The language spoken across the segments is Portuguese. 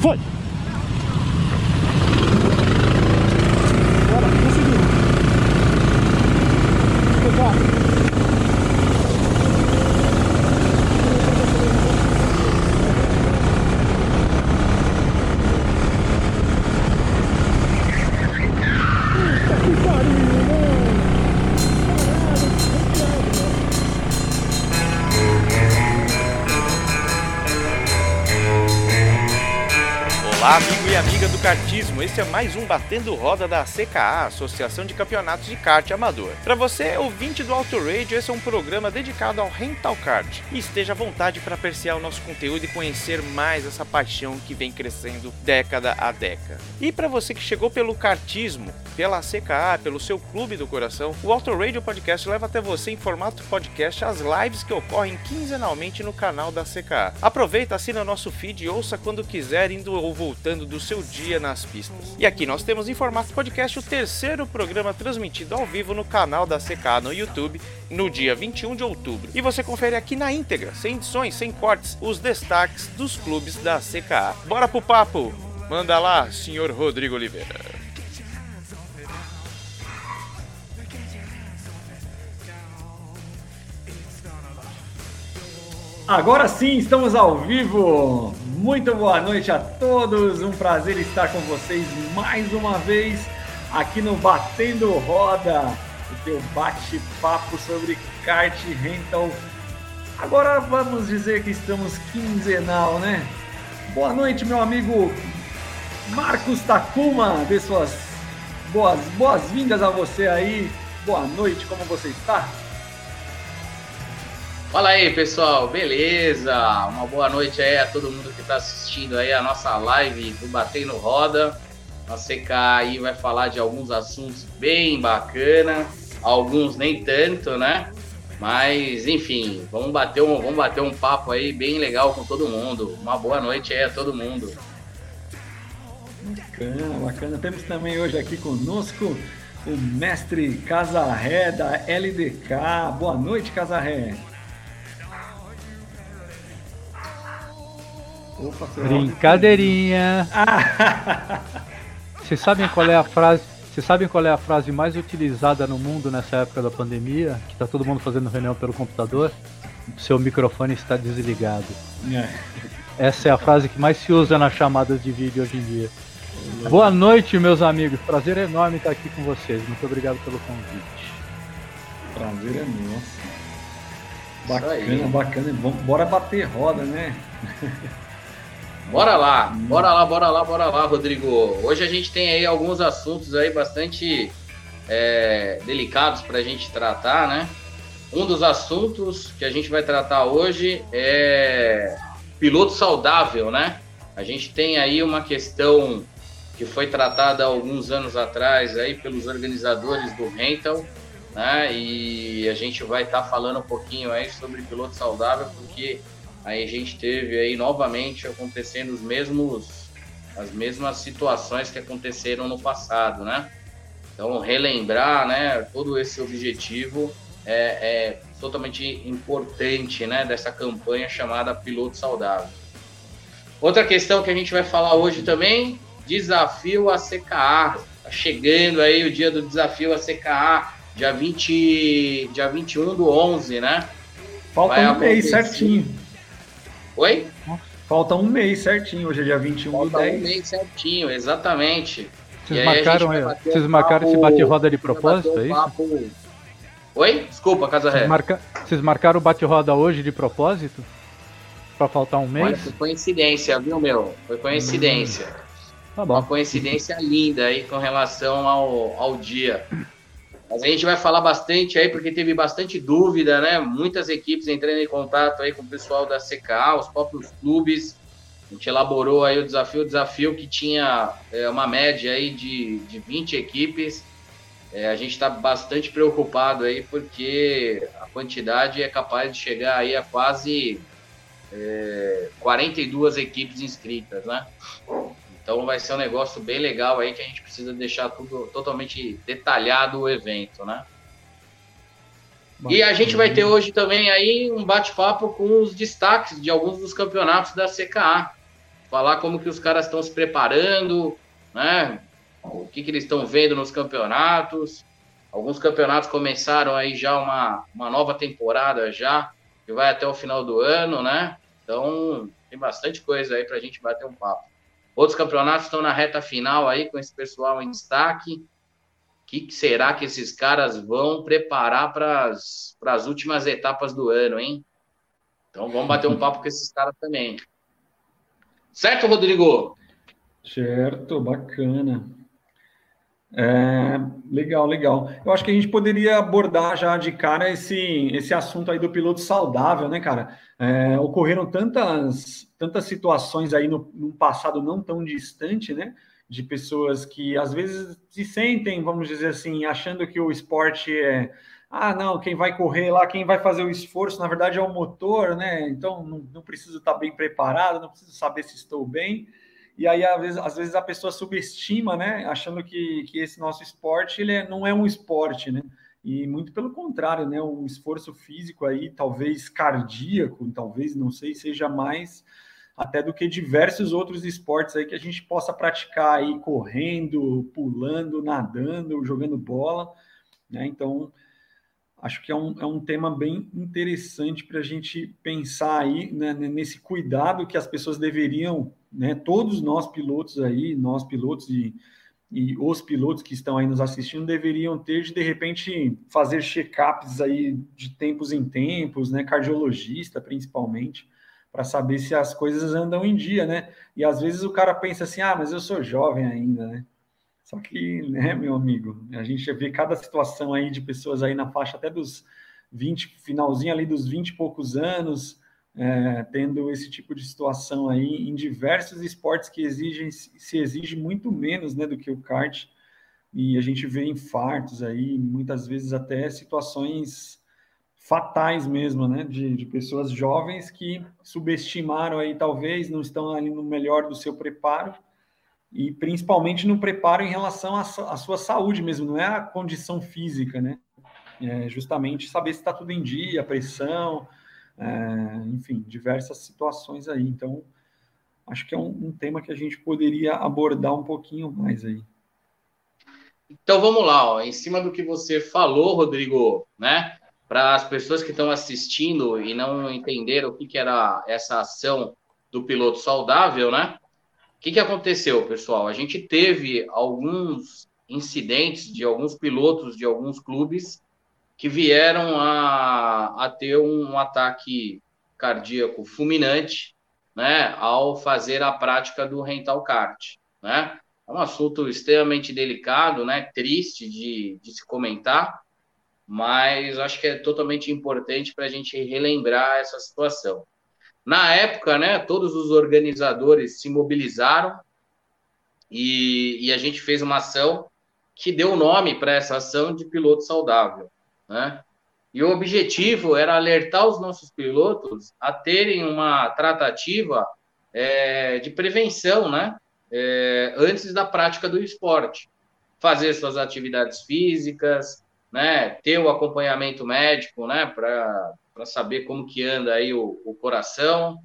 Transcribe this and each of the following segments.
Foi! Kartismo. Esse é mais um Batendo Roda da CKA, Associação de Campeonatos de Kart Amador. Para você, ouvinte do Auto Radio, esse é um programa dedicado ao rental kart. E esteja à vontade para apreciar o nosso conteúdo e conhecer mais essa paixão que vem crescendo década a década. E para você que chegou pelo kartismo, pela CKA, pelo seu clube do coração, o Auto Radio Podcast leva até você em formato podcast as lives que ocorrem quinzenalmente no canal da CKA. Aproveita, assina nosso feed e ouça quando quiser, indo ou voltando do seu dia nas pistas. E aqui nós temos em formato podcast o terceiro programa transmitido ao vivo no canal da CKA no YouTube no dia 21 de outubro. E você confere aqui na íntegra, sem edições, sem cortes, os destaques dos clubes da CKA. Bora pro papo! Manda lá, senhor Rodrigo Oliveira. Agora sim, estamos ao vivo. Muito boa noite a todos. Um prazer estar com vocês mais uma vez aqui no Batendo Roda, o teu bate-papo sobre kart rental. Agora vamos dizer que estamos quinzenal, né? Boa noite, meu amigo Marcos Takuma. Dê suas boas boas-vindas a você aí. Boa noite, como você está? Fala aí, pessoal, beleza? Uma boa noite aí a todo mundo que está assistindo aí a nossa live do Batendo Roda. A CK aí vai falar de alguns assuntos bem bacana, alguns nem tanto, né? Mas, enfim, vamos bater um, vamos bater um papo aí bem legal com todo mundo. Uma boa noite aí a todo mundo. Bacana, bacana. Temos também hoje aqui conosco o mestre Casarré da LDK. Boa noite, Casarré. Opa, Brincadeirinha. Vocês sabem qual é a frase? Vocês sabem qual é a frase mais utilizada no mundo nessa época da pandemia? Que tá todo mundo fazendo reunião pelo computador? Seu microfone está desligado. é. Essa é a frase que mais se usa nas chamadas de vídeo hoje em dia. Boa noite, meus amigos. Prazer enorme estar aqui com vocês. Muito obrigado pelo convite. Prazer é nosso. Bacana, bacana. Bora bater roda, né? Bora lá, bora lá, bora lá, bora lá, Rodrigo. Hoje a gente tem aí alguns assuntos aí bastante é, delicados para a gente tratar, né? Um dos assuntos que a gente vai tratar hoje é piloto saudável, né? A gente tem aí uma questão que foi tratada alguns anos atrás aí pelos organizadores do rental, né? E a gente vai estar falando um pouquinho aí sobre piloto saudável, porque aí a gente teve aí novamente acontecendo os mesmos as mesmas situações que aconteceram no passado, né? Então relembrar, né? Todo esse objetivo é, é totalmente importante, né? Dessa campanha chamada Piloto Saudável. Outra questão que a gente vai falar hoje também, desafio a CKA. Tá chegando aí o dia do desafio a CKA, dia 20, dia 21 do 11, né? Falta Vai um mês certinho. Oi? Falta um mês certinho. Hoje é dia 21 Falta do um 10. mês certinho, exatamente. Vocês E marcaram, aí, vocês um marcaram esse papo- bate-roda de propósito, um é isso? papo- Oi? Desculpa, Casa Ré. marca... Vocês marcaram o bate-roda hoje de propósito? Pra faltar um Olha, mês? foi coincidência, viu, meu? Foi coincidência. Tá Uma bom. coincidência linda aí com relação ao, ao dia. Mas a gente vai falar bastante aí, porque teve bastante dúvida, né? Muitas equipes entrando em contato aí com o pessoal da CKA, os próprios clubes. A gente elaborou aí o desafio, o desafio que tinha é, uma média aí de, de 20 equipes. É, a gente está bastante preocupado aí, porque a quantidade é capaz de chegar aí a quase é, 42 equipes inscritas, né? Então vai ser um negócio bem legal aí que a gente precisa deixar tudo totalmente detalhado o evento, né? E a gente vai ter hoje também aí um bate-papo com os destaques de alguns dos campeonatos da CKA. falar como que os caras estão se preparando, né? O que, que eles estão vendo nos campeonatos. Alguns campeonatos começaram aí já uma, uma nova temporada já, que vai até o final do ano, né? Então, tem bastante coisa aí para a gente bater um papo. Outros campeonatos estão na reta final aí, com esse pessoal em destaque. O que, será que esses caras vão preparar para as últimas etapas do ano, hein? Então, vamos bater um papo com esses caras também. Certo, Rodrigo? Certo, bacana. É, legal, legal. Eu acho que a gente poderia abordar já de cara esse, esse assunto aí do piloto saudável, né, cara? É, ocorreram tantas, tantas situações aí no, no, passado não tão distante, né? De pessoas que às vezes se sentem, vamos dizer assim, achando que o esporte é. Ah, não, quem vai correr lá, quem vai fazer o esforço, na verdade é o motor, né? Então não, não preciso estar bem preparado, não preciso saber se estou bem. E aí, às vezes, às vezes a pessoa subestima, né? Achando que, que esse nosso esporte ele é, não é um esporte, né? E muito pelo contrário, né? Um esforço físico aí, talvez cardíaco, talvez, não sei, seja mais até do que diversos outros esportes aí que a gente possa praticar aí correndo, pulando, nadando, jogando bola, né? Então, acho que é um, é um tema bem interessante para a gente pensar aí né, nesse cuidado que as pessoas deveriam, né, todos nós pilotos aí, nós pilotos e, e os pilotos que estão aí nos assistindo deveriam ter de de repente fazer check-ups aí de tempos em tempos, né, cardiologista principalmente, para saber se as coisas andam em dia, né? E às vezes o cara pensa assim: "Ah, mas eu sou jovem ainda, né?" Só que, né, meu amigo, a gente vê cada situação aí de pessoas aí na faixa até dos 20, finalzinho ali dos 20 e poucos anos, é, tendo esse tipo de situação aí em diversos esportes que exigem, se exige muito menos né, do que o kart. E a gente vê infartos aí, muitas vezes até situações fatais mesmo, né? De, de pessoas jovens que subestimaram aí, talvez, não estão ali no melhor do seu preparo e principalmente no preparo em relação à, à sua saúde mesmo, não é a condição física, né? É justamente saber se está tudo em dia, a pressão, é, enfim, diversas situações aí. Então, acho que é um, um, tema que a gente poderia abordar um pouquinho mais aí. Então vamos lá, ó. em cima do que você falou, Rodrigo, né? Para as pessoas que estão assistindo e não entenderam o que, que era essa ação do piloto saudável, né? O que, que aconteceu, pessoal? A gente teve alguns incidentes de alguns pilotos de alguns clubes que vieram a, a ter um, ataque cardíaco fulminante, né, ao fazer a prática do rental kart, né? É um assunto extremamente delicado, né, triste de, de se comentar, mas acho que é totalmente importante para a gente relembrar essa situação. Na época, né, todos os organizadores se mobilizaram e, e a gente fez uma ação que deu nome para essa ação de piloto saudável, né? E o objetivo era alertar os nossos pilotos a terem uma tratativa é, de prevenção, né? É, antes da prática do esporte. Fazer suas atividades físicas, né? Ter o acompanhamento médico, né? Para saber como que anda aí o, o, coração,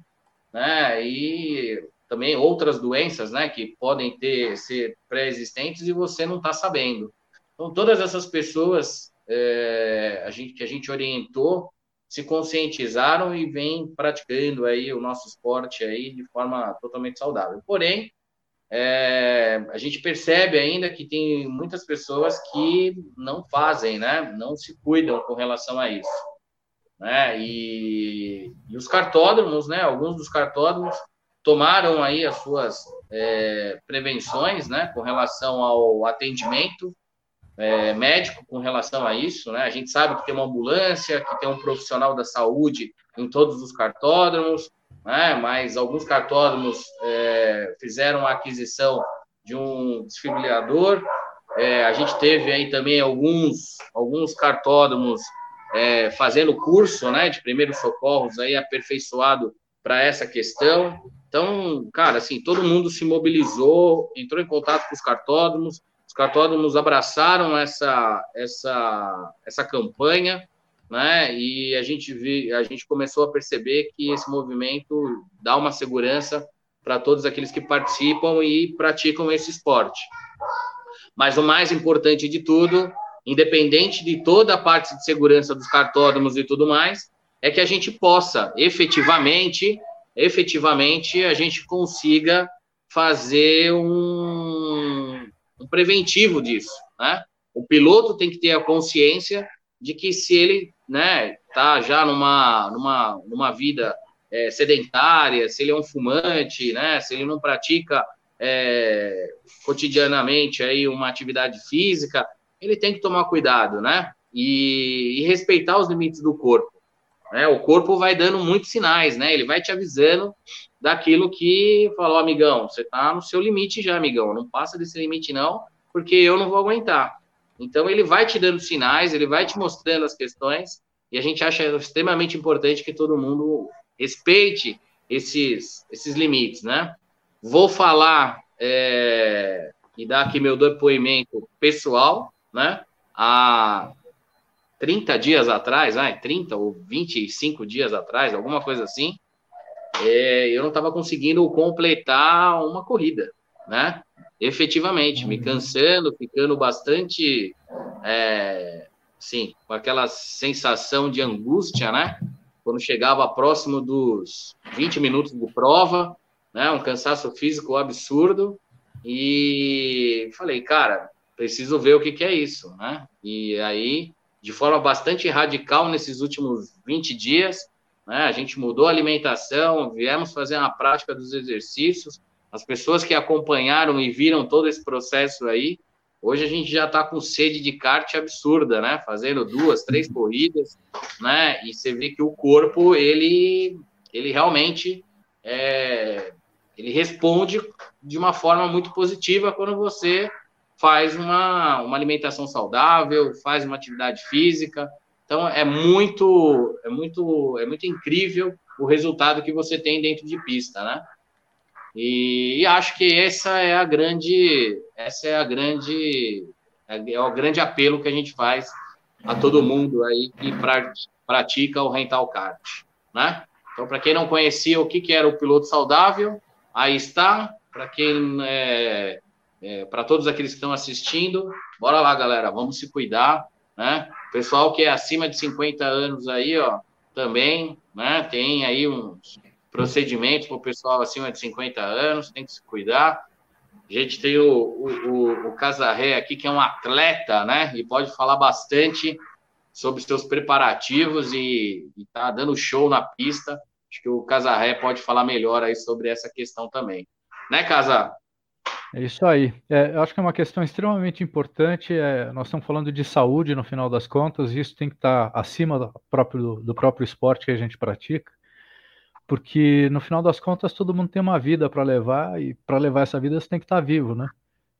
né? E também outras doenças, né? Que podem ter ser pré-existentes e você não está sabendo. Então, todas essas pessoas é, a gente, que a gente orientou se conscientizaram e vem praticando aí o nosso esporte aí de forma totalmente saudável. Porém, é, a gente percebe ainda que tem muitas pessoas que não fazem, né? Não se cuidam com relação a isso né? E, e os cartódromos, né? Alguns dos cartódromos tomaram aí as suas é, prevenções, né? Com relação ao atendimento é, médico, com relação a isso, né? A gente sabe que tem uma ambulância, que tem um profissional da saúde em todos os cartódromos, né? Mas alguns cartódromos é, fizeram a aquisição de um desfibrilador. É, a gente teve aí também alguns alguns cartódromos é, fazendo curso né, de primeiros socorros aí aperfeiçoado para essa questão. Então, cara, assim, todo mundo se mobilizou, entrou em contato com os cartódromos, os cartódromos abraçaram essa, essa, essa campanha, né? E a gente, vi, a gente começou a perceber que esse movimento dá uma segurança para todos aqueles que participam e praticam esse esporte. Mas o mais importante de tudo, independente de toda a parte de segurança dos cartódromos e tudo mais, é que a gente possa efetivamente, efetivamente, a gente consiga fazer um, um preventivo disso, né? O piloto tem que ter a consciência de que se ele, né, tá já numa, numa, numa vida é, sedentária, se ele é um fumante, né, se ele não pratica é, cotidianamente aí uma atividade física, ele tem que tomar cuidado, né, e, e respeitar os limites do corpo. Né? O corpo vai dando muitos sinais, né? Ele vai te avisando daquilo que falou, amigão, você tá no seu limite já, amigão. Não passa desse limite, não, porque eu não vou aguentar. Então ele vai te dando sinais, ele vai te mostrando as questões, e a gente acha extremamente importante que todo mundo respeite esses, esses limites, né? Vou falar é, e dar aqui meu depoimento pessoal, né? A 30 dias atrás, ah, 30 ou 25 dias atrás, alguma coisa assim, é, eu não estava conseguindo completar uma corrida, né? Efetivamente, me cansando, ficando bastante, é, sim, com aquela sensação de angústia, né? Quando chegava próximo dos 20 minutos de prova, né? Um cansaço físico absurdo. E falei, cara, preciso ver o que, que é isso, né? E aí de forma bastante radical nesses últimos 20 dias. Né? A gente mudou a alimentação, viemos fazer uma prática dos exercícios. As pessoas que acompanharam e viram todo esse processo aí, hoje a gente já está com sede de kart absurda, né? Fazendo duas, três corridas, né? E você vê que o corpo, ele, ele realmente é, ele responde de uma forma muito positiva quando você faz uma, uma alimentação saudável, faz uma atividade física. Então é muito é muito é muito incrível o resultado que você tem dentro de pista, né? E, e acho que essa é a grande essa é a grande é, o grande apelo que a gente faz a todo mundo aí que pratica o rental kart, né? Então, para quem não conhecia o que, que era o piloto saudável, aí está. Para quem é, é, para todos aqueles que estão assistindo, bora lá, galera, vamos se cuidar, né? Pessoal que é acima de 50 anos aí, ó, também, né? Tem aí uns procedimentos para o pessoal acima de 50 anos, tem que se cuidar. A gente tem o, o, o, Casarré aqui, que é um atleta, né? E pode falar bastante sobre seus preparativos e, está dando show na pista. Acho que o Casarré pode falar melhor aí sobre essa questão também. Né, Casa? É isso aí. É, eu acho que é uma questão extremamente importante. É, nós estamos falando de saúde no final das contas, e isso tem que estar acima do próprio, do próprio esporte que a gente pratica, porque no final das contas todo mundo tem uma vida para levar, e para levar essa vida você tem que estar vivo, né?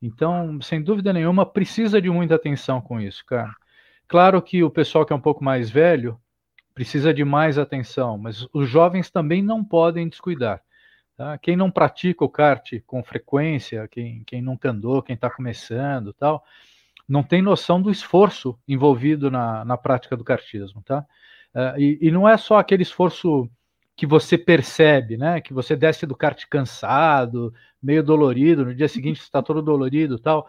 Então, sem dúvida nenhuma, precisa de muita atenção com isso, cara. Claro que o pessoal que é um pouco mais velho precisa de mais atenção, mas os jovens também não podem descuidar. Tá? Quem não pratica o kart com frequência, quem, quem nunca andou, quem está começando tal, não tem noção do esforço envolvido na, na prática do kartismo. Tá? Uh, e, e, não é só aquele esforço que você percebe, né? que você desce do kart cansado, meio dolorido, no dia seguinte está todo dolorido tal.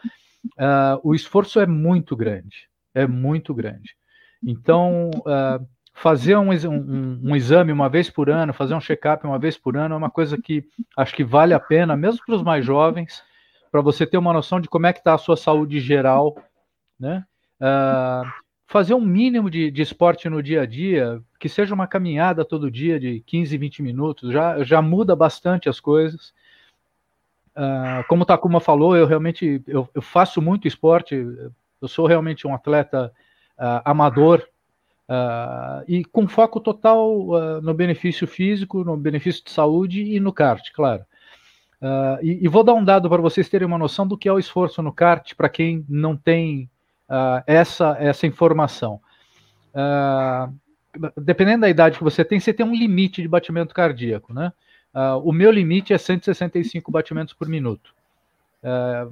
Uh, o esforço é muito grande, é muito grande. Então, uh, fazer um, um, um, exame uma vez por ano, fazer um check-up uma vez por ano é uma coisa que acho que vale a pena, mesmo para os mais jovens, para você ter uma noção de como é que está a sua saúde geral, né? Uh, fazer um mínimo de, de, esporte no dia a dia, que seja uma caminhada todo dia de 15, 20 minutos, já, já muda bastante as coisas. Uh, como o Takuma falou, eu realmente eu, eu, faço muito esporte, eu sou realmente um atleta uh, amador, Uh, e com foco total uh, no benefício físico, no benefício de saúde e no kart, claro. Uh, e, e, vou dar um dado para vocês terem uma noção do que é o esforço no kart para quem não tem essa, essa informação. dependendo da idade que você tem, você tem um limite de batimento cardíaco, né? o meu limite é 165 batimentos por minuto.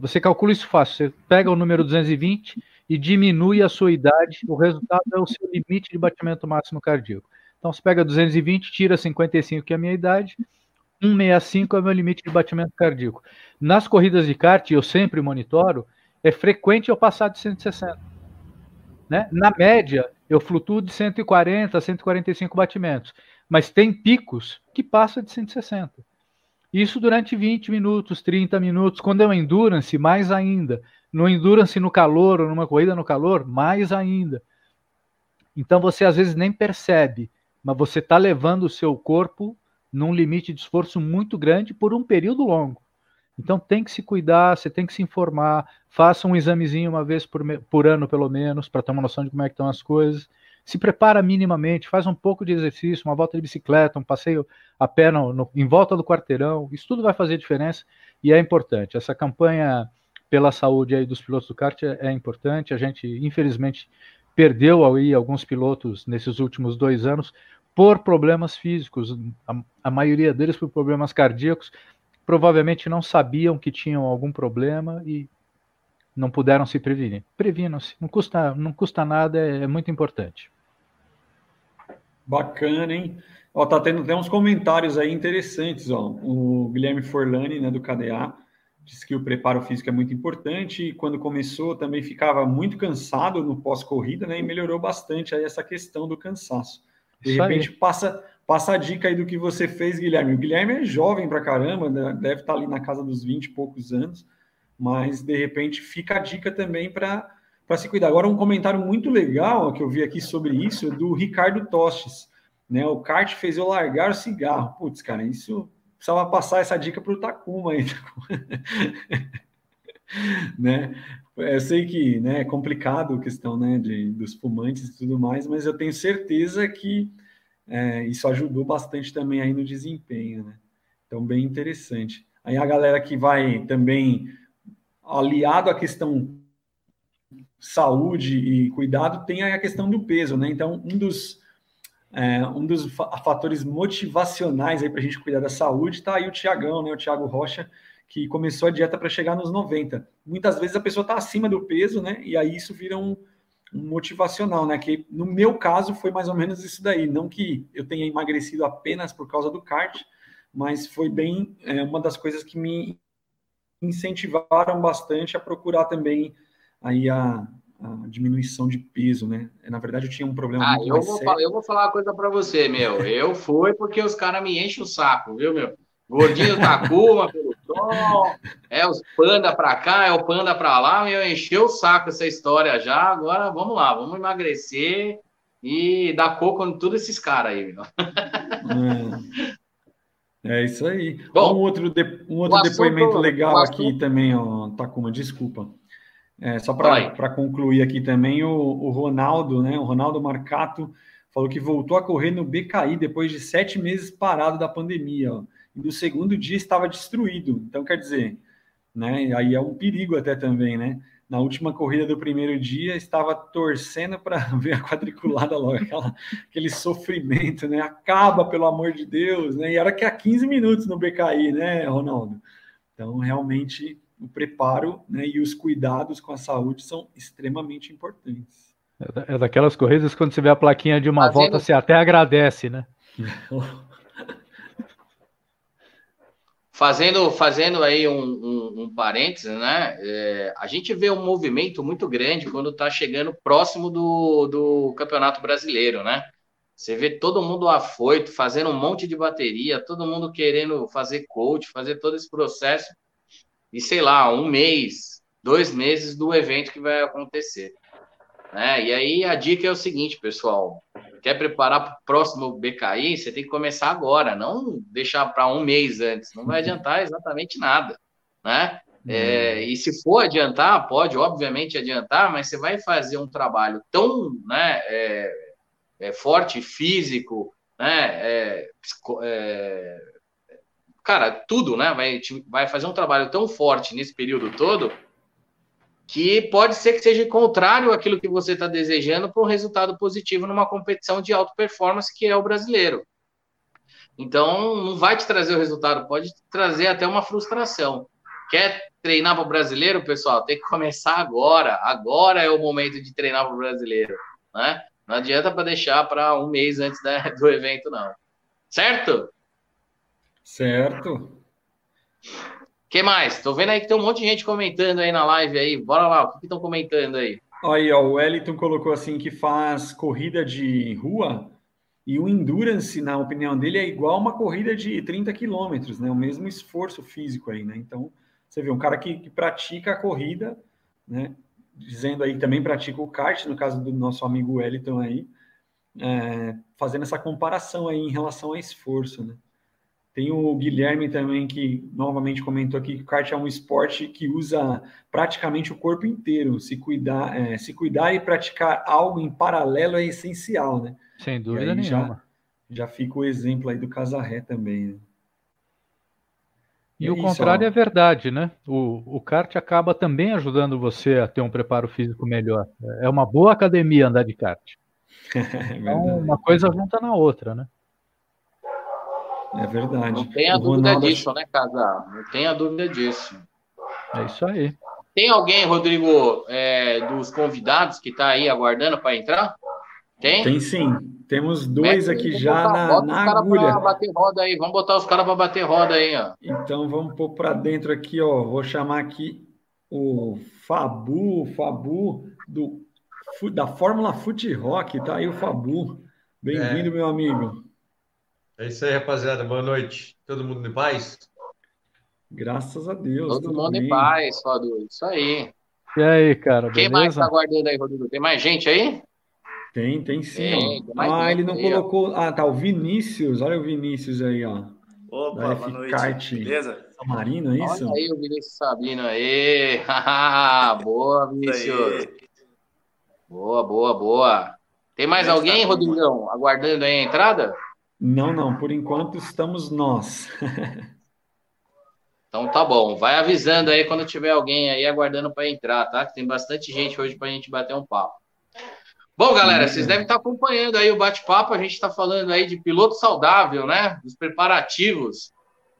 você calcula isso fácil, você pega o número 220 e diminui a sua idade, o resultado é o seu limite de batimento máximo cardíaco. Então, você pega 220, tira 55, que é a minha idade, 165 é o meu limite de batimento cardíaco. Nas corridas de kart, eu sempre monitoro, é frequente eu passar de 160. Né? Na média, eu flutuo de 140 a 145 batimentos, mas tem picos que passa de 160. Isso durante 20 minutos, 30 minutos. Quando é um endurance, mais ainda. No endurance no calor ou numa corrida no calor, mais ainda. Então você às vezes nem percebe, mas você está levando o seu corpo num limite de esforço muito grande por um período longo. Então tem que se cuidar, você tem que se informar, faça um examezinho uma vez por, por ano, pelo menos, para ter uma noção de como é que estão as coisas. Se prepara minimamente, faz um pouco de exercício, uma volta de bicicleta, um passeio a pé no, no, em volta do quarteirão. Isso tudo vai fazer diferença e é importante. Essa campanha pela saúde aí dos pilotos do kart é, é importante. A gente, infelizmente, perdeu aí alguns pilotos nesses últimos dois anos por problemas físicos, a, a maioria deles por problemas cardíacos provavelmente não sabiam que tinham algum problema e não puderam se prevenir. Previnam-se, não custa, não custa nada, é, é, muito importante. Bacana, hein? Ó, tá tendo até uns comentários aí interessantes, ó. O Guilherme Forlani, né, do KDA, disse que o preparo físico é muito importante e quando começou também ficava muito cansado no pós-corrida, né, e melhorou bastante aí essa questão do cansaço. De Isso repente aí. passa Passa a dica aí do que você fez, Guilherme. O Guilherme é jovem pra caramba, né? deve estar ali na casa dos 20 e poucos anos, mas de repente fica a dica também para se cuidar. Agora, um comentário muito legal que eu vi aqui sobre isso é do Ricardo Tostes. Né? O kart fez eu largar o cigarro. Putz, cara, isso precisava passar essa dica para o Takuma aí. né? Eu sei que né, é complicado a questão né, de, dos fumantes e tudo mais, mas eu tenho certeza que é, isso ajudou bastante também aí no desempenho, né? Então, bem interessante. Aí a galera que vai também aliado à questão saúde e cuidado, tem a questão do peso, né? Então, um dos, é, um dos fatores motivacionais aí para a gente cuidar da saúde está aí o Tiagão, né? O Tiago Rocha, que começou a dieta para chegar nos 90. Muitas vezes a pessoa está acima do peso, né? E aí isso vira um, motivacional, né? Que no meu caso foi mais ou menos isso daí. Não que eu tenha emagrecido apenas por causa do kart, mas foi bem é, uma das coisas que me incentivaram bastante a procurar também aí a, a diminuição de peso, né? Na verdade, eu tinha um problema. Ah, eu vou, falar, eu vou falar uma coisa para você, meu. Eu fui porque os caras me enchem o saco, viu, meu? Gordinho Takuma, pelo é os panda para cá, é o panda para lá, eu encheu o saco essa história já. Agora vamos lá, vamos emagrecer e dar coco em todos esses caras aí. Meu. É. é isso aí. Bom, um outro, de, um outro depoimento legal aqui também, ó, Takuma, desculpa. É, só para concluir aqui também, o, o Ronaldo, né? O Ronaldo Marcato falou que voltou a correr no BKI depois de sete meses parado da pandemia. Ó e no segundo dia estava destruído. Então, quer dizer, né? Aí é um perigo até também, né? Na última corrida do primeiro dia, estava torcendo para ver a quadriculada logo, aquela, aquele sofrimento, né? Acaba, pelo amor de Deus, né? E era que há 15 minutos no BKI, né, Ronaldo? Então, realmente, o preparo né, e os cuidados com a saúde são extremamente importantes. É, é daquelas corridas quando você vê a plaquinha de uma Fazendo... volta, você até agradece, né? Fazendo, fazendo aí um, um, um parênteses, né? É, a gente vê um movimento muito grande quando está chegando próximo do, do Campeonato Brasileiro, né? Você vê todo mundo afoito, fazendo um monte de bateria, todo mundo querendo fazer coach, fazer todo esse processo. E sei lá, um mês, dois meses do evento que vai acontecer. Né? E aí a dica é o seguinte, pessoal: quer preparar para o próximo BKI, você tem que começar agora, não deixar para um mês antes, não vai adiantar exatamente nada, né? É, e se for adiantar, pode obviamente adiantar, mas você vai fazer um trabalho tão né, é, é forte, físico, né, é, é, cara, tudo, né? Vai, vai fazer um trabalho tão forte nesse período todo que pode ser que seja contrário àquilo que você está desejando para um resultado positivo numa competição de alta performance que é o brasileiro. Então, não vai te trazer o resultado, pode trazer até uma frustração. Quer treinar para o brasileiro, pessoal? Tem que começar agora. Agora é o momento de treinar para o brasileiro, né? Não adianta para deixar para um mês antes do evento, não. Certo? Certo. que mais? Tô vendo aí que tem um monte de gente comentando aí na live aí. Bora lá, o que estão comentando aí? Aí, ó, o Wellington colocou assim que faz corrida de rua e o endurance, na opinião dele, é igual uma corrida de 30 quilômetros, né? O mesmo esforço físico aí, né? Então, você vê um cara que, que pratica a corrida, né? Dizendo aí também pratica o kart, no caso do nosso amigo Wellington aí, é, fazendo essa comparação aí em relação a esforço, né? Tem o Guilherme também que novamente comentou aqui que o kart é um esporte que usa praticamente o corpo inteiro. Se cuidar, é, se cuidar e praticar algo em paralelo é essencial, né? Sem dúvida nenhuma. Já, já fica o exemplo aí do Casarré também. Né? E, e o contrário ó. é verdade, né? O, o kart acaba também ajudando você a ter um preparo físico melhor. É uma boa academia andar de kart. é então, uma coisa junta na outra, né? É verdade. Não tenha dúvida Ronaldo... disso, né, Casar? Não tenha dúvida disso. É isso aí. Tem alguém, Rodrigo, é, dos convidados que está aí aguardando para entrar? Tem? Tem sim. Temos dois aqui já botar, na, na agulha. bater roda aí. Vamos botar os caras para bater roda aí, ó. Então vamos pôr para dentro aqui, ó. Vou chamar aqui o Fabu, Fabu do da Fórmula Fute Rock, tá aí o Fabu. Bem-vindo, é. meu amigo. É isso aí, rapaziada. Boa noite. Todo mundo em paz? Graças a Deus. Todo mundo bem. em paz, Fadu. Isso aí. E aí, cara? Quem beleza? mais tá aguardando aí, Rodrigo? Tem mais gente aí? Tem, tem sim. Tem, tem ah, ele não aí, colocou. Ó. Ah, tá. O Vinícius. Olha o Vinícius aí, ó. Opa, boa noite. Kart Beleza? Marino, é isso? Olha aí o Vinícius Sabino aí. boa, Vinícius. Boa, boa, boa. Tem mais alguém, Rodrigão, aguardando aí a entrada? Não, não, por enquanto estamos nós. então tá bom, vai avisando aí quando tiver alguém aí aguardando para entrar, tá? Que tem bastante gente hoje para a gente bater um papo. Bom, galera, vocês devem estar acompanhando aí o bate-papo. A gente está falando aí de piloto saudável, né? Dos preparativos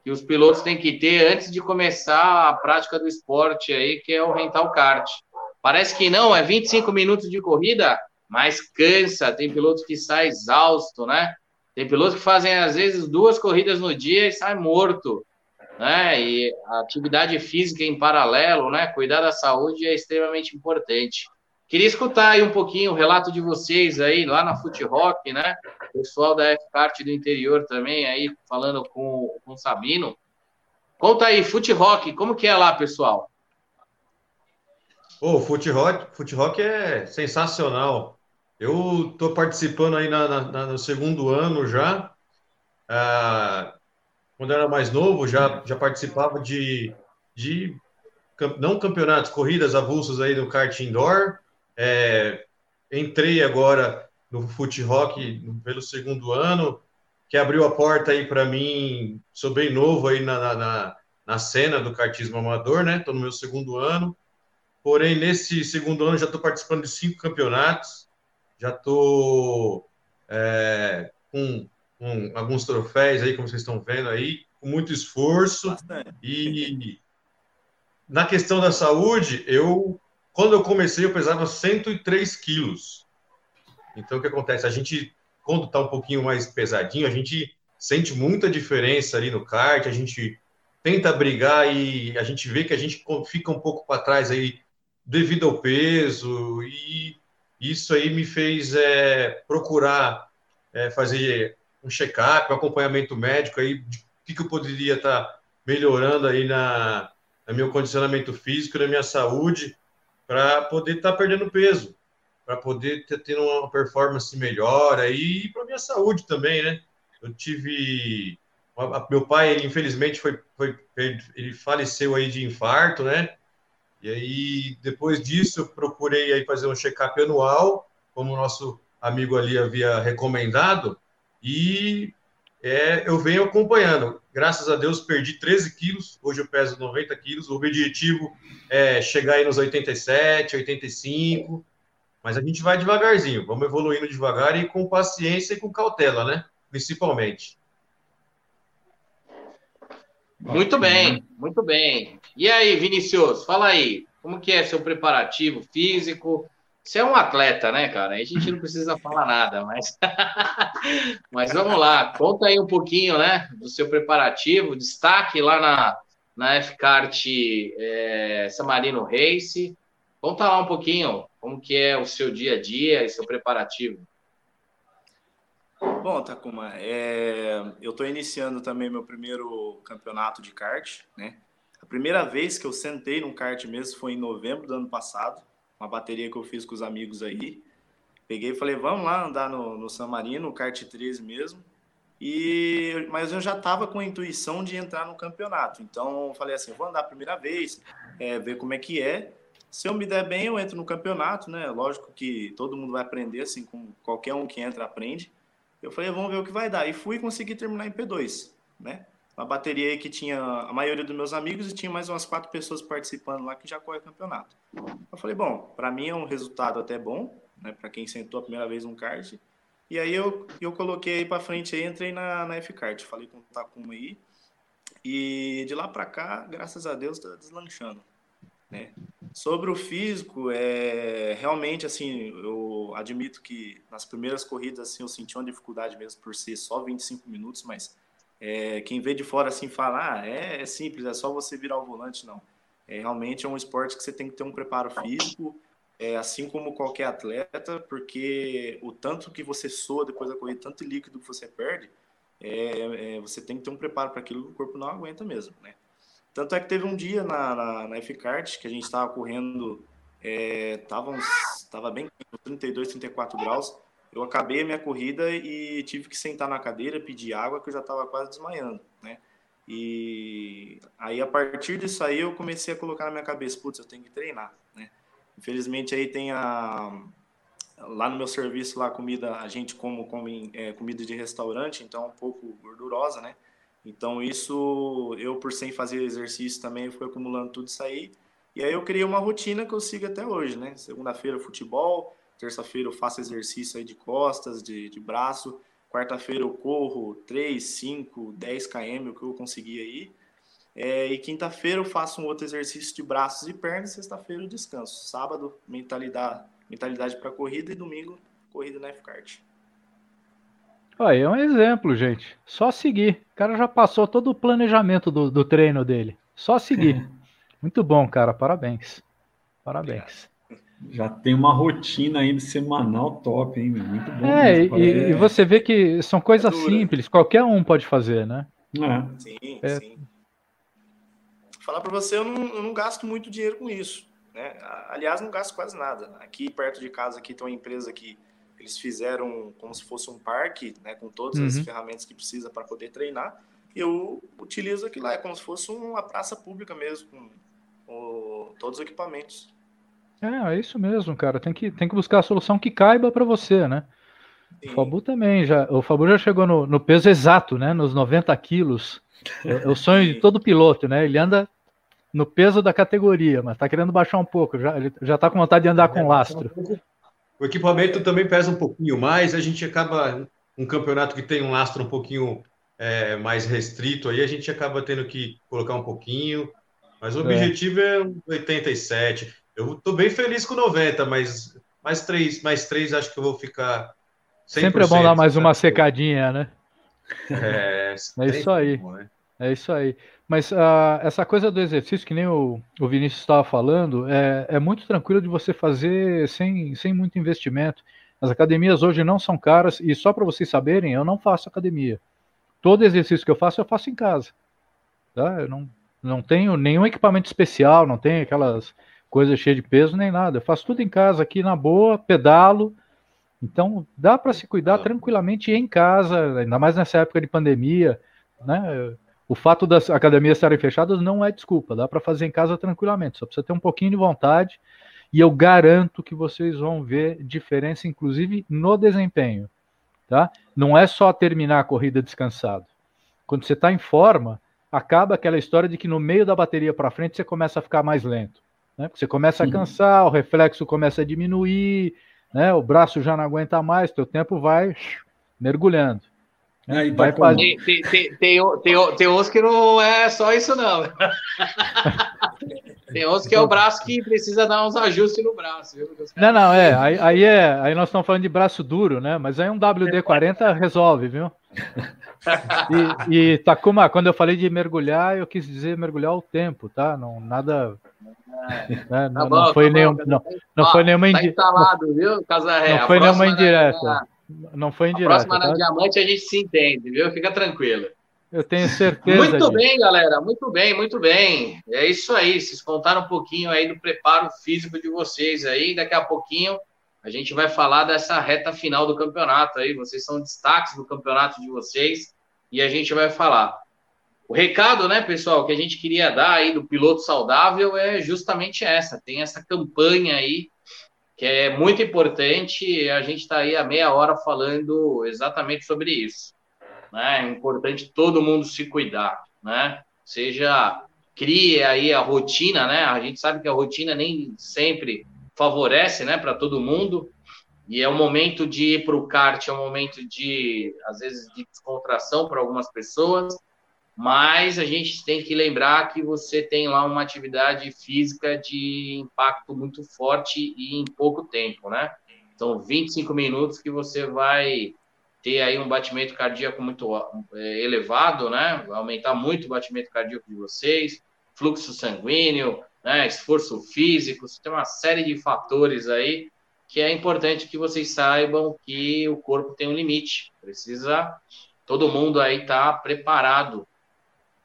que os pilotos têm que ter antes de começar a prática do esporte aí, que é o rental kart. Parece que não, é 25 minutos de corrida, mas cansa. Tem pilotos que saem exausto, né? Tem pilotos que fazem, às vezes, duas corridas no dia e sai morto. Né? E a atividade física em paralelo, né? Cuidar da saúde é extremamente importante. Queria escutar aí um pouquinho o relato de vocês aí lá na Fute Rock, né? Pessoal da F-Kart do interior também aí falando com, com o Sabino. Conta aí, Fute Rock, como que é lá, pessoal? O oh, Fute Rock, Fute Rock é sensacional. Eu estou participando aí na, na, no segundo ano já. Ah, quando eu era mais novo, já, já participava de, de não campeonatos, corridas avulsas aí no kart indoor. É, entrei agora no Foot Rock pelo segundo ano, que abriu a porta aí para mim. Sou bem novo aí na, na, na cena do kartismo amador, né? Estou no meu segundo ano. Porém, nesse segundo ano já estou participando de cinco campeonatos já estou é, com, com, alguns troféus aí, como vocês estão vendo aí, com muito esforço. Bastante. E na questão da saúde, eu, quando eu comecei, eu pesava 103 quilos. Então, o que acontece? A gente, quando está um pouquinho mais pesadinho, a gente sente muita diferença ali no kart, a gente tenta brigar e a gente vê que a gente fica um pouco para trás aí devido ao peso e isso aí me fez é, procurar é, fazer um check-up, um acompanhamento médico aí, de que, que eu poderia estar tá melhorando aí na, no meu condicionamento físico, na minha saúde, para poder estar tá perdendo peso, para poder ter, ter uma performance melhor aí e para minha saúde também, né? Eu tive meu pai, ele infelizmente foi, foi ele faleceu aí de infarto, né? E aí, depois disso, procurei aí fazer um check-up anual, como o nosso amigo ali havia recomendado, e é, eu venho acompanhando. Graças a Deus, perdi 13 quilos, hoje eu peso 90 quilos. O objetivo é chegar aí nos 87, 85, mas a gente vai devagarzinho, vamos evoluindo devagar e com paciência e com cautela, né? Principalmente. Muito bem, muito bem. E aí, Vinicius, fala aí, como que é seu preparativo físico? você é um atleta, né, cara? A gente não precisa falar nada, mas. mas vamos lá, conta aí um pouquinho, né, do seu preparativo, destaque lá na, na F-Kart é, Samarino Race. Conta lá um pouquinho como que é o seu dia a dia e seu preparativo. Bom, Takuma, é... eu estou iniciando também meu primeiro campeonato de kart, né? A primeira vez que eu sentei num kart mesmo foi em novembro do ano passado uma bateria que eu fiz com os amigos aí. Peguei e falei, vamos lá andar no, no San Marino, no kart 13 mesmo. E, mas eu já estava com a intuição de entrar no campeonato. Então, falei assim, vou andar a primeira vez, é, ver como é que é. Se eu me der bem, eu entro no campeonato, né? Lógico que todo mundo vai aprender, assim como qualquer um que entra aprende. Eu falei, vamos ver o que vai dar. E fui conseguir terminar em P2, né? Uma bateria aí que tinha a maioria dos meus amigos e tinha mais umas quatro pessoas participando lá que já corre campeonato. Eu falei, bom, para mim é um resultado até bom, né, para quem sentou a primeira vez um kart. E aí eu, eu coloquei aí para frente aí, entrei na, na F-Kart, falei com o Takuma aí. E de lá para cá, graças a Deus, está deslanchando. Né? Sobre o físico, é realmente assim, eu admito que nas primeiras corridas assim, eu senti uma dificuldade mesmo por ser só 25 minutos, mas é, quem vê de fora assim fala, ah, é, é, simples, é só você virar o volante, não. É, realmente é um esporte que você tem que ter um preparo físico, é, assim como qualquer atleta, porque o tanto que você soa depois da corrida, tanto líquido que você perde, é, é você tem que ter um preparo para aquilo que o corpo não aguenta mesmo, né? Tanto é que teve um dia na, na, na F-Kart que a gente estava correndo, estava é, bem 32, 34 graus, eu acabei a minha corrida e tive que sentar na cadeira, pedir água, que eu já estava quase desmaiando, né? E aí, a partir disso aí, eu comecei a colocar na minha cabeça, putz, eu tenho que treinar, né? Infelizmente, aí tem a... Lá no meu serviço, lá, comida, a gente come, come é, comida de restaurante, então é um pouco gordurosa, né? Então, isso, eu por sem fazer exercício também, fui acumulando tudo isso aí. E aí eu criei uma rotina que eu sigo até hoje, né? Segunda-feira, futebol, Terça-feira eu faço exercício aí de costas, de, de braço. Quarta-feira eu corro 3, 5, 10 km, o que eu conseguir aí. É, e quinta-feira eu faço um outro exercício de braços e pernas. Sexta-feira eu descanso. Sábado, mentalidade, mentalidade para corrida. E domingo, corrida na F-Kart. Aí é um exemplo, gente. Só seguir. O cara já passou todo o planejamento do, do treino dele. Só seguir. Muito bom, cara. Parabéns. Parabéns. Já tem uma rotina ainda semanal top, hein? Muito bom. É, e, e, você vê que são coisas é simples, qualquer um pode fazer, né? É. Sim, é. sim. Falar para você, eu não, eu não, gasto muito dinheiro com isso. Né? Aliás, não gasto quase nada. Aqui perto de casa aqui tem uma empresa que eles fizeram como se fosse um parque, né, com todas uhum. as ferramentas que precisa para poder treinar. Eu utilizo aquilo lá, é como se fosse uma praça pública mesmo, com o, todos os equipamentos. É, é isso mesmo, cara. Tem que, tem que buscar a solução que caiba para você, né? Sim. O Fabu também já. O Fabu já chegou no, no peso exato, né? Nos 90 quilos. É, é, o sonho de todo piloto, né? Ele anda no peso da categoria, mas tá querendo baixar um pouco. Já, ele já tá com vontade de andar com lastro. O equipamento também pesa um pouquinho mais, a gente acaba. Um campeonato que tem um lastro um pouquinho é, mais restrito, aí a gente acaba tendo que colocar um pouquinho. Mas o é. objetivo é 87. Eu estou bem feliz com 90, mas mais três, mais três acho que eu vou ficar. Sempre é bom dar mais uma secadinha, né? É, é isso aí. Bom, né? É isso aí. Mas uh, essa coisa do exercício, que nem o, o Vinícius estava falando, é, é muito tranquilo de você fazer sem, sem muito investimento. As academias hoje não são caras, e só para vocês saberem, eu não faço academia. Todo exercício que eu faço, eu faço em casa. Tá? Eu não, não tenho nenhum equipamento especial, não tenho aquelas coisa cheia de peso nem nada. Eu faço tudo em casa aqui na boa, pedalo. Então dá para se cuidar tranquilamente em casa, ainda mais nessa época de pandemia, né? O fato das academias estarem fechadas não é desculpa, dá para fazer em casa tranquilamente, só precisa ter um pouquinho de vontade e eu garanto que vocês vão ver diferença, inclusive no desempenho, tá? Não é só terminar a corrida descansado. Quando você está em forma, acaba aquela história de que no meio da bateria para frente você começa a ficar mais lento. Né? Você começa a cansar, o reflexo começa a diminuir, né? o braço já não aguenta mais, teu tempo vai mergulhando. Né? vai tá fazer... tem, tem, tem, tem, tem uns que não é só isso, não. Tem outros que é o braço que precisa dar uns ajustes no braço, viu? Não, não, é. Aí, aí, é. aí nós estamos falando de braço duro, né? Mas aí um WD-40 resolve, viu? E, e Takuma, quando eu falei de mergulhar, eu quis dizer mergulhar o tempo, tá? Não, nada. Tá não, bom, não, foi tá nenhum, bom, não, não foi nenhuma tá instalado, viu, Casaré? Não foi nenhuma indireta. Não foi indireta. A próxima tá? na Diamante a gente se entende, viu? Fica tranquilo. Eu tenho certeza. Muito disso. bem, galera. Muito bem, muito bem. É isso aí. Vocês contaram um pouquinho aí do preparo físico de vocês aí. Daqui a pouquinho a gente vai falar dessa reta final do campeonato aí. Vocês são destaques do campeonato de vocês e a gente vai falar. O recado, né, pessoal, que a gente queria dar aí do piloto saudável é justamente essa. Tem essa campanha aí que é muito importante. A gente está aí há meia hora falando exatamente sobre isso né? É importante todo mundo se cuidar, né? Seja crie aí a rotina, né? A gente sabe que a rotina nem sempre favorece, né, para todo mundo. E é um momento de ir para o kart, é um momento de, às vezes, de descontração para algumas pessoas, mas a gente tem que lembrar que você tem lá uma atividade física de impacto muito forte e em pouco tempo, né? São 25 minutos que você vai ter aí um batimento cardíaco muito é, elevado, né? Aumentar muito o batimento cardíaco de vocês, fluxo sanguíneo, né? Esforço físico, tem uma série de fatores aí que é importante que vocês saibam que o corpo tem um limite. Precisa todo mundo aí estar tá preparado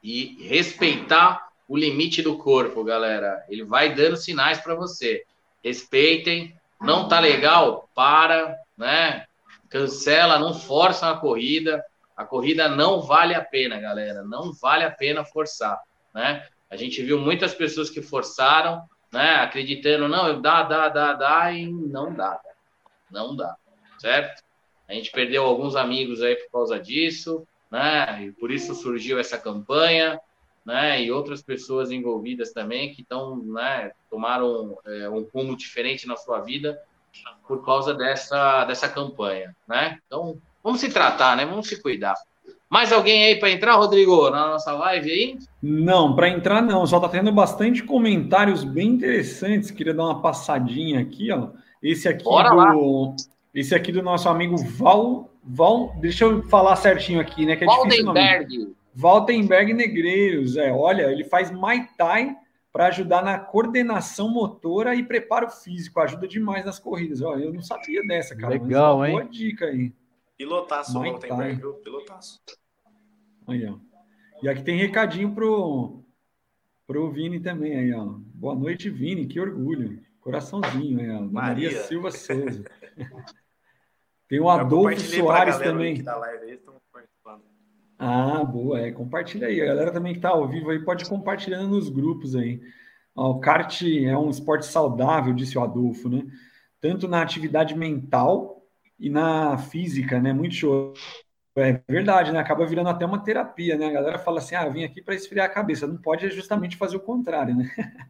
e respeitar o limite do corpo, galera. Ele vai dando sinais para você. Respeitem. Não tá legal? Para, né? cancela, não força a corrida. A corrida não vale a pena, galera. Não vale a pena forçar, né? A gente viu muitas pessoas que forçaram, né? Acreditando, não, dá, dá, dá, dá, e não dá. Não dá, certo? A gente perdeu alguns amigos aí por causa disso, né? E por isso surgiu essa campanha, né? E outras pessoas envolvidas também que estão, né? Tomaram é, um rumo diferente na sua vida por causa dessa, dessa campanha, né? Então, vamos se tratar, né? Vamos se cuidar. Mais alguém aí para entrar, Rodrigo, na nossa live aí? Não, para entrar não. Só tá tendo bastante comentários bem interessantes. Queria dar uma passadinha aqui, ó. Esse aqui Bora do lá. esse aqui do nosso amigo Val Val, deixa eu falar certinho aqui, né, que é Valdenberg. Valdenberg Negreiros, é, olha, ele faz Muay Thai para ajudar na coordenação motora e preparo físico. Ajuda demais nas corridas. Olha, eu não sabia dessa, cara. Legal, hein? Boa dica aí. Pilotaço, Rottenberg, viu? Pilotaço. Aí, ó. E aqui tem recadinho pro, pro Vini também aí, ó. Boa noite, Vini. Que orgulho. Coraçãozinho aí, ó. Maria, Maria Silva Souza. tem o Adolfo Soares também. Live, ah, boa, é, compartilha aí. A galera também que está ao vivo aí pode compartilhando nos grupos aí. o kart é um esporte saudável, disse o Adolfo, né? Tanto na atividade mental e na física, né? Muito show. É verdade, né? Acaba virando até uma terapia, né? A galera fala assim: ah, vim aqui para esfriar a cabeça. Não pode justamente fazer o contrário, né?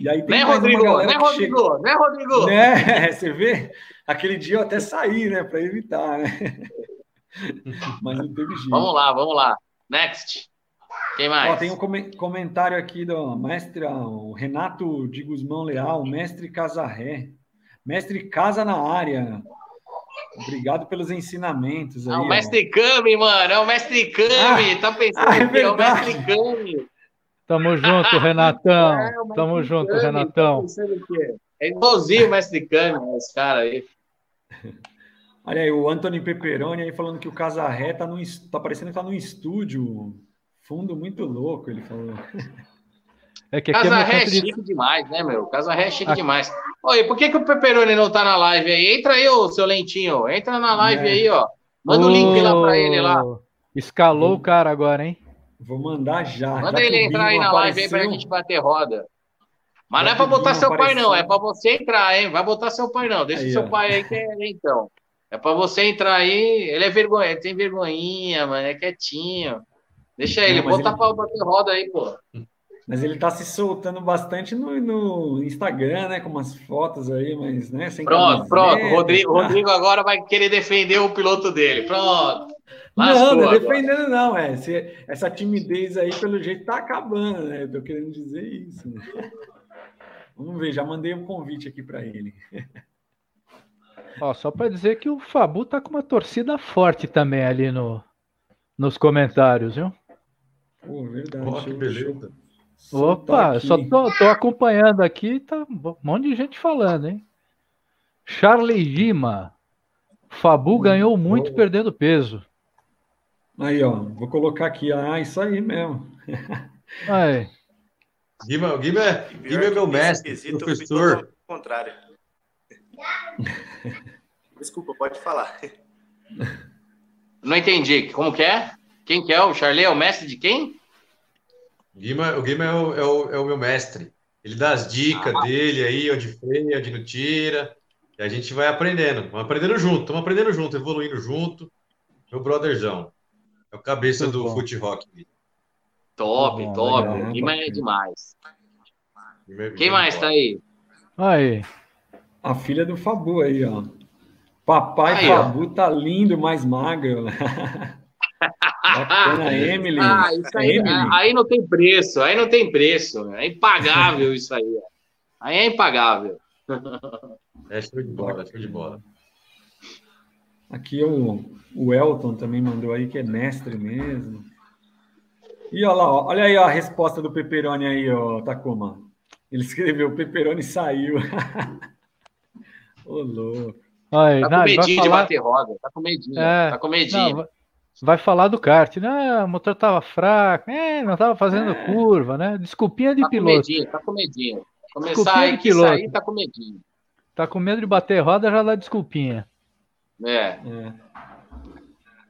E aí tem né, Rodrigo? Né, Rodrigo? Chega... Né, Rodrigo? Né? Você vê? Aquele dia eu até saí, né? Para evitar, né? Mas não teve jeito. Vamos lá, vamos lá. Next. Quem mais? Ó, tem um comentário aqui do mestre o Renato de Guzmão Leal, mestre Casarré. Mestre Casa na área. Obrigado pelos ensinamentos aí. É o mestre Cami, mano. É o mestre Cami. Ah, tá pensando ah, é, que é o mestre Cami. Tamo junto, Renatão. É, Tamo junto, Kami. Renatão. Tá é igualzinho o mestre Cami, esse cara aí. Olha aí, o Anthony Peperoni aí falando que o Casarré tá, no, tá parecendo que tá no estúdio. Fundo muito louco, ele falou. É que aqui Casarré é, é chique de... demais, né, meu? Casarré é chique aqui. demais. Oi, por que, que o Peperoni não tá na live aí? Entra aí, ô, seu lentinho. Entra na live é. aí, ó. Manda o link lá pra ele lá. Escalou o cara agora, hein? Vou mandar já. Manda já ele entrar aí na live aí pra gente bater roda. Mas não é pra botar seu apareceu. pai, não. É pra você entrar, hein? Vai botar seu pai, não. Deixa aí, seu ó. pai aí que é então. É para você entrar aí. Ele é vergonha, ele tem vergonhinha, mano, é quietinho. Deixa ele, Não, bota ele... para bater roda aí, pô. Mas ele tá se soltando bastante no, no, Instagram, né? Com umas fotos aí, mas, né? pronto, pronto. Rodrigo, Rodrigo agora vai querer defender o piloto dele. Pronto. Lascou não, não é defendendo, não. É. Essa timidez aí, pelo jeito, tá acabando, né? Eu tô querendo dizer isso. Né? Vamos ver, já mandei um convite aqui para ele. Ó, só para dizer que o Fabu tá com uma torcida forte também ali no, nos comentários, viu? Pô, verdade. Oh, que beleza. Opa, só tô, tô, acompanhando aqui, tá um monte de gente falando, hein? Charlie Lima. Fabu hum, ganhou muito perdendo peso. Aí, ó, vou colocar aqui. Ah, isso aí mesmo. Aí. Guima, Guima, Guima é meu mestre, professor. contrário. Desculpa, pode falar. Não entendi. Como que é? Quem que é? O Charlie é o mestre de quem? Guima, o Guima é o, é, o, é o meu mestre. Ele dá as dicas ah. dele aí, onde freia, onde não tira. E a gente vai aprendendo. Vamos aprendendo junto. Estamos aprendendo junto, evoluindo junto. Meu brotherzão. É o cabeça Muito do bom. Foot Rock. Top, bom, top. Legal, Guima é demais. Quem mais tá aí? Aí. A filha do Fabu aí, ó. Papai aí, Fabu ó. tá lindo, mais magro. Bacana, Emily. Ah, isso aí, Emily. aí não tem preço, aí não tem preço. É impagável isso aí. Aí é impagável. É show de bola, show de bola. Aqui o, o Elton também mandou aí que é mestre mesmo. E olha lá, olha aí a resposta do Peperoni aí, ó, Takuma. Ele escreveu: Peperoni saiu. Ô, louco. Aí, tá não, com medinho falar... de bater roda, tá com medinho, é, tá com medinho. Não, vai falar do kart, né? O motor tava fraco, é, não tava fazendo é. curva, né? Desculpinha de tá piloto. Com medinho, tá com medinho. Começar desculpinha aí de piloto. sair, tá com medinho. Tá com medo de bater roda, já dá desculpinha. É. é.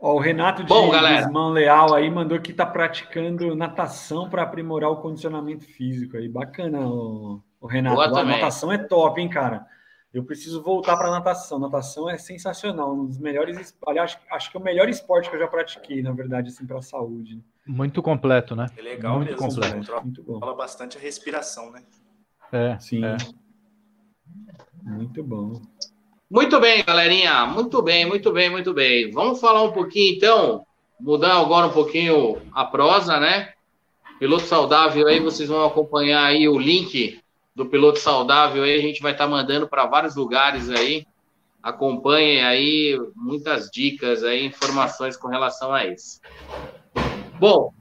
Ó, o Renato de Bom, Leal aí mandou que tá praticando natação para aprimorar o condicionamento físico aí. Bacana, o, o Renato. a natação é top, hein, cara? Eu preciso voltar para natação. Natação é sensacional, um dos melhores. Aliás, acho que é o melhor esporte que eu já pratiquei, na verdade, assim, para a saúde. Muito completo, né? É legal Muito mesmo. Completo. Muito bom. Fala bastante a respiração, né? É, sim. É. Muito bom. Muito bem, galerinha. Muito bem, muito bem, muito bem. Vamos falar um pouquinho, então, mudar agora um pouquinho a prosa, né? Piloto saudável aí, vocês vão acompanhar aí o link do piloto saudável aí, a gente vai estar tá mandando para vários lugares aí. Acompanhem aí muitas dicas aí, informações com relação a isso. Bom,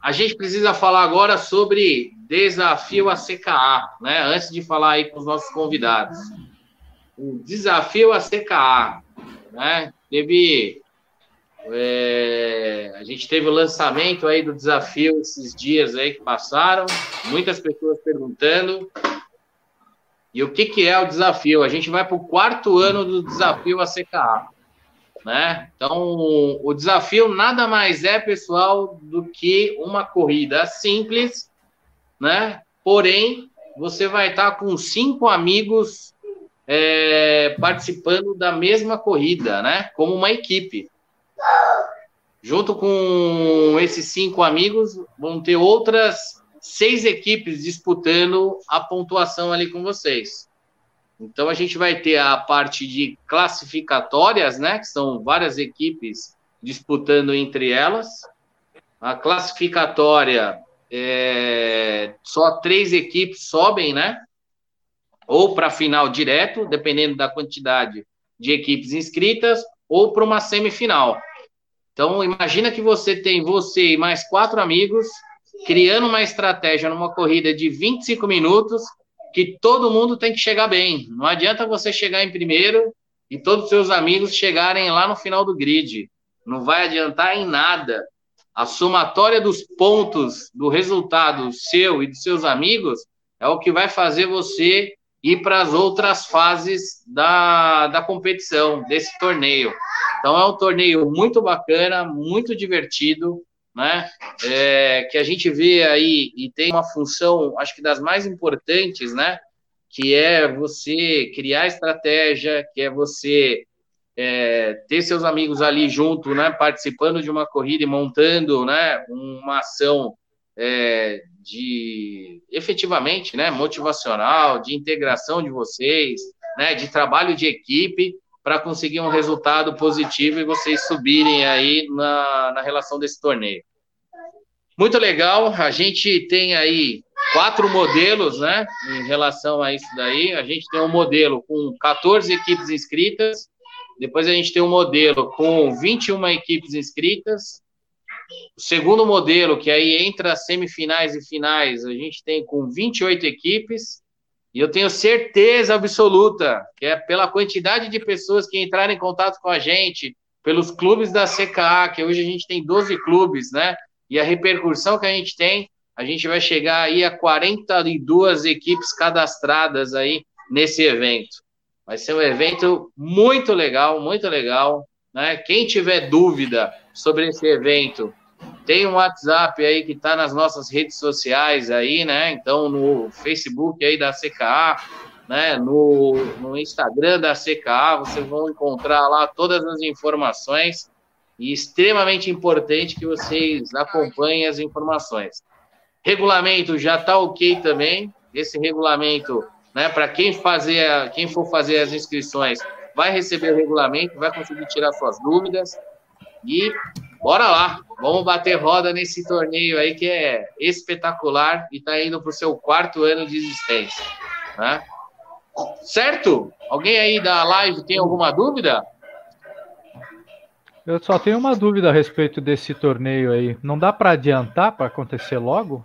a gente precisa falar agora sobre desafio a CKA, né? Antes de falar aí com os nossos convidados. O desafio a CKA, né? Teve é, a gente teve o lançamento aí do desafio esses dias aí que passaram, muitas pessoas perguntando. E o que, que é o desafio? A gente vai para o quarto ano do desafio ACKA. Né? Então, o desafio nada mais é, pessoal, do que uma corrida simples, né? Porém, você vai estar com cinco amigos é, participando da mesma corrida, né? Como uma equipe. Junto com esses cinco amigos, vão ter outras seis equipes disputando a pontuação ali com vocês. Então a gente vai ter a parte de classificatórias, né? Que são várias equipes disputando entre elas. A classificatória é, só três equipes sobem, né? Ou para final direto, dependendo da quantidade de equipes inscritas, ou para uma semifinal. Então, imagina que você tem você e mais quatro amigos criando uma estratégia numa corrida de 25 minutos que todo mundo tem que chegar bem. Não adianta você chegar em primeiro e todos os seus amigos chegarem lá no final do grid. Não vai adiantar em nada. A somatória dos pontos do resultado seu e dos seus amigos é o que vai fazer você ir para as outras fases da, da competição, desse torneio. Então é um torneio muito bacana, muito divertido, né? É, que a gente vê aí e tem uma função, acho que das mais importantes, né? Que é você criar estratégia, que é você é, ter seus amigos ali junto, né? Participando de uma corrida e montando, né? Uma ação é, de efetivamente, né, motivacional, de integração de vocês, né, de trabalho de equipe. para conseguir um resultado positivo e vocês subirem aí na, na relação desse torneio. Muito legal, a gente tem aí quatro modelos, né, em relação a isso daí. A gente tem um modelo com 14 equipes inscritas, depois a gente tem um modelo com 21 equipes inscritas. O segundo modelo, que aí entra semifinais e finais, a gente tem com 28 equipes. E eu tenho certeza absoluta que é pela quantidade de pessoas que entraram em contato com a gente, pelos clubes da CKA, que hoje a gente tem 12 clubes, né? E a repercussão que a gente tem, a gente vai chegar aí a 42 equipes cadastradas aí nesse evento. Vai ser um evento muito legal, muito legal. Né? Quem tiver dúvida sobre esse evento, tem um WhatsApp aí que está nas nossas redes sociais aí, né? Então, no Facebook aí da CKA, né? No, no Instagram da CKA, vocês vão encontrar lá todas as informações e extremamente importante que vocês acompanhem as informações. Regulamento já está ok também. Esse regulamento né? Para quem fazer, quem for fazer as inscrições, vai receber o regulamento, vai conseguir tirar suas dúvidas e bora lá, vamos bater roda nesse torneio aí que é espetacular e está indo para o seu quarto ano de existência, né? Certo? Alguém aí da live tem alguma dúvida? Eu só tenho uma dúvida a respeito desse torneio aí. Não dá para adiantar para acontecer logo?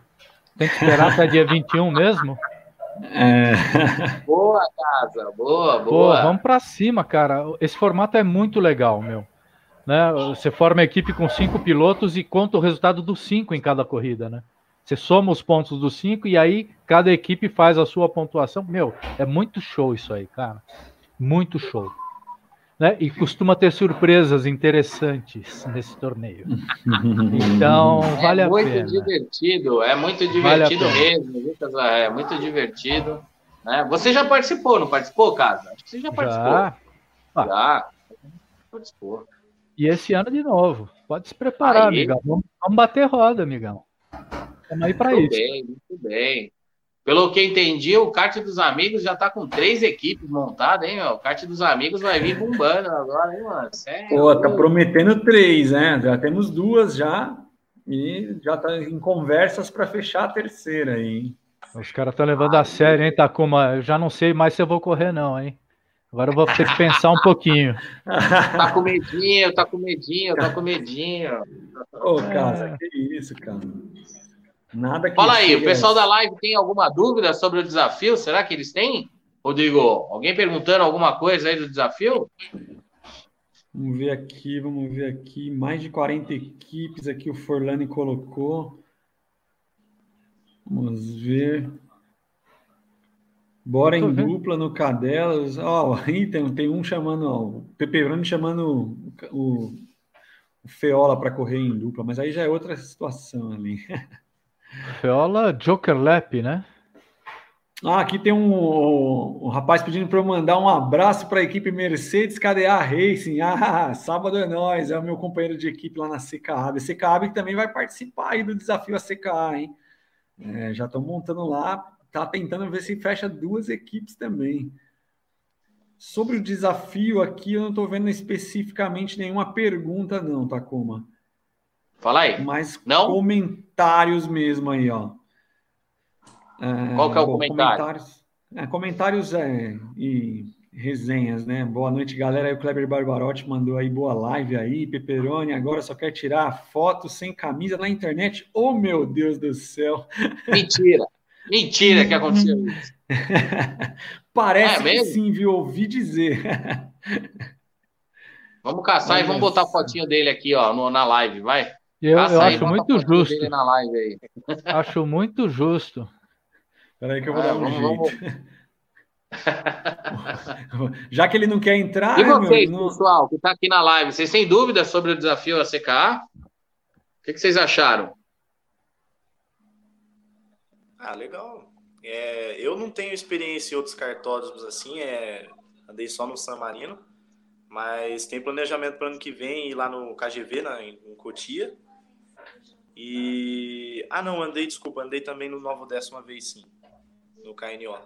Tem que esperar até dia 21 mesmo? É... Boa, casa, boa, boa. Pô, vamos para cima, cara. Esse formato é muito legal, meu. Né? Você forma a equipe com cinco pilotos e conta o resultado dos cinco em cada corrida, né? Você soma os pontos dos cinco e aí cada equipe faz a sua pontuação. Meu, é muito show isso aí, cara. Muito show. Né? E costuma ter surpresas interessantes nesse torneio. Então, é vale a pena. É muito divertido, é muito divertido vale mesmo, Lucas, é muito divertido. Né? Você já participou, não participou, Casa? Acho que você já participou. Já. Ah. já. Participou. E esse ano de novo. Pode se preparar, aí. amigão. Vamos, vamos bater roda, amigão. Estamos aí para isso. Muito bem, muito bem. Pelo que entendi, o kart dos amigos já tá com três equipes montadas, hein, meu? O kart dos amigos vai vir bombando agora, hein, mano? Sério? Pô, tá prometendo três, né? Já temos duas já. E já tá em conversas para fechar a terceira aí, hein? Os caras estão levando ah, a sério, hein, Takuma? Eu já não sei mais se eu vou correr, não, hein? Agora eu vou ter que pensar um pouquinho. tá com medinho, tá com medinho, tá com medinho. Ô, cara, é. que isso, cara. Nada Fala aí, o pessoal da live tem alguma dúvida sobre o desafio? Será que eles têm? Rodrigo, alguém perguntando alguma coisa aí do desafio? Vamos ver aqui, vamos ver aqui. Mais de 40 equipes aqui o Forlani colocou. Vamos ver. Bora em dupla no Cadelas. Ó, oh, então, tem um chamando, ó, o Peperoni chamando o, o Feola para correr em dupla, mas aí já é outra situação ali. Feola Joker Lap, né? Ah, aqui tem um, um, um rapaz pedindo para eu mandar um abraço para a equipe Mercedes KDA Racing. Ah, sábado é nós, é o meu companheiro de equipe lá na CKAB. A CKAB que também vai participar aí do desafio a CKA, hein? É, já estão montando lá, tá tentando ver se fecha duas equipes também. Sobre o desafio aqui, eu não estou vendo especificamente nenhuma pergunta, não, Takuma. Fala aí. Mas não? comentários mesmo aí, ó. É, Qual que é o comentário? Comentários, é, comentários é, e resenhas, né? Boa noite, galera. Aí o Kleber Barbarotti mandou aí boa live aí. Peperoni agora só quer tirar foto sem camisa na internet. Oh, meu Deus do céu. Mentira. Mentira que aconteceu isso. Parece é que sim, viu? Ouvi dizer. Vamos caçar e vamos botar a fotinho dele aqui, ó, no, na live, vai. Eu, eu acho muito justo. Acho muito justo. Peraí que eu vou ah, dar um vamos, jeito. Já que ele não quer entrar. E vocês, meu, não... pessoal, que está aqui na live, vocês têm dúvidas sobre o desafio ACKA? O que, que vocês acharam? Ah, legal. É, eu não tenho experiência em outros cartódromos assim, é, andei só no San Marino, mas tem planejamento para ano que vem ir lá no KGV, na, em Cotia. E. Ah, não, andei, desculpa, andei também no Novo Décima vez, sim. No KNO.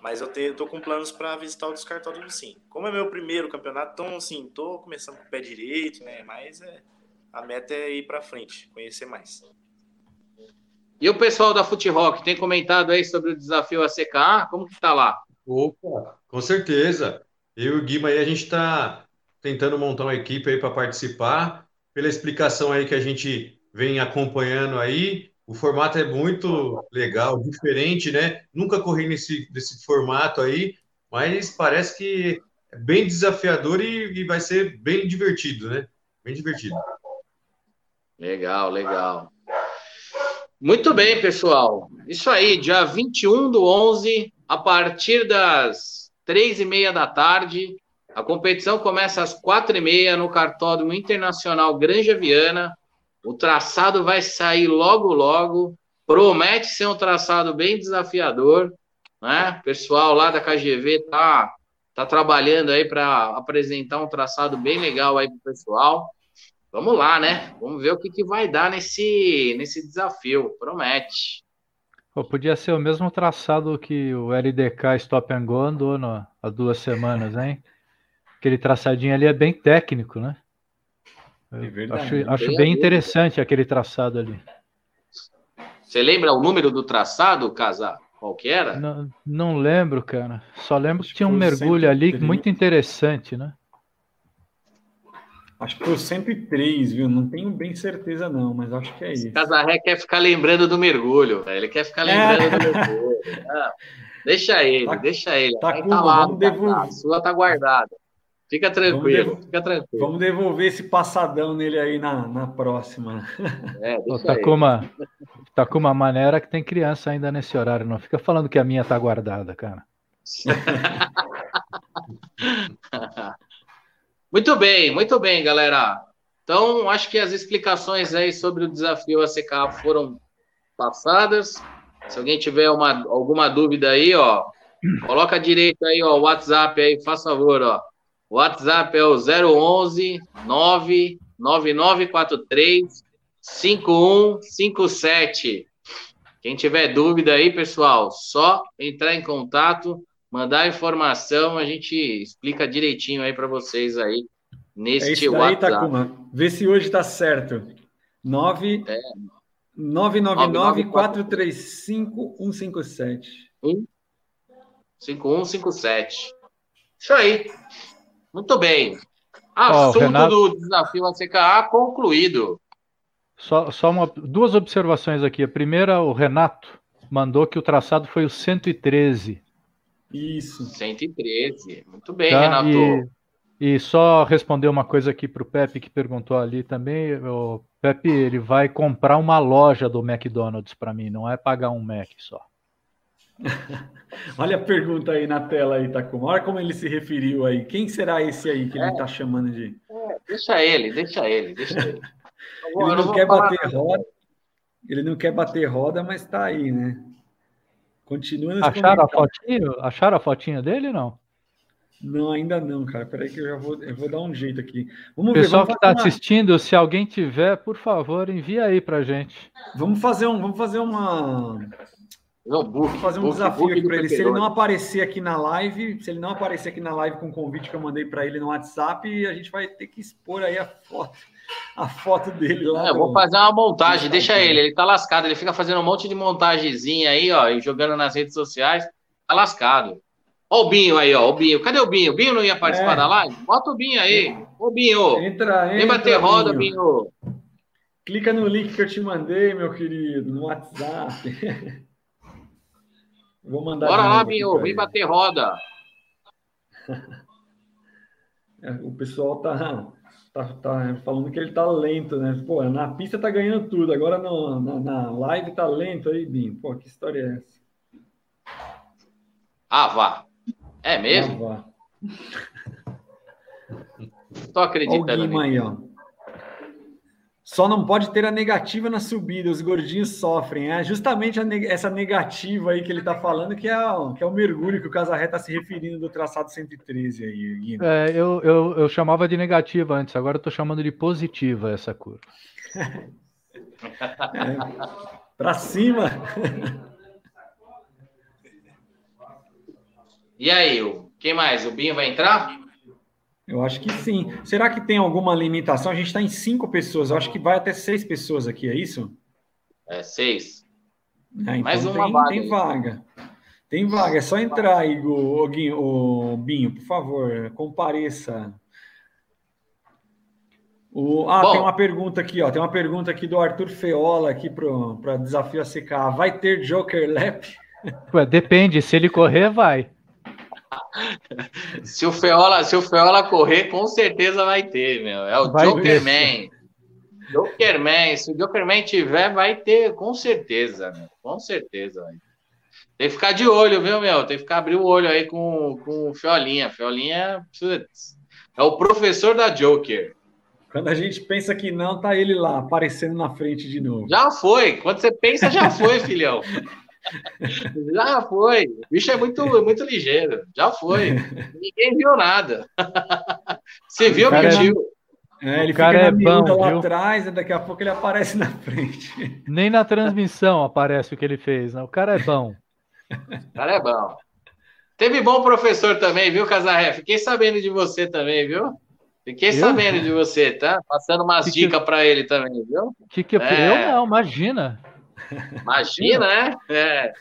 Mas eu te, tô com planos para visitar outros cartódromos sim. Como é meu primeiro campeonato, então assim, tô começando com o pé direito, né? Mas é, a meta é ir para frente, conhecer mais. E o pessoal da Fute Rock tem comentado aí sobre o desafio ACKA? Como que tá lá? Opa, com certeza. Eu e o Guima aí, a gente está tentando montar uma equipe aí para participar. Pela explicação aí que a gente vem acompanhando aí, o formato é muito legal, diferente, né? Nunca corri nesse, nesse formato aí, mas parece que é bem desafiador e, e vai ser bem divertido, né? Bem divertido. Legal, legal. Muito bem, pessoal. Isso aí, dia 21 do 11, a partir das três e meia da tarde, a competição começa às quatro e meia no Cartódromo Internacional Granja Viana. O traçado vai sair logo, logo. Promete ser um traçado bem desafiador, né? O pessoal lá da KGV tá, tá trabalhando aí para apresentar um traçado bem legal aí para o pessoal. Vamos lá, né? Vamos ver o que, que vai dar nesse, nesse desafio. Promete. Pô, podia ser o mesmo traçado que o LDK Stop and Go andou no, há duas semanas, hein? Aquele traçadinho ali é bem técnico, né? É verdade. Acho, acho bem interessante aquele traçado ali. Você lembra o número do traçado, Casar? Qual que era? Não, não lembro, cara. Só lembro que tinha um mergulho ali muito interessante, né? Acho que foi o 103, viu? Não tenho bem certeza, não, mas acho que é isso. Casarré quer ficar lembrando do mergulho, velho. Ele quer ficar lembrando é. do mergulho. Ah, deixa ele, tá, deixa ele. Tá, tá lá, vamos tá, devolver. a sua tá guardada. Fica tranquilo, fica tranquilo. Vamos devolver esse passadão nele aí na, na próxima. É, tá, com uma, tá com uma maneira que tem criança ainda nesse horário. Não fica falando que a minha tá guardada, cara. muito bem, muito bem, galera. Então, acho que as explicações aí sobre o desafio ACK foram passadas. Se alguém tiver uma, alguma dúvida aí, ó, coloca direito aí, ó, o WhatsApp aí, faz favor, ó. O WhatsApp é o 011 99943 5157. Quem tiver dúvida aí, pessoal, só entrar em contato, mandar informação, a gente explica direitinho aí para vocês aí neste é isso daí, WhatsApp. Takuma. Vê se hoje está certo. 9 é. 999 435 157. 5157. Isso aí. Muito bem. Assunto oh, Renato... do desafio ACKA concluído. Só, só uma, duas observações aqui. A primeira, o Renato mandou que o traçado foi o 113. Isso. 113. Muito bem, tá? Renato. E, e só responder uma coisa aqui para o Pepe que perguntou ali também. O Pepe ele vai comprar uma loja do McDonald's para mim, não é pagar um Mac só. Olha a pergunta aí na tela aí, Takuma. Olha como ele se referiu aí. Quem será esse aí que é. ele está chamando de. É, deixa ele, deixa ele, deixa ele. ele não, quer bater nada. roda. Ele não quer bater roda, mas está aí, né? Continua Acharam a fotinho? Acharam a fotinha dele não? Não, ainda não, cara. Peraí que eu já vou, eu vou dar um jeito aqui. Vamos Pessoal ver, vamos que está uma... assistindo, se alguém tiver, por favor, envia aí pra gente. Vamos fazer um, vamos fazer uma não, book, Vou fazer um book, desafio book aqui para ele. Se ele não aparecer aqui na live, se ele não aparecer aqui na live com o convite que eu mandei para ele no WhatsApp, a gente vai ter que expor aí a foto, a foto dele lá. É, eu vou fazer uma montagem, deixa ele, ele tá lascado, ele fica fazendo um monte de montagenzinha aí, ó, e jogando nas redes sociais, tá lascado. Ó o Binho aí, ó, o Binho. Cadê o Binho? O Binho não ia participar é. da live? Bota o Binho aí. Ô, Binho. Entra, entra. Vem bater roda, Binho. Clica no link que eu te mandei, meu querido, no WhatsApp. Vou mandar. Bora lá, Binho, vem bater roda. É, o pessoal tá, tá, tá, falando que ele tá lento, né? Pô, na pista tá ganhando tudo, agora no, na, na live tá lento aí, Binho. Pô, que história é essa? Ah, vá. É mesmo? Ah, vá. Tô acreditando. Olha o aí, ó. Só não pode ter a negativa na subida, os gordinhos sofrem. É justamente neg essa negativa aí que ele está falando, que é, o, que é o mergulho que o Casarré está se referindo do traçado 113 aí, Guilherme. É, eu, eu, eu chamava de negativa antes, agora eu estou chamando de positiva essa curva. é, Para cima. E aí, quem mais? O Binho vai entrar? Eu acho que sim. Será que tem alguma limitação? A gente está em cinco pessoas. Eu acho que vai até seis pessoas aqui, é isso? É, seis. É, então Mais uma tem, vaga. Tem vaga. Tem vaga. É só entrar aí, o, o, o Binho, por favor, compareça. O, ah, Bom, tem uma pergunta aqui, ó. Tem uma pergunta aqui do Arthur Feola aqui para desafio a CK. Vai ter Joker Lap? Ué, depende, se ele correr, vai. se o Feola, se o Feola correr, com certeza vai ter, meu. É o vai Jokerman. Jokerman, se o Jokerman tiver, vai ter, com certeza, meu. Com certeza, vai. Tem que ficar de olho, viu, meu? Tem que ficar abrir o olho aí com, com o Feolinha. Feolinha, putz, é o professor da Joker. Quando a gente pensa que não, tá ele lá, aparecendo na frente de novo. Já foi. Quando você pensa, já foi, filhão. Já foi. O bicho é muito, muito ligeiro. Já foi. Ninguém viu nada. Você viu, mentiu. É, ele o cara é bom, lá viu? atrás e daqui a pouco ele aparece na frente. Nem na transmissão aparece o que ele fez. Né? O cara é bom. O cara é bom. Teve bom professor também, viu, Casaré? Fiquei sabendo de você também, viu? Fiquei eu? sabendo de você, tá? Passando umas que dicas que... para ele também, viu? Que que eu... É... eu não, imagina. Imagina, né? É.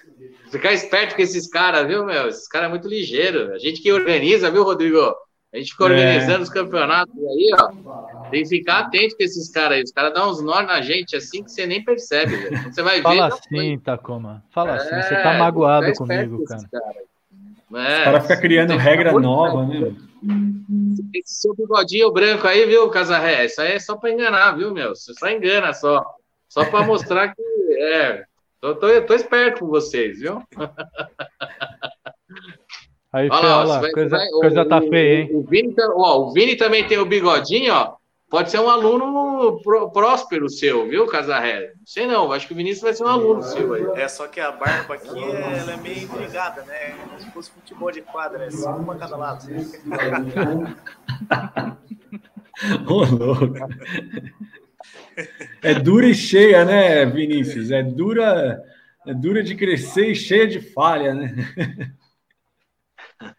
Ficar esperto com esses caras, viu, meu? Esses caras é muito ligeiro. A gente que organiza, viu, Rodrigo? A gente fica organizando é. os campeonatos aí, ó. Tem que ficar atento com esses caras aí. Os caras dão uns nós na gente assim que você nem percebe, velho. Você vai Fala ver. assim, Tacoma. Fala é, assim. Você tá magoado comigo, cara. cara. É, os caras ficam criando regra nova, né? Esse seu bigodinho branco aí, viu, Casarré? Isso aí é só para enganar, viu, meu? Você só engana só. Só para mostrar que é. Tô, tô, tô, esperto com vocês, viu? Aí, Olha lá, vai, coisa, vai, coisa tá o, tá feia, hein? O Vini, ó, o Vini também tem o bigodinho, ó. Pode ser um aluno próspero seu, viu, Casarré? Não sei não, acho que o Vinícius vai ser um aluno seu aí. É, só que a barba aqui ela é meio intrigada, né? Como se fosse futebol de quadra, é só uma cada lado. Ô, louco. É dura e cheia, né, Vinícius? É dura, é dura de crescer e cheia de falha, né?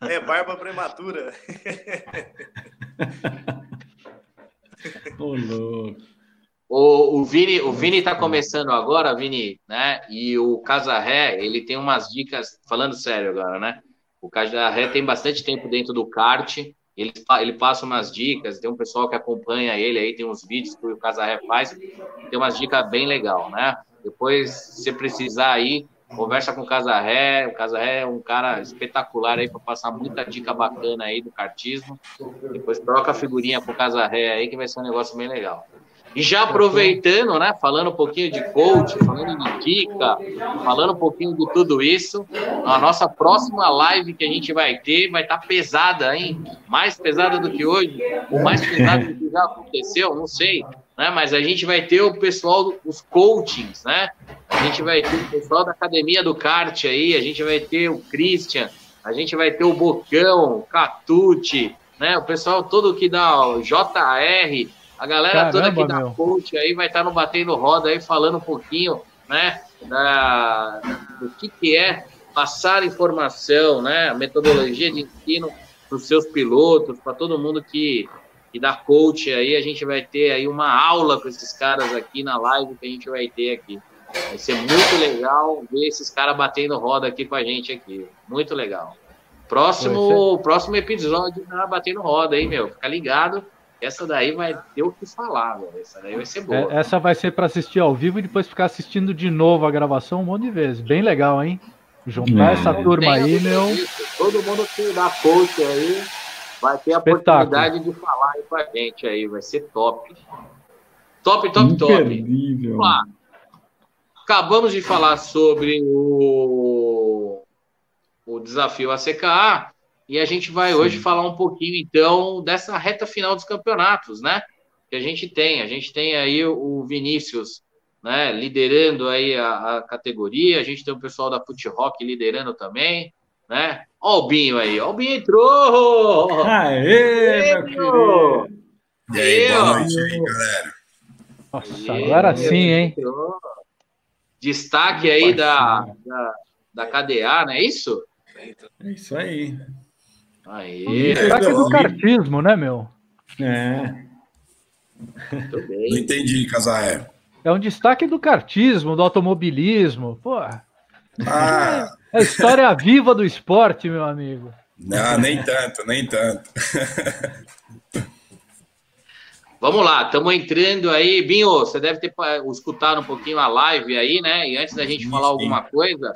É barba prematura. Ô, louco. O, o Vini, o Vini tá começando agora, Vini, né? E o Casarré, ele tem umas dicas, falando sério agora, né? O Casarré tem bastante tempo dentro do kart, ele, ele passa umas dicas, tem um pessoal que acompanha ele aí, tem uns vídeos que o Casarré faz, tem umas dicas bem legal, né? Depois, se precisar aí, conversa com o Casarré, o Casarré é um cara espetacular aí para passar muita dica bacana aí do kartismo. Depois troca a figurinha com o Casarré aí, que vai ser um negócio bem legal. E já aproveitando, né, falando um pouquinho de coach, falando de dica, falando um pouquinho de tudo isso, a nossa próxima live que a gente vai ter vai estar tá pesada, hein? Mais pesada do que hoje, ou mais pesada do que já aconteceu, não sei, né? Mas a gente vai ter o pessoal dos coachings, né? A gente vai ter o pessoal da academia do kart aí, a gente vai ter o Christian, a gente vai ter o Bocão, o Catute, né? O pessoal todo que dá o JR, a galera Caramba, toda aqui da coach aí vai estar no Batendo Roda aí falando um pouquinho, né, da, do que, que é passar informação, né, a metodologia de ensino para os seus pilotos, para todo mundo que, que dá coach aí, a gente vai ter aí uma aula com esses caras aqui na live que a gente vai ter aqui. Vai ser muito legal ver esses caras batendo roda aqui com a gente aqui. Muito legal. Próximo, próximo episódio tá batendo roda aí, meu. Fica ligado essa daí vai ter o que falar, velho. Essa daí vai ser boa. É, essa vai ser para assistir ao vivo e depois ficar assistindo de novo a gravação um monte de vezes. Bem legal, hein? Juntar é. essa turma aí, meu. Todo mundo que dá coach aí vai ter a oportunidade de falar aí com a gente aí. Vai ser top. Top, top, Imperdível. top. Acabamos de falar sobre o, o desafio ACKA. E a gente vai Sim. hoje falar um pouquinho, então, dessa reta final dos campeonatos, né? Que a gente tem. A gente tem aí o Vinícius, né, liderando aí a, a categoria. A gente tem o pessoal da Foot Rock liderando também, né? Ó o Binho aí. Ó o Binho entrou! Aê, meu querido! E aí, boa noite aí, galera. Nossa, agora sim, hein? Destaque aí da, da, da KDA, não é isso? É isso aí. Aí. Destaque do cartismo, né, meu? É. Não entendi, Casaré. É um destaque do cartismo, do automobilismo. Pô, Ah, é a história viva do esporte, meu amigo. não, nem tanto, nem tanto. Vamos lá, estamos entrando aí. Binho, você deve ter escutado um pouquinho a live aí, né? E antes da gente Sim, falar sim. alguma coisa,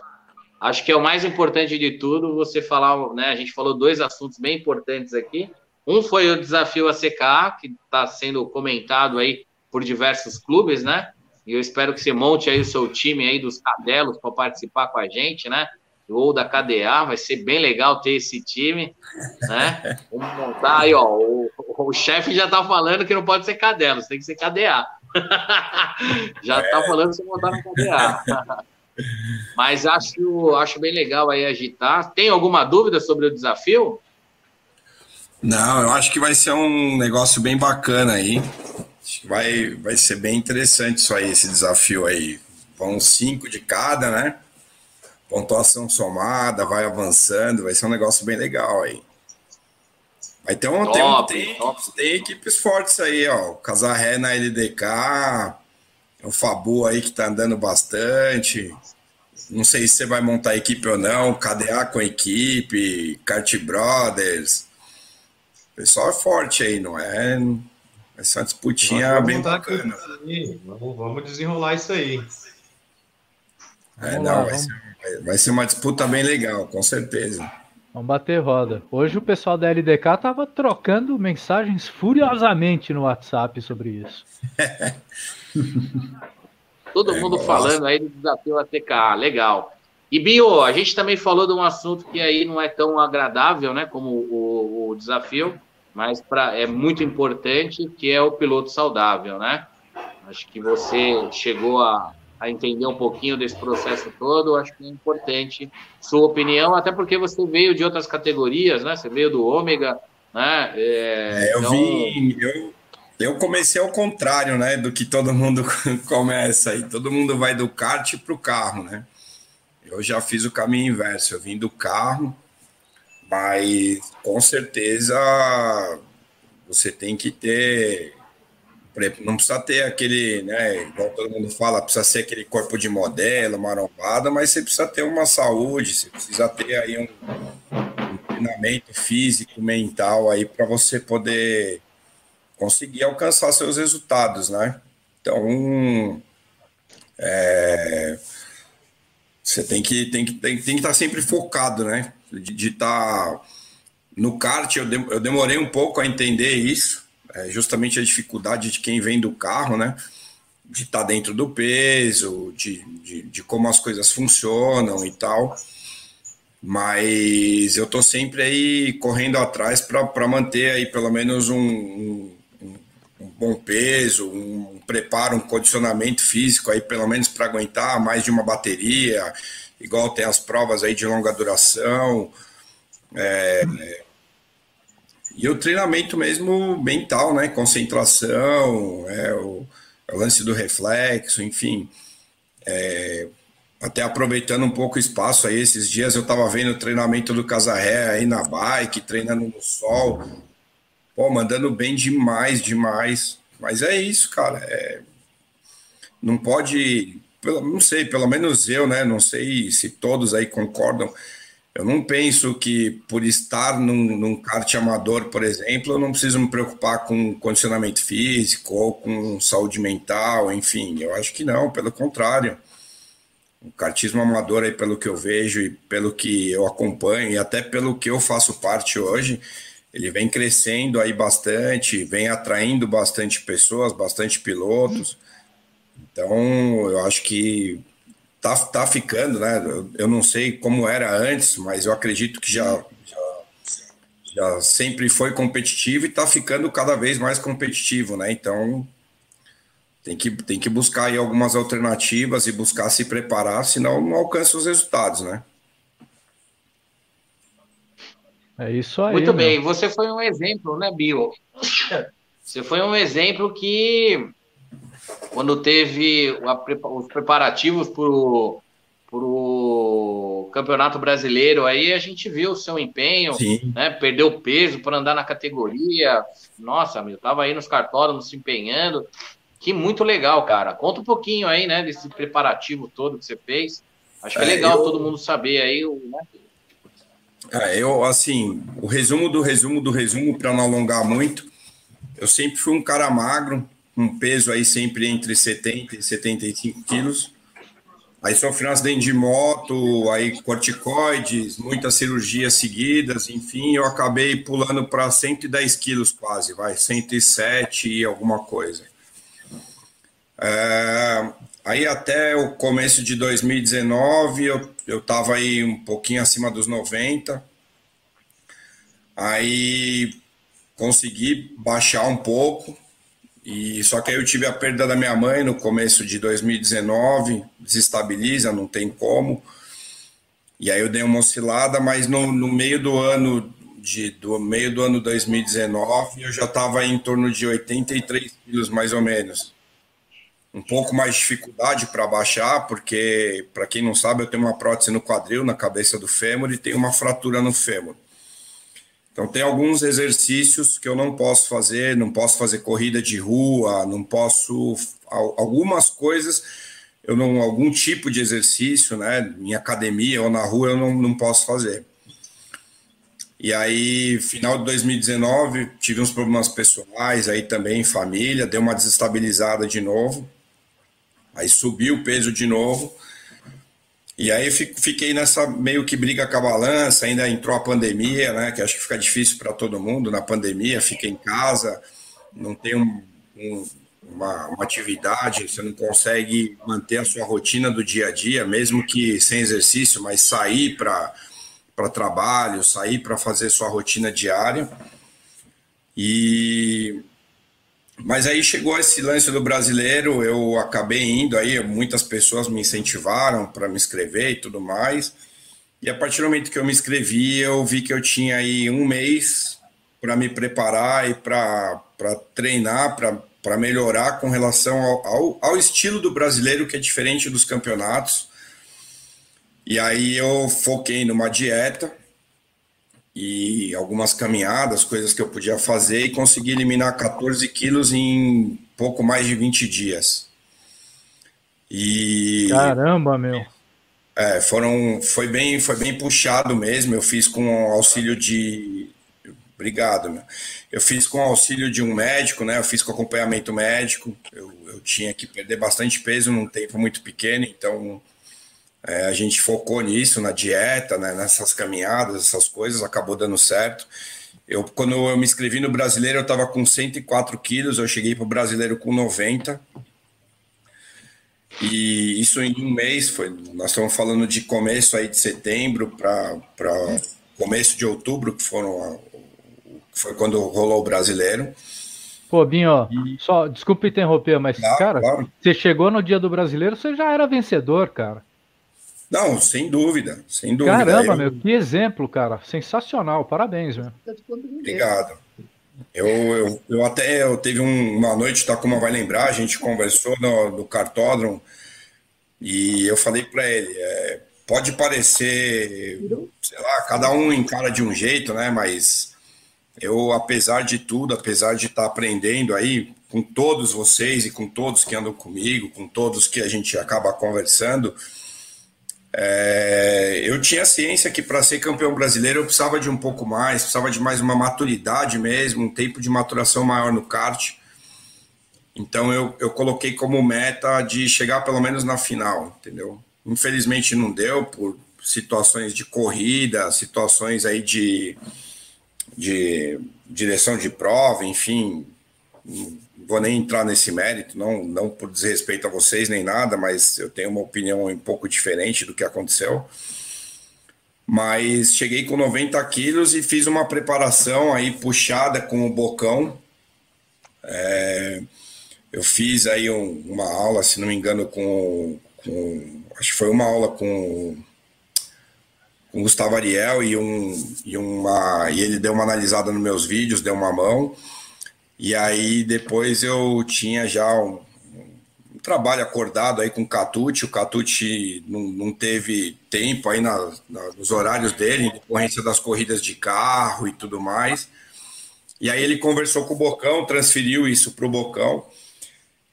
acho que é o mais importante de tudo você falar, né? A gente falou dois assuntos bem importantes aqui. Um foi o desafio ACK, que está sendo comentado aí por diversos clubes, né? E eu espero que você monte aí o seu time aí dos cadelos para participar com a gente, né? Ou da KDA, vai ser bem legal ter esse time, né? Vamos montar aí, ó. O, o chefe já tá falando que não pode ser cadelos, tem que ser KDA. já tá falando que você montar no KDA. Mas acho, acho bem legal aí agitar. Tem alguma dúvida sobre o desafio? Não, eu acho que vai ser um negócio bem bacana aí. Acho que vai, vai ser bem interessante isso aí, esse desafio aí. Vão cinco de cada, né? Pontuação somada, vai avançando, vai ser um negócio bem legal aí. Vai ter um, tem, um- tem, top. tem equipes fortes aí, ó. Casarré na LDK, o Fabu aí que tá andando bastante. Não sei se você vai montar equipe ou não, KDA com a equipe, Kart Brothers. O pessoal é forte aí, não é? Vai ser uma disputinha Vamos bem bacana. Vamos, vamos desenrolar isso aí. É, Vamos não, lá, vai, ser, vai ser uma disputa bem legal, com certeza. Vamos bater roda. Hoje o pessoal da LDK tava trocando mensagens furiosamente no WhatsApp sobre isso. Todo É, mundo gosto. falando aí do desafio ATK, legal. E Bio, a gente também falou de um assunto que aí não é tão agradável, né, como o, o desafio, mas pra, é muito importante, que é o piloto saudável, né? Acho que você chegou a, a entender um pouquinho desse processo todo, acho que é importante sua opinião, até porque você veio de outras categorias, né? Você veio do ômega, né? É, É, eu então- vim. Eu, eu comecei ao contrário, né? Do que todo mundo começa aí. Todo mundo vai do kart para o carro, né? Eu já fiz o caminho inverso. Eu vim do carro, mas com certeza você tem que ter. Não precisa ter aquele, né? Igual todo mundo fala, precisa ser aquele corpo de modelo, marombada, mas você precisa ter uma saúde, você precisa ter aí um, um treinamento físico, mental aí para você poder conseguir alcançar seus resultados, né? Então, é, você tem que tem que tem, tem que estar sempre focado, né? De estar no kart, eu, dem- eu demorei um pouco a entender isso, é, justamente a dificuldade de quem vem do carro, né? De estar dentro do peso, de, de, de como as coisas funcionam e tal mas eu tô sempre aí correndo atrás para manter aí pelo menos um, um, um bom peso, um preparo, um condicionamento físico aí pelo menos para aguentar mais de uma bateria, igual tem as provas aí de longa duração. É, e o treinamento mesmo mental, né? Concentração, é, o, é o lance do reflexo, enfim. É, até aproveitando um pouco o espaço aí, esses dias eu estava vendo o treinamento do Casarré aí na bike, treinando no sol. Pô, mandando bem demais, demais. Mas é isso, cara. é- Não pode. Não sei, pelo menos eu, né? Não sei se todos aí concordam. Eu não penso que por estar num, num kart amador, por exemplo, eu não preciso me preocupar com condicionamento físico ou com saúde mental, enfim. Eu acho que não, pelo contrário o kartismo amador aí pelo que eu vejo e pelo que eu acompanho e até pelo que eu faço parte hoje, ele vem crescendo aí bastante, vem atraindo bastante pessoas, bastante pilotos. Então, eu acho que tá, tá ficando, né? Eu, não sei como era antes, mas eu acredito que já, já, já sempre foi competitivo e tá ficando cada vez mais competitivo, né? Então, tem que, tem que buscar aí algumas alternativas e buscar se preparar, senão não alcança os resultados, né? É isso aí. Muito meu. bem, você foi um exemplo, né, Bio? Você foi um exemplo que, quando teve a os preparativos para o Campeonato Brasileiro aí, a gente viu o seu empenho, Sim. né? Perdeu peso para andar na categoria. Nossa, meu, tava aí nos cartódromos se empenhando. Que muito legal, cara. Conta um pouquinho aí, né, desse preparativo todo que você fez. Acho que é, é legal eu... todo mundo saber aí, né? É, eu, assim, o resumo do resumo do resumo, para não alongar muito, eu sempre fui um cara magro, um peso aí sempre entre 70 e 75 quilos. Aí sofri um acidente de moto, aí corticoides, muitas cirurgias seguidas, enfim, eu acabei pulando para 110 quilos quase, vai, 107 e alguma coisa. É, aí até o começo de 2019 eu, eu tava aí um pouquinho acima dos 90. Aí consegui baixar um pouco, e só que aí eu tive a perda da minha mãe no começo de 2019, desestabiliza, não tem como. E aí eu dei uma oscilada, mas no, no meio do ano de do meio do ano 2019 eu já estava em torno de 83 quilos mais ou menos. Um pouco mais de dificuldade para baixar, porque para quem não sabe eu tenho uma prótese no quadril, na cabeça do fêmur e tenho uma fratura no fêmur. Então, tem alguns exercícios que eu não posso fazer, não posso fazer corrida de rua, não posso. Algumas coisas, eu não. Algum tipo de exercício, né, em academia ou na rua, eu não, não posso fazer. E aí, final de 2019, tive uns problemas pessoais aí também, família, deu uma desestabilizada de novo. Aí subiu o peso de novo. E aí fiquei nessa meio que briga com a balança, ainda entrou a pandemia, né? Que acho que fica difícil para todo mundo na pandemia, fica em casa, não tem um, um, uma, uma, atividade, você não consegue manter a sua rotina do dia a dia, mesmo que sem exercício, mas sair para trabalho, sair para fazer sua rotina diária. E mas aí chegou esse lance do brasileiro, eu acabei indo aí, muitas pessoas me incentivaram para me inscrever e tudo mais. E a partir do momento que eu me inscrevi, eu vi que eu tinha aí um mês para me preparar e para treinar, para melhorar com relação ao, ao, ao estilo do brasileiro, que é diferente dos campeonatos. E aí eu foquei numa dieta, e algumas caminhadas, coisas que eu podia fazer e consegui eliminar 14 quilos em pouco mais de 20 dias. E caramba, meu. É, foram foi bem foi bem puxado mesmo. Eu fiz com auxílio de obrigado, meu. Eu fiz com auxílio de um médico, né? Eu fiz com acompanhamento médico. Eu, eu tinha que perder bastante peso num tempo muito pequeno, então é, a gente focou nisso, na dieta, né, nessas caminhadas, essas coisas, acabou dando certo. Eu, quando eu me inscrevi no brasileiro, eu estava com 104 quilos, eu cheguei para o brasileiro com 90. E isso em um mês, foi, nós estamos falando de começo aí de setembro para começo de outubro, que foram foi quando rolou o brasileiro. Pô, Binho, e... só desculpa interromper, mas, claro, cara, claro. você chegou no dia do brasileiro, você já era vencedor, cara. Não, sem dúvida, sem dúvida. Caramba, eu... meu, que exemplo, cara. Sensacional, parabéns, meu. Obrigado. Eu, eu, eu até eu teve um, uma noite, tá como vai lembrar, a gente conversou no, no cartódromo e eu falei para ele, é, pode parecer, sei lá, cada um encara de um jeito, né? Mas eu, apesar de tudo, apesar de estar tá aprendendo aí com todos vocês e com todos que andam comigo, com todos que a gente acaba conversando, é, eu tinha ciência que para ser campeão brasileiro eu precisava de um pouco mais, precisava de mais uma maturidade mesmo, um tempo de maturação maior no kart. Então eu, eu coloquei como meta de chegar pelo menos na final, entendeu? Infelizmente não deu por situações de corrida, situações aí de, de direção de prova, enfim, vou nem entrar nesse mérito, não, não por desrespeito a vocês nem nada, mas eu tenho uma opinião um pouco diferente do que aconteceu. Mas cheguei com 90 quilos e fiz uma preparação aí puxada com o bocão. É, eu fiz aí um, uma aula, se não me engano, com, com, acho que foi uma aula com, com Gustavo Ariel e, um, e, uma, e ele deu uma analisada nos meus vídeos, deu uma mão. E aí depois eu tinha já um, trabalho acordado aí com o Catucci. O Catucci não, não teve tempo aí na, na, nos horários dele, em decorrência das corridas de carro e tudo mais. E aí ele conversou com o Bocão, transferiu isso para o Bocão.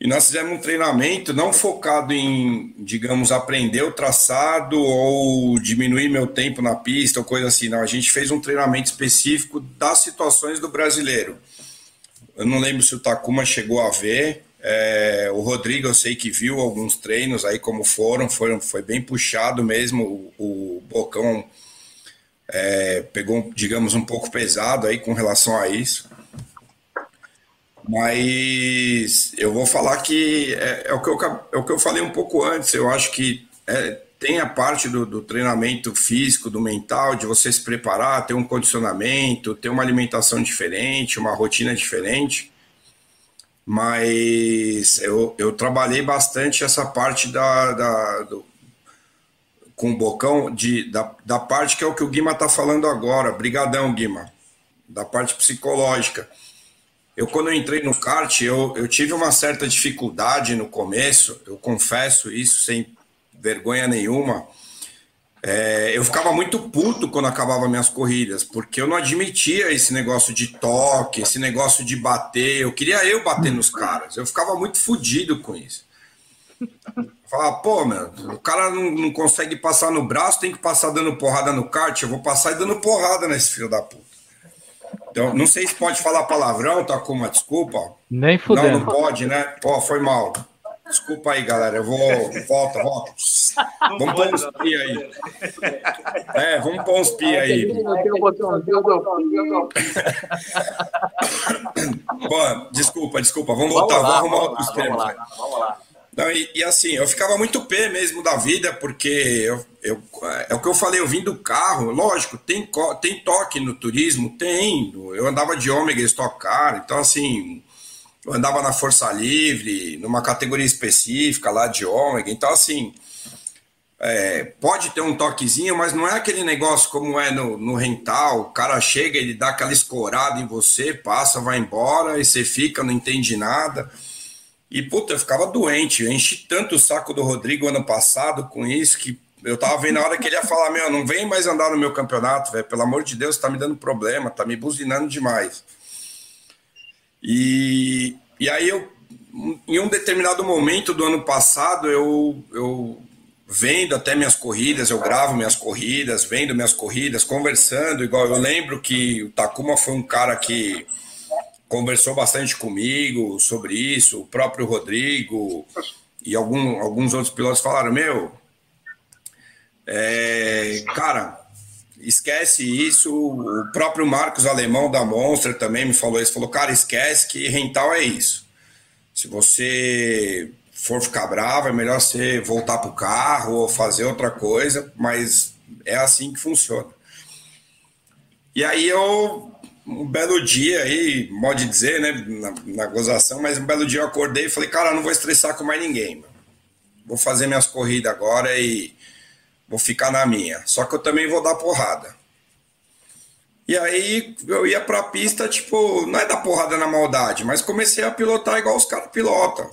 E nós fizemos um treinamento não focado em, digamos, aprender o traçado ou diminuir meu tempo na pista ou coisa assim. Não, a gente fez um treinamento específico das situações do brasileiro. Eu não lembro se o Takuma chegou a ver. É, o Rodrigo, eu sei que viu alguns treinos aí como foram, foram foi bem puxado mesmo. O, o Bocão é, pegou, digamos, um pouco pesado aí com relação a isso. Mas eu vou falar que é, é, o, que eu, é o que eu falei um pouco antes. Eu acho que é, tem a parte do, do, treinamento físico, do mental, de você se preparar, ter um condicionamento, ter uma alimentação diferente, uma rotina diferente. Mas eu, eu trabalhei bastante essa parte da, da do, com o Bocão, de, da, da parte que é o que o Guima está falando agora. Brigadão, Guima. Da parte psicológica eu, quando eu entrei no kart, eu, eu tive uma certa dificuldade no começo, eu confesso isso sem vergonha nenhuma. É, eu ficava muito puto quando acabava minhas corridas, porque eu não admitia esse negócio de toque, esse negócio de bater. Eu queria eu bater nos caras. Eu ficava muito fodido com isso. Falava, pô, meu, o cara não, não consegue passar no braço, tem que passar dando porrada no kart. Eu vou passar e dando porrada nesse filho da puta. Então, não sei se pode falar palavrão, tá com uma desculpa. Nem fudendo. Não, não pode, né? Pô, foi mal. Desculpa aí, galera. Eu vou. Volta, volta. Não vamos pôr uns pi aí. É, vamos pôr uns pi aí. Pô, desculpa, desculpa. Vamos voltar. Vamos, lá, vamos arrumar outros temas. Vamos lá, vamos lá. Não, e, e, assim, eu ficava muito pé mesmo da vida, porque eu, eu, é o que eu falei, eu vim do carro, lógico, tem, tem toque no turismo, tem. Eu andava de ômega Stock Car, então assim, eu andava na Força Livre, numa categoria específica lá de ômega, então assim, é, pode ter um toquezinho, mas não é aquele negócio como é no, no rental, o cara chega, ele dá aquela escorada em você, passa, vai embora, e você fica, não entende nada. E, puta, eu ficava doente. Eu enchi tanto o saco do Rodrigo ano passado com isso que eu tava vendo a hora que ele ia falar: Meu, não vem mais andar no meu campeonato, velho. Pelo amor de Deus, tá me dando problema, tá me buzinando demais. E, e aí, eu, em um determinado momento do ano passado, eu, eu vendo até minhas corridas, eu gravo minhas corridas, vendo minhas corridas, conversando. Igual eu lembro que o Takuma foi um cara que conversou bastante comigo sobre isso, o próprio Rodrigo e algum, alguns outros pilotos falaram: Meu, é, cara, esquece isso. O próprio Marcos Alemão da Monster também me falou isso: falou, cara, esquece que rental é isso. Se você for ficar bravo, é melhor você voltar para o carro ou fazer outra coisa, mas é assim que funciona. E aí eu um belo dia aí, pode dizer, né, na, na, gozação, mas um belo dia eu acordei e falei, cara, não vou estressar com mais ninguém, mano. Vou fazer minhas corridas agora e vou ficar na minha. Só que eu também vou dar porrada. E aí eu ia pra pista, tipo, não é dar porrada na maldade, mas comecei a pilotar igual os caras pilotam.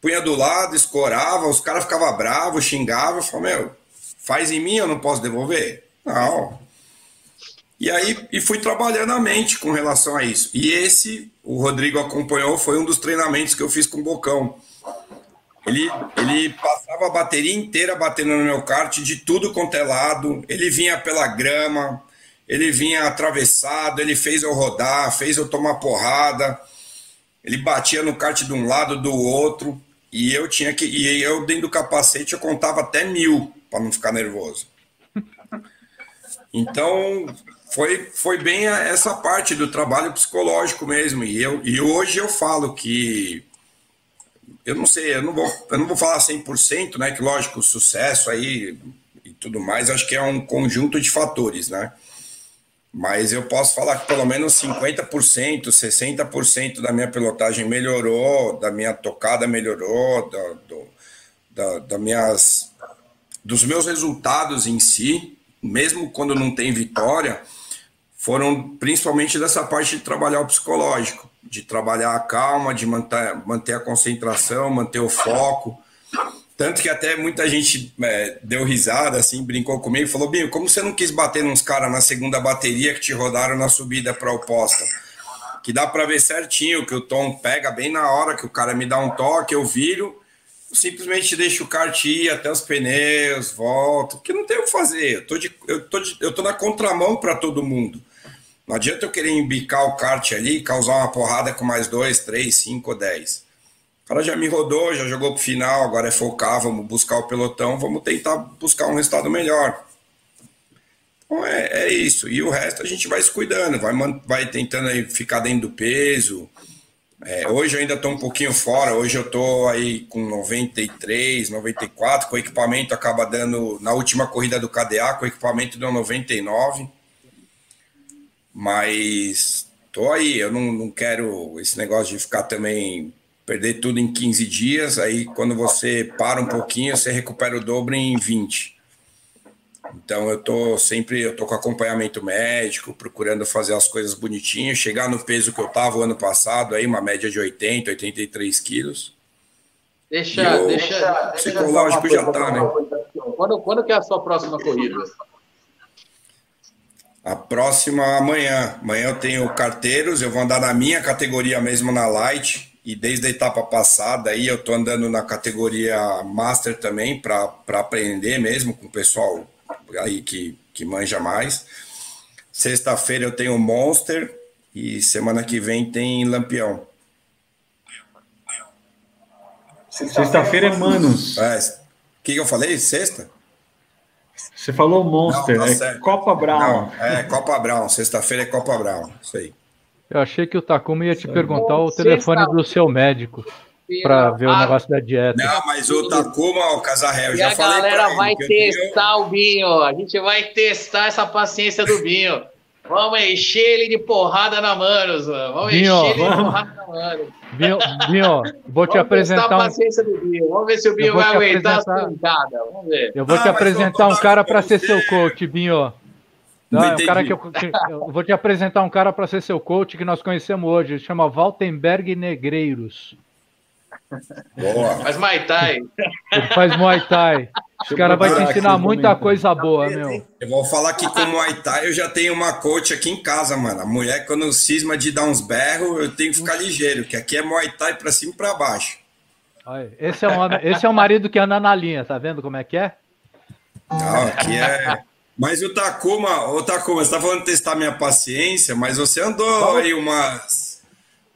Punha do lado, escorava, os caras ficavam bravos, xingavam, eu falei, meu, faz em mim, eu não posso devolver? Não, e aí e fui trabalhando a mente com relação a isso. E esse, o Rodrigo acompanhou, foi um dos treinamentos que eu fiz com o Bocão. Ele, ele passava a bateria inteira batendo no meu kart de tudo quanto é lado. Ele vinha pela grama, ele vinha atravessado, ele fez eu rodar, fez eu tomar porrada. Ele batia no kart de um lado do outro. E eu tinha que. E eu, dentro do capacete, eu contava até mil para não ficar nervoso. Então, foi, foi bem essa parte do trabalho psicológico mesmo. E, eu, e hoje eu falo que. Eu não sei, eu não vou, eu não vou falar 100%, né? Que lógico, sucesso aí e tudo mais, acho que é um conjunto de fatores, né? Mas eu posso falar que pelo menos 50%, 60% da minha pilotagem melhorou, da minha tocada melhorou, da, do, da, da minhas, dos meus resultados em si, mesmo quando não tem vitória, foram principalmente dessa parte de trabalhar o psicológico. De trabalhar a calma, de manter, manter a concentração, manter o foco. Tanto que até muita gente é, deu risada, assim, brincou comigo falou: Binho, como você não quis bater nos caras na segunda bateria que te rodaram na subida para oposta? Que dá para ver certinho que o tom pega bem na hora que o cara me dá um toque, eu viro, simplesmente deixo o kart ir até os pneus, volto, que não tem o que fazer. Eu tô, de, eu tô, de, eu tô na contramão para todo mundo. Não adianta eu querer embicar o kart ali e causar uma porrada com mais dois, três, cinco, dez. O cara já me rodou, já jogou pro final, agora é focar, vamos buscar o pelotão, vamos tentar buscar um resultado melhor. Então é, é isso. E o resto a gente vai se cuidando, vai, vai tentando aí ficar dentro do peso. É, hoje eu ainda estou um pouquinho fora, hoje eu estou aí com 93, 94, com o equipamento acaba dando, na última corrida do KDA, com o equipamento deu 99 mas tô aí, eu não, não quero esse negócio de ficar também perder tudo em 15 dias, aí quando você para um pouquinho, você recupera o dobro em 20. Então eu tô sempre, eu tô com acompanhamento médico, procurando fazer as coisas bonitinhas, chegar no peso que eu tava o ano passado, aí uma média de 80, 83 quilos. Deixa, eu, deixa, psicológico deixa já tá, né? Quando, quando que é a sua próxima corrida? A próxima amanhã. Amanhã eu tenho carteiros, eu vou andar na minha categoria mesmo na Light. E desde a etapa passada aí eu tô andando na categoria Master também para aprender mesmo com o pessoal aí que, que manja mais. Sexta-feira eu tenho Monster e semana que vem tem Lampião. Sexta-feira é Manos. É, o que, que eu falei? Sexta? Você falou Monster, não, tá é Copa Brown. Não, é Copa Brown, sexta-feira é Copa Brown, isso aí. Eu achei que o Takuma ia te perguntar o telefone do seu médico para ver o ah, negócio da dieta. Não, mas o Takuma, o Casarrel, já falei a galera vai testar tenho... o Binho, a gente vai testar essa paciência do Binho. Vamos encher ele de porrada na manos, mano. Vamos Binho, encher ele vamos... de porrada na manos. Binho, Binho vou te apresentar. Um... a paciência do Binho. Vamos ver se o Binho vai aguentar apresentar... a pancada. Vamos ver. Eu vou ah, te apresentar um cara para ser seu coach, Binho. Não, é um cara que eu, que eu, vou te apresentar um cara para ser seu coach que nós conhecemos hoje. Ele chama Valtenberg Negreiros. Boa. Faz Muay Thai. Ele faz Muay Thai. Esse cara vai te ensinar muita coisa boa, meu. Eu vou falar que com Muay Thai eu já tenho uma coach aqui em casa, mano. A mulher, quando cisma de dar uns berros, eu tenho que ficar ligeiro, que aqui é Muay Thai pra cima e pra baixo. Esse é, um, esse é o marido que anda na linha, tá vendo como é que é? Não, aqui é. Mas o Takuma, o Takuma, você tá falando de testar minha paciência, mas você andou aí umas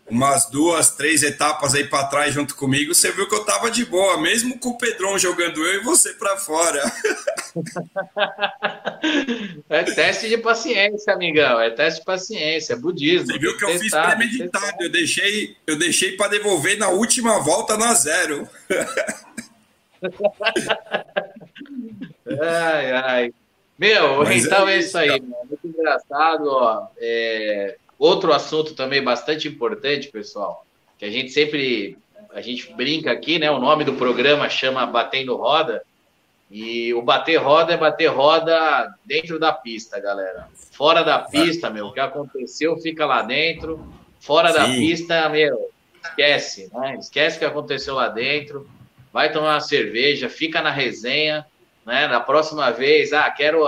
umas duas, três etapas aí para trás junto comigo, você viu que eu tava de boa, mesmo com o Pedrão jogando eu e você para fora. é teste de paciência, amigão, é teste de paciência, é budismo. Você viu que eu fiz premeditado, eu deixei, eu deixei para devolver na última volta na zero. ai, ai. Meu, Mas então é, é isso aí, mano. muito engraçado, ó. É, Outro assunto também bastante importante, pessoal, que a gente sempre a gente brinca aqui, né? O nome do programa chama Batendo Roda. E o bater roda é bater roda dentro da pista, galera. Fora da pista, meu, o que aconteceu fica lá dentro. Fora Sim. da pista, meu, esquece, né? Esquece o que aconteceu lá dentro. Vai tomar uma cerveja, fica na resenha, né? Na próxima vez, ah, quero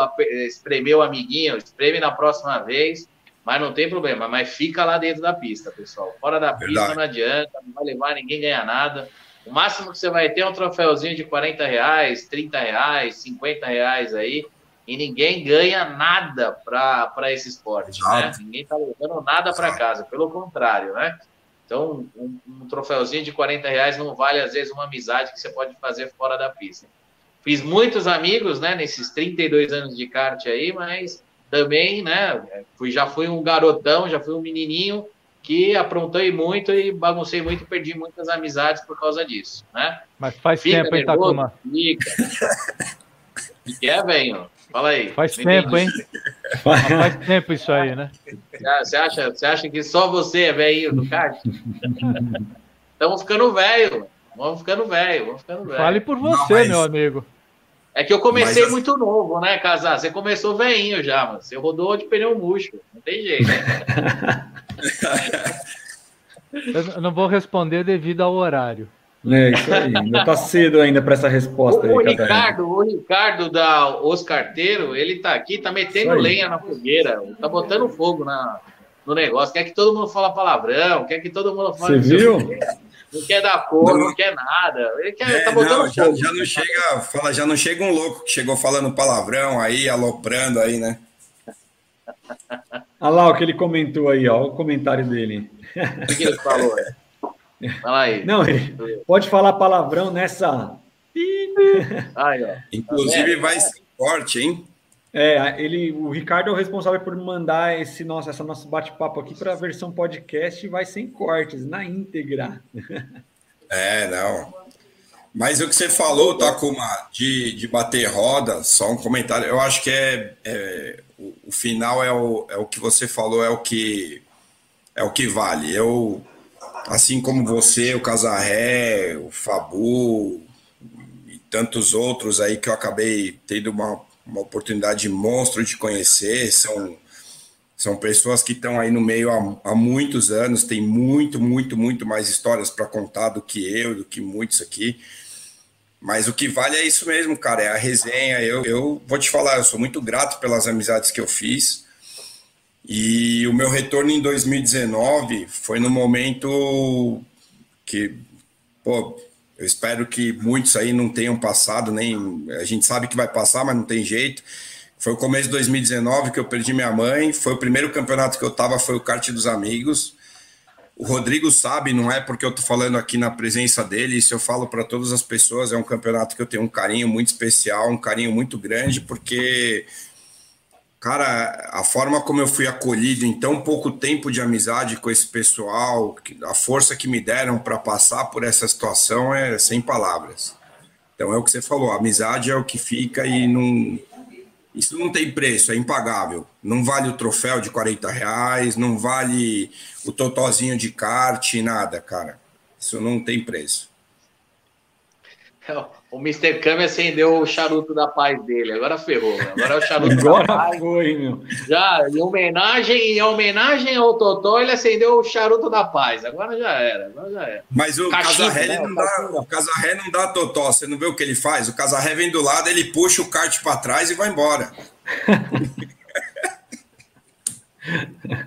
espremer o amiguinho, espreme na próxima vez. Mas não tem problema, mas fica lá dentro da pista, pessoal. Fora da Verdade. pista não adianta, não vai levar, ninguém ganha nada. O máximo que você vai ter é um troféuzinho de 40 reais, 30 reais, 50 reais aí, e ninguém ganha nada para esse esporte, né? Ninguém está levando nada para casa, pelo contrário, né? Então, um, um troféuzinho de 40 reais não vale, às vezes, uma amizade que você pode fazer fora da pista. Fiz muitos amigos, né, nesses 32 anos de kart aí, mas também, né? Fui, já fui um garotão, já fui um menininho que aprontei muito e baguncei muito e perdi muitas amizades por causa disso, né? Mas faz Fica tempo, hein, Takuma? Fica. O que é, velho? Fala aí. Faz tempo, hein? faz tempo isso aí, né? Você acha, você acha que só você é velho do kart? Estamos ficando velho. Vamos ficando velho, vamos ficando velho. Fale por você, Não, mas... meu amigo. É que eu comecei Mas, muito novo, né, Casar? Você começou veinho já, mano. Você rodou de pneu murcho. Não tem jeito. Eu não vou responder devido ao horário. É isso aí. Ainda tá cedo ainda para essa resposta. O, aí, Ricardo, o Ricardo da Oscarteiro, ele tá aqui, tá metendo lenha na fogueira, tá botando fogo na, no negócio. Quer que todo mundo fale palavrão, quer que todo mundo fale. Você viu? Não quer dar cor, não, não quer nada. Ele quer, é, tá botando não, fogo. Já, já, não chega, fala, já não chega um louco que chegou falando palavrão aí, aloprando aí, né? Olha lá o que ele comentou aí, ó, o comentário dele. O que ele falou? Fala aí. Não, pode falar palavrão nessa. Aí, ó. Inclusive é, vai ser forte, hein? É, ele, o Ricardo é o responsável por mandar esse nosso, essa nosso bate-papo aqui para a versão podcast e vai sem cortes, na íntegra. É, não. Mas o que você falou, Takuma, de, de bater roda, só um comentário. Eu acho que é, é o, o, final é o, é o que você falou, é o que é o que vale. Eu assim como você, o Casarré, o Fabu e tantos outros aí que eu acabei tendo uma, uma oportunidade monstro de conhecer, são, são pessoas que estão aí no meio há, há muitos anos, tem muito, muito, muito mais histórias para contar do que eu, do que muitos aqui. Mas o que vale é isso mesmo, cara, é a resenha. Eu, eu vou te falar, eu sou muito grato pelas amizades que eu fiz. E o meu retorno em 2019 foi no momento que, pô, eu espero que muitos aí não tenham passado, nem a gente sabe que vai passar, mas não tem jeito. Foi o começo de 2019 que eu perdi minha mãe. Foi o primeiro campeonato que eu tava, foi o kart dos amigos. O Rodrigo sabe, não é porque eu tô falando aqui na presença dele, isso eu falo para todas as pessoas, é um campeonato que eu tenho um carinho muito especial, um carinho muito grande, porque Cara, a forma como eu fui acolhido em tão pouco tempo de amizade com esse pessoal, a força que me deram para passar por essa situação é sem palavras. Então é o que você falou, a amizade é o que fica e não. Isso não tem preço, é impagável. Não vale o troféu de 40 reais, não vale o totozinho de kart, nada, cara. Isso não tem preço. O Mr. Kami acendeu o charuto da paz dele. Agora ferrou. Agora é o charuto Agora da paz. foi, meu. Já, em homenagem, em homenagem ao Totó, ele acendeu o charuto da paz. Agora já era. Agora já era. Mas o Casarré né? não, dá, o Casarré não dá Totó. Você não vê o que ele faz? O Casarré vem do lado, ele puxa o kart para trás e vai embora.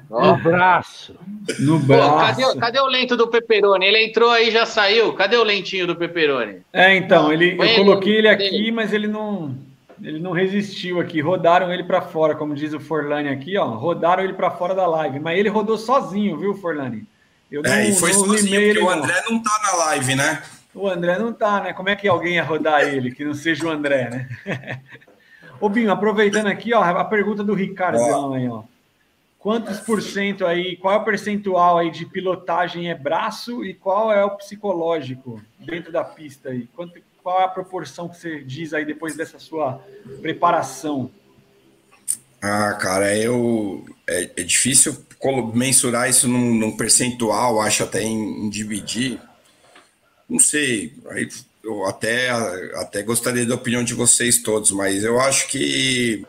No braço. No braço. Pô, cadê, cadê, o lento do Peperoni? Ele entrou aí já saiu. Cadê o lentinho do Peperoni? É, então, ele, eu coloquei ele aqui, mas ele não, ele não resistiu aqui. Rodaram ele para fora, como diz o Forlani aqui, ó. Rodaram ele para fora da live. Mas ele rodou sozinho, viu, Forlani? Eu não, é, e foi sozinho, porque o André não. não tá na live, né? O André não tá, né? Como é que alguém ia rodar ele, que não seja o André, né? Ô, Binho, aproveitando aqui, ó, a pergunta do Ricardo aí, ó. Quantos por cento aí, qual é o percentual aí de pilotagem é braço e qual é o psicológico dentro da pista aí? Quanto, qual é a proporção que você diz aí depois dessa sua preparação? Ah, cara, eu é, é difícil mensurar isso num, num, percentual, acho até em, em dividir. Não sei, aí eu até, até gostaria da opinião de vocês todos, mas eu acho que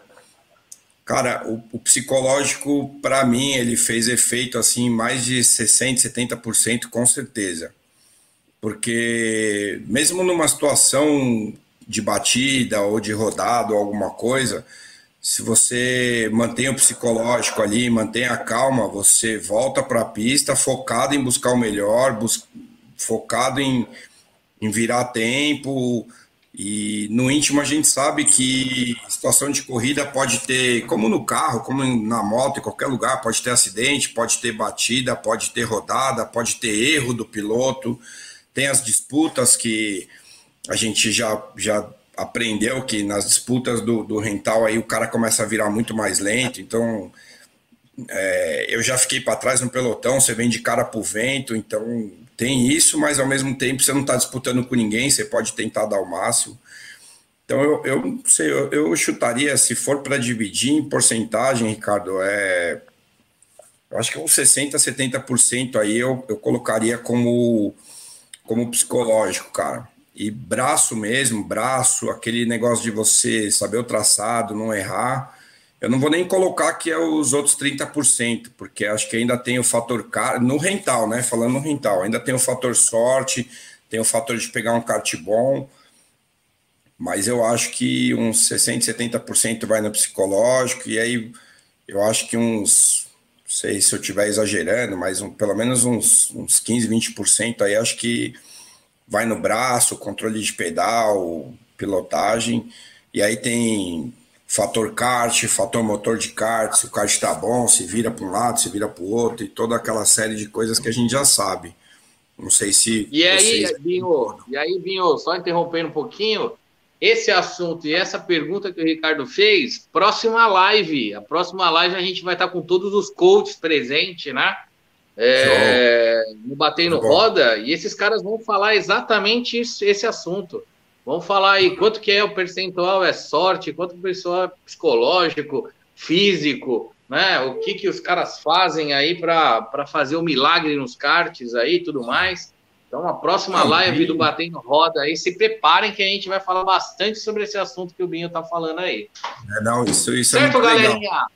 Cara, o, o psicológico, para mim, ele fez efeito assim, mais de 60%, 70%, com certeza. Porque, mesmo numa situação de batida ou de rodado, alguma coisa, se você mantém o psicológico ali, mantém a calma, você volta para a pista focado em buscar o melhor, bus focado em, em virar tempo, e no íntimo a gente sabe que situação de corrida pode ter, como no carro, como na moto, em qualquer lugar, pode ter acidente, pode ter batida, pode ter rodada, pode ter erro do piloto. Tem as disputas que a gente já, já aprendeu que nas disputas do, do rental aí o cara começa a virar muito mais lento. Então é, eu já fiquei para trás no pelotão, você vem de cara pro vento, então tem isso, mas ao mesmo tempo você não está disputando com ninguém, você pode tentar dar o máximo. Então eu, eu não sei, eu, eu chutaria, se for para dividir em porcentagem, Ricardo, é. Eu acho que uns 60%, 70% aí eu, eu colocaria como, como psicológico, cara. E braço mesmo, braço, aquele negócio de você saber o traçado, não errar. Eu não vou nem colocar que é os outros 30%, porque acho que ainda tem o fator no rental, né? Falando no rental, ainda tem o fator sorte, tem o fator de pegar um kart bom, mas eu acho que uns 60%, 70% vai no psicológico, e aí eu acho que uns, não sei se eu estiver exagerando, mas um, pelo menos uns, uns 15%, 20% aí acho que vai no braço, controle de pedal, pilotagem, e aí tem fator kart, fator motor de kart, se o kart está bom, se vira para um lado, se vira para o outro, e toda aquela série de coisas que a gente já sabe. Não sei se. E aí, vocês... Binho, e aí, Binho, só interrompendo um pouquinho, esse assunto e essa pergunta que o Ricardo fez, próxima live. A próxima live a gente vai estar com todos os coaches presentes, né? É, no Batendo Roda, e esses caras vão falar exatamente isso, esse assunto. Vamos falar aí quanto que é o percentual é sorte, quanto o pessoal é psicológico, físico, né? O que que os caras fazem aí para fazer o milagre nos karts aí, tudo mais. Então, a próxima live do Batendo Roda aí, se preparem que a gente vai falar bastante sobre esse assunto que o Binho tá falando aí. É, não, isso, isso certo, é galerinha? Legal.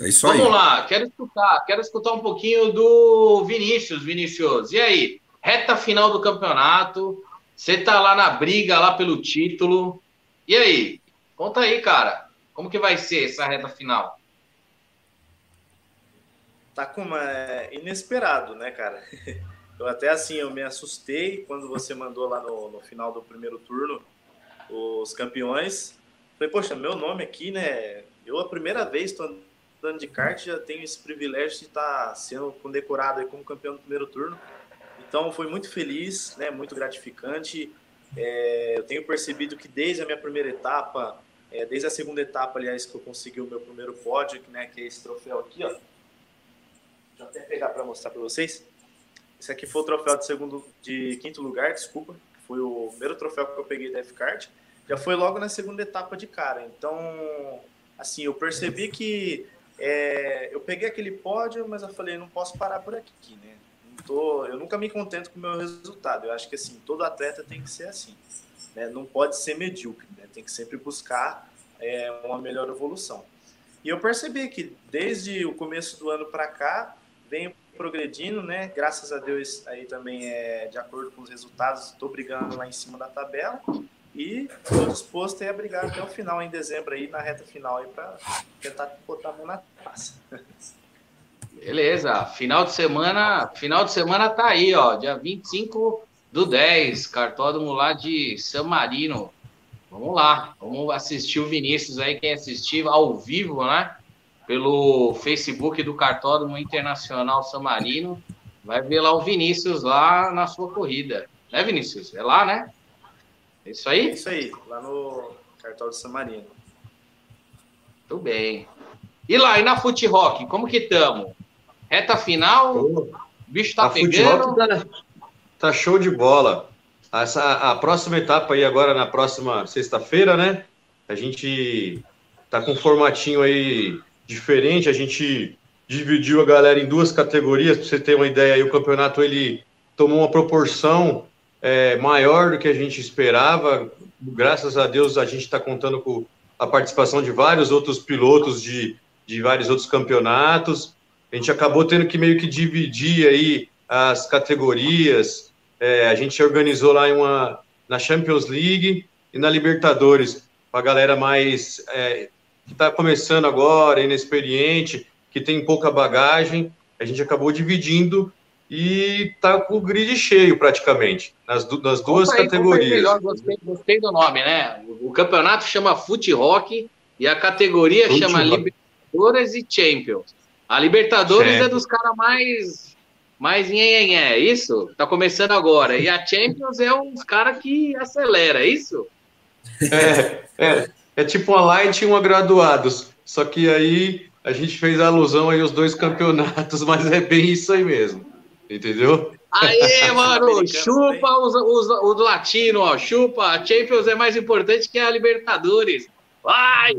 É isso Vamos aí. lá, quero escutar, quero escutar um pouquinho do Vinícius, Vinícius. E aí, reta final do campeonato, você tá lá na briga, lá pelo título. E aí? Conta aí, cara. Como que vai ser essa reta final? Tá como é inesperado, né, cara? Eu até assim, eu me assustei quando você mandou lá no, no final do primeiro turno os campeões. Falei, poxa, meu nome aqui, né? Eu a primeira vez estou andando de kart, já tenho esse privilégio de estar tá sendo condecorado aí como campeão do primeiro turno. Então foi muito feliz, né, muito gratificante. É, eu tenho percebido que desde a minha primeira etapa, é, desde a segunda etapa, aliás, que eu consegui o meu primeiro pódio, né, que é esse troféu aqui, ó. Deixa eu até pegar para mostrar para vocês. Esse aqui foi o troféu de segundo, de quinto lugar, desculpa. Foi o primeiro troféu que eu peguei da F-Kart. Já foi logo na segunda etapa de cara. Então, assim, eu percebi que é, eu peguei aquele pódio, mas eu falei, não posso parar por aqui, né? Tô, eu nunca me contento com o meu resultado. Eu acho que assim, todo atleta tem que ser assim. Né? Não pode ser medíocre, né? tem que sempre buscar é, uma melhor evolução. E eu percebi que desde o começo do ano para cá, venho progredindo, né? Graças a Deus aí também é de acordo com os resultados, estou brigando lá em cima da tabela e estou disposto a brigar até o final em dezembro aí na reta final aí para tentar botar a mão na taça. Beleza, final de semana, final de semana tá aí, ó, dia 25 do 10, cartódromo lá de San Marino. Vamos lá, vamos assistir o Vinícius aí, quem assistir ao vivo, né? Pelo Facebook do Cartódromo Internacional San Marino, vai ver lá o Vinícius lá na sua corrida. Né, Vinícius? É lá, né? É isso aí? É isso aí, lá no Cartódromo San Marino. Tudo bem. E lá, e na Fute Rock, como que estamos? Reta final, o bicho tá a pegando. Tá, tá, show de bola. Essa, a próxima etapa aí agora, na próxima sexta-feira, né? A gente tá com um formatinho aí diferente. A gente dividiu a galera em duas categorias. Para você ter uma ideia, aí, o campeonato ele tomou uma proporção é, maior do que a gente esperava. Graças a Deus, a gente está contando com a participação de vários outros pilotos de, de vários outros campeonatos a gente acabou tendo que meio que dividir aí as categorias. É, a gente organizou lá uma na Champions League e na Libertadores para a galera mais é, que está começando agora, inexperiente, que tem pouca bagagem. A gente acabou dividindo e tá com o grid cheio praticamente nas, nas duas aí, categorias. Melhor, gostei, gostei, do nome, né? O campeonato chama Fute Rock e a categoria Fute chama Rock. Libertadores e Champions. A Libertadores certo. é dos caras mais. Mais nhenhenhé, é isso? Tá começando agora. E a Champions é uns caras que acelera, é isso? É, é, é tipo uma light e uma graduados. Só que aí a gente fez alusão aí aos dois campeonatos, mas é bem isso aí mesmo. Entendeu? Aê, mano, chupa os, os, os latinos, ó. Chupa, a Champions é mais importante que a Libertadores. Vai!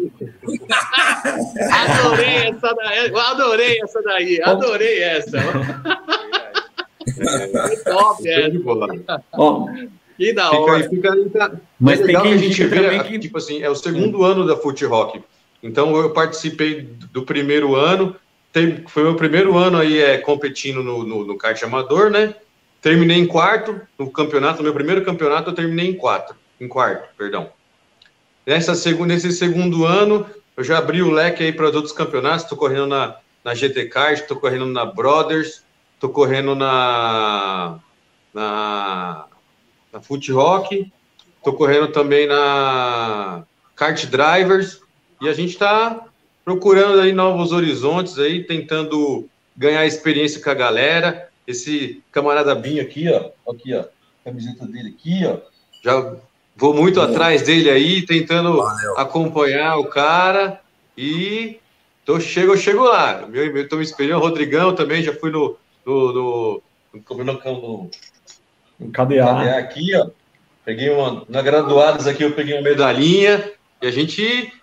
adorei essa daí, adorei essa daí, adorei essa. É, top, é. Bom, que da hora. Fica, fica, Mas legal que a gente vê, que... tipo assim, é o segundo ano da Foot Rock. Então eu participei do primeiro ano, foi meu primeiro ano aí é, competindo no, no, no kart amador, né? Terminei em quarto no campeonato, meu primeiro campeonato eu terminei em quatro, em quarto, perdão. Nessa segunda, nesse segundo ano, eu já abri o leque aí para os outros campeonatos, estou correndo na, na GT Kart, estou correndo na Brothers, estou correndo na, na, na Foot Rock, estou correndo também na Kart Drivers, e a gente está procurando aí novos horizontes aí, tentando ganhar experiência com a galera, esse camarada Binho aqui, ó, aqui, ó, camiseta dele aqui, ó, já vou muito atrás dele aí, tentando Valeu. acompanhar o cara e tô, chego, chego lá. Meu, eu tô me espelhando, o Rodrigão também, já fui no, no, no, no, no, no KDA. aqui, ó. Peguei uma, na graduadas aqui eu peguei uma medalhinha e a gente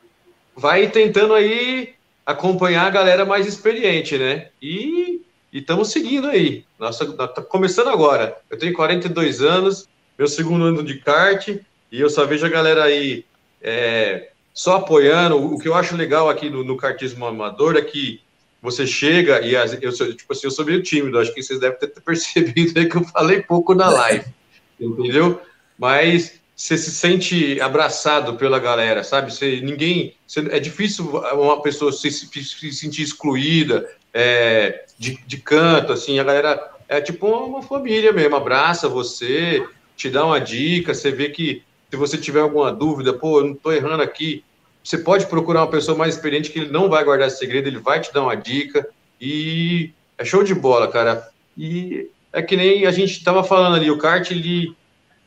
vai tentando aí acompanhar a galera mais experiente, né? E e estamos seguindo aí. Nossa, tá começando agora. Eu tenho 42 anos, meu segundo ano de kart, e eu só vejo a galera aí é, só apoiando. O que eu acho legal aqui no, no kartismo amador é que você chega e eu sou, tipo assim, eu sou meio tímido, acho que vocês devem ter percebido que eu falei pouco na live, entendeu? Mas você se sente abraçado pela galera, sabe? Você, ninguém, você, é difícil uma pessoa se, se sentir excluída, é, de, de canto, assim, a galera é tipo uma família mesmo, abraça você, te dá uma dica, você vê que se você tiver alguma dúvida, pô, eu não tô errando aqui, você pode procurar uma pessoa mais experiente que ele não vai guardar esse segredo, ele vai te dar uma dica e é show de bola, cara. E é que nem a gente tava falando ali, o kart ele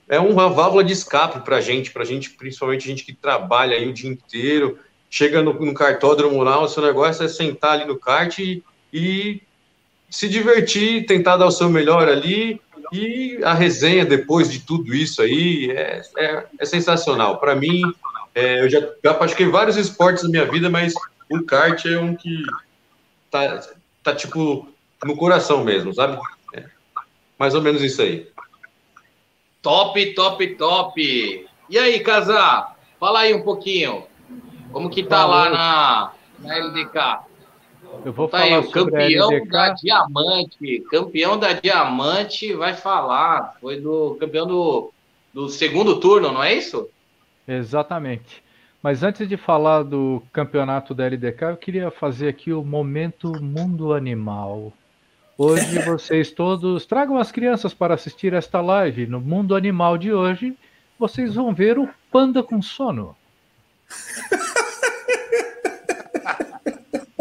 é uma válvula de escape pra gente, pra gente, principalmente a gente que trabalha aí o dia inteiro, chega no, no cartódromo lá, o seu negócio é sentar ali no kart e e se divertir, tentar dar o seu melhor ali. E a resenha depois de tudo isso aí é, é, é sensacional. Para mim, é, eu já, já pratiquei vários esportes na minha vida, mas o kart é um que tá, tá tipo no coração mesmo, sabe? É, mais ou menos isso aí. Top, top, top. E aí, Casar? Fala aí um pouquinho. Como que tá lá na, na LDK? Eu vou tá falar aí, o campeão da Diamante, campeão da Diamante vai falar, foi do campeão do, do segundo turno, não é isso? Exatamente. Mas antes de falar do campeonato da LDK, eu queria fazer aqui o momento mundo animal. Hoje vocês todos tragam as crianças para assistir esta live. No mundo animal de hoje, vocês vão ver o panda com sono.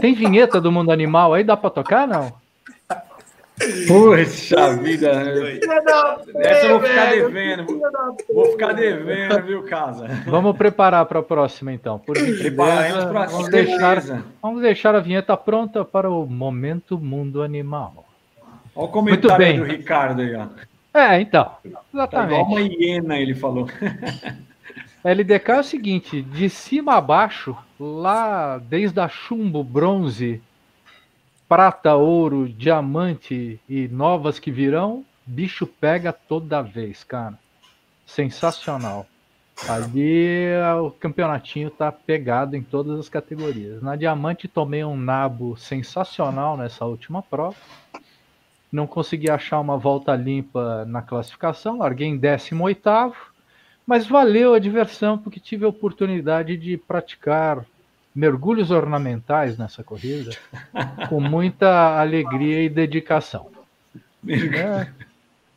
Tem vinheta do mundo animal aí? Dá pra tocar, não? Puxa vida. Essa eu vou ficar devendo. Vou ficar devendo, viu, casa? Vamos preparar para a próxima, então. Por gentileza, vamos deixar, vamos deixar a vinheta pronta para o Momento Mundo Animal. Olha o comentário Muito bem. do Ricardo aí, ó. É, então. Exatamente. Tá igual uma hiena, ele falou. LDK é o seguinte, de cima a baixo, lá desde a chumbo, bronze, prata, ouro, diamante e novas que virão, bicho pega toda vez, cara. Sensacional. Ali o campeonatinho tá pegado em todas as categorias. Na diamante tomei um nabo sensacional nessa última prova. Não consegui achar uma volta limpa na classificação, larguei em 18 oitavo mas valeu a diversão porque tive a oportunidade de praticar mergulhos ornamentais nessa corrida com muita alegria e dedicação. É,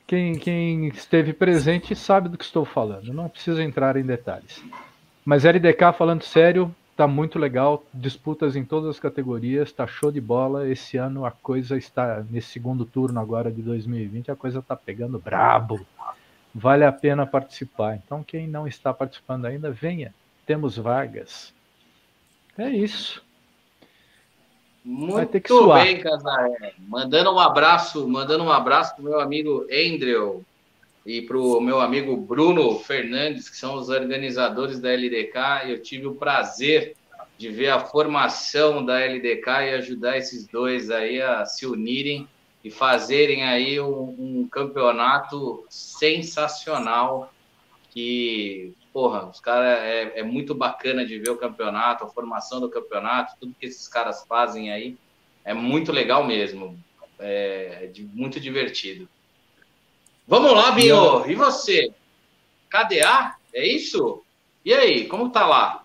quem, quem, esteve presente sabe do que estou falando, não preciso entrar em detalhes. Mas LDK, falando sério, tá muito legal, disputas em todas as categorias, tá show de bola. Esse ano a coisa está, nesse segundo turno agora de 2020, a coisa tá pegando brabo vale a pena participar. Então, quem não está participando ainda, venha. Temos vagas. É isso. Muito bem, Casaré. Mandando um abraço, mandando um abraço para o meu amigo Andrew e para o meu amigo Bruno Fernandes, que são os organizadores da LDK. Eu tive o prazer de ver a formação da LDK e ajudar esses dois aí a se unirem e fazerem aí um, um campeonato sensacional que porra, os caras é, é, muito bacana de ver o campeonato, a formação do campeonato, tudo que esses caras fazem aí é muito legal mesmo, é, é muito divertido. Vamos lá, Binho, e você? KDA? É isso? E aí, como tá lá?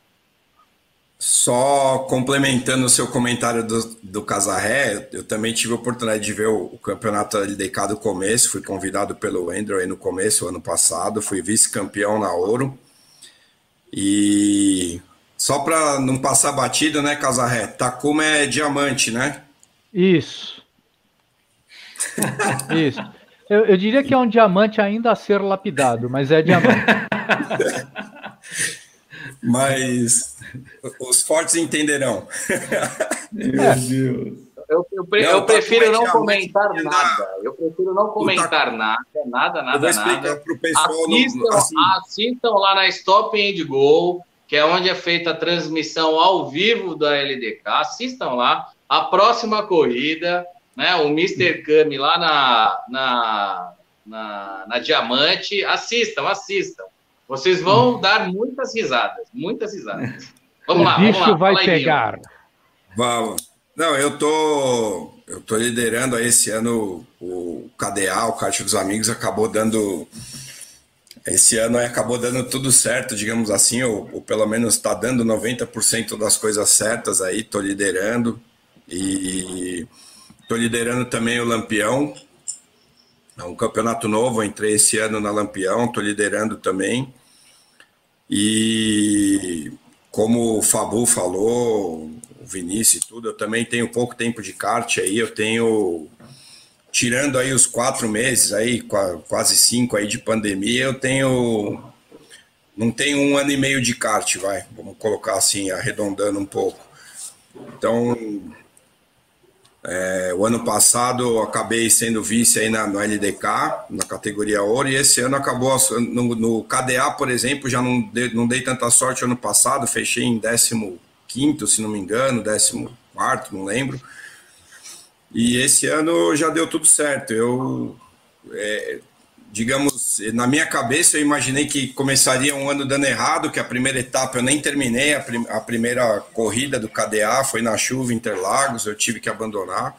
Só complementando o seu comentário do, do Casarré, eu também tive a oportunidade de ver o, o campeonato LDK do começo, fui convidado pelo Andrew aí no começo, ano passado, fui vice-campeão na Ouro. E só para não passar batido, né, Casarré? Takuma é diamante, né? Isso. Isso. Eu, eu, diria que é um diamante ainda a ser lapidado, mas é diamante. mas os fortes entenderão. Meu Deus. Eu, eu, eu, eu prefiro não comentar nada. Eu prefiro não comentar nada, nada, nada, nada. Assistam, no, assim. assistam lá na Stop and Go, que é onde é feita a transmissão ao vivo da LDK. Assistam lá. A próxima corrida, né? O Mr. Kami lá na, na, na, na Diamante. Assistam, assistam. Vocês vão hum. dar muitas risadas, muitas risadas. Vamos o lá, bicho vamos lá. vai pegar. Vamos. Não, eu tô, eu tô liderando aí esse ano o KDA, o Kart dos Amigos, acabou dando. Esse ano acabou dando tudo certo, digamos assim, ou, ou pelo menos está dando 90% das coisas certas aí, tô liderando. E tô liderando também o Lampião. É um campeonato novo, entrei esse ano na Lampião, tô liderando também. E como o Fabu falou, o Vinícius e tudo, eu também tenho pouco tempo de kart aí, eu tenho, tirando aí os quatro meses aí, quase cinco aí de pandemia, eu tenho, não tenho um ano e meio de kart, vai, vamos colocar assim, arredondando um pouco. Então, é, o ano passado acabei sendo vice aí na, no LDK, na categoria ouro, e esse ano acabou, no, no KDA, por exemplo, já não dei, não dei tanta sorte ano passado, fechei em décimo quinto, se não me engano, décimo quarto, não lembro. E esse ano já deu tudo certo. Eu, é, digamos, na minha cabeça eu imaginei que começaria um ano dando errado, que a primeira etapa eu nem terminei, a, prim a primeira corrida do KDA foi na chuva Interlagos, eu tive que abandonar.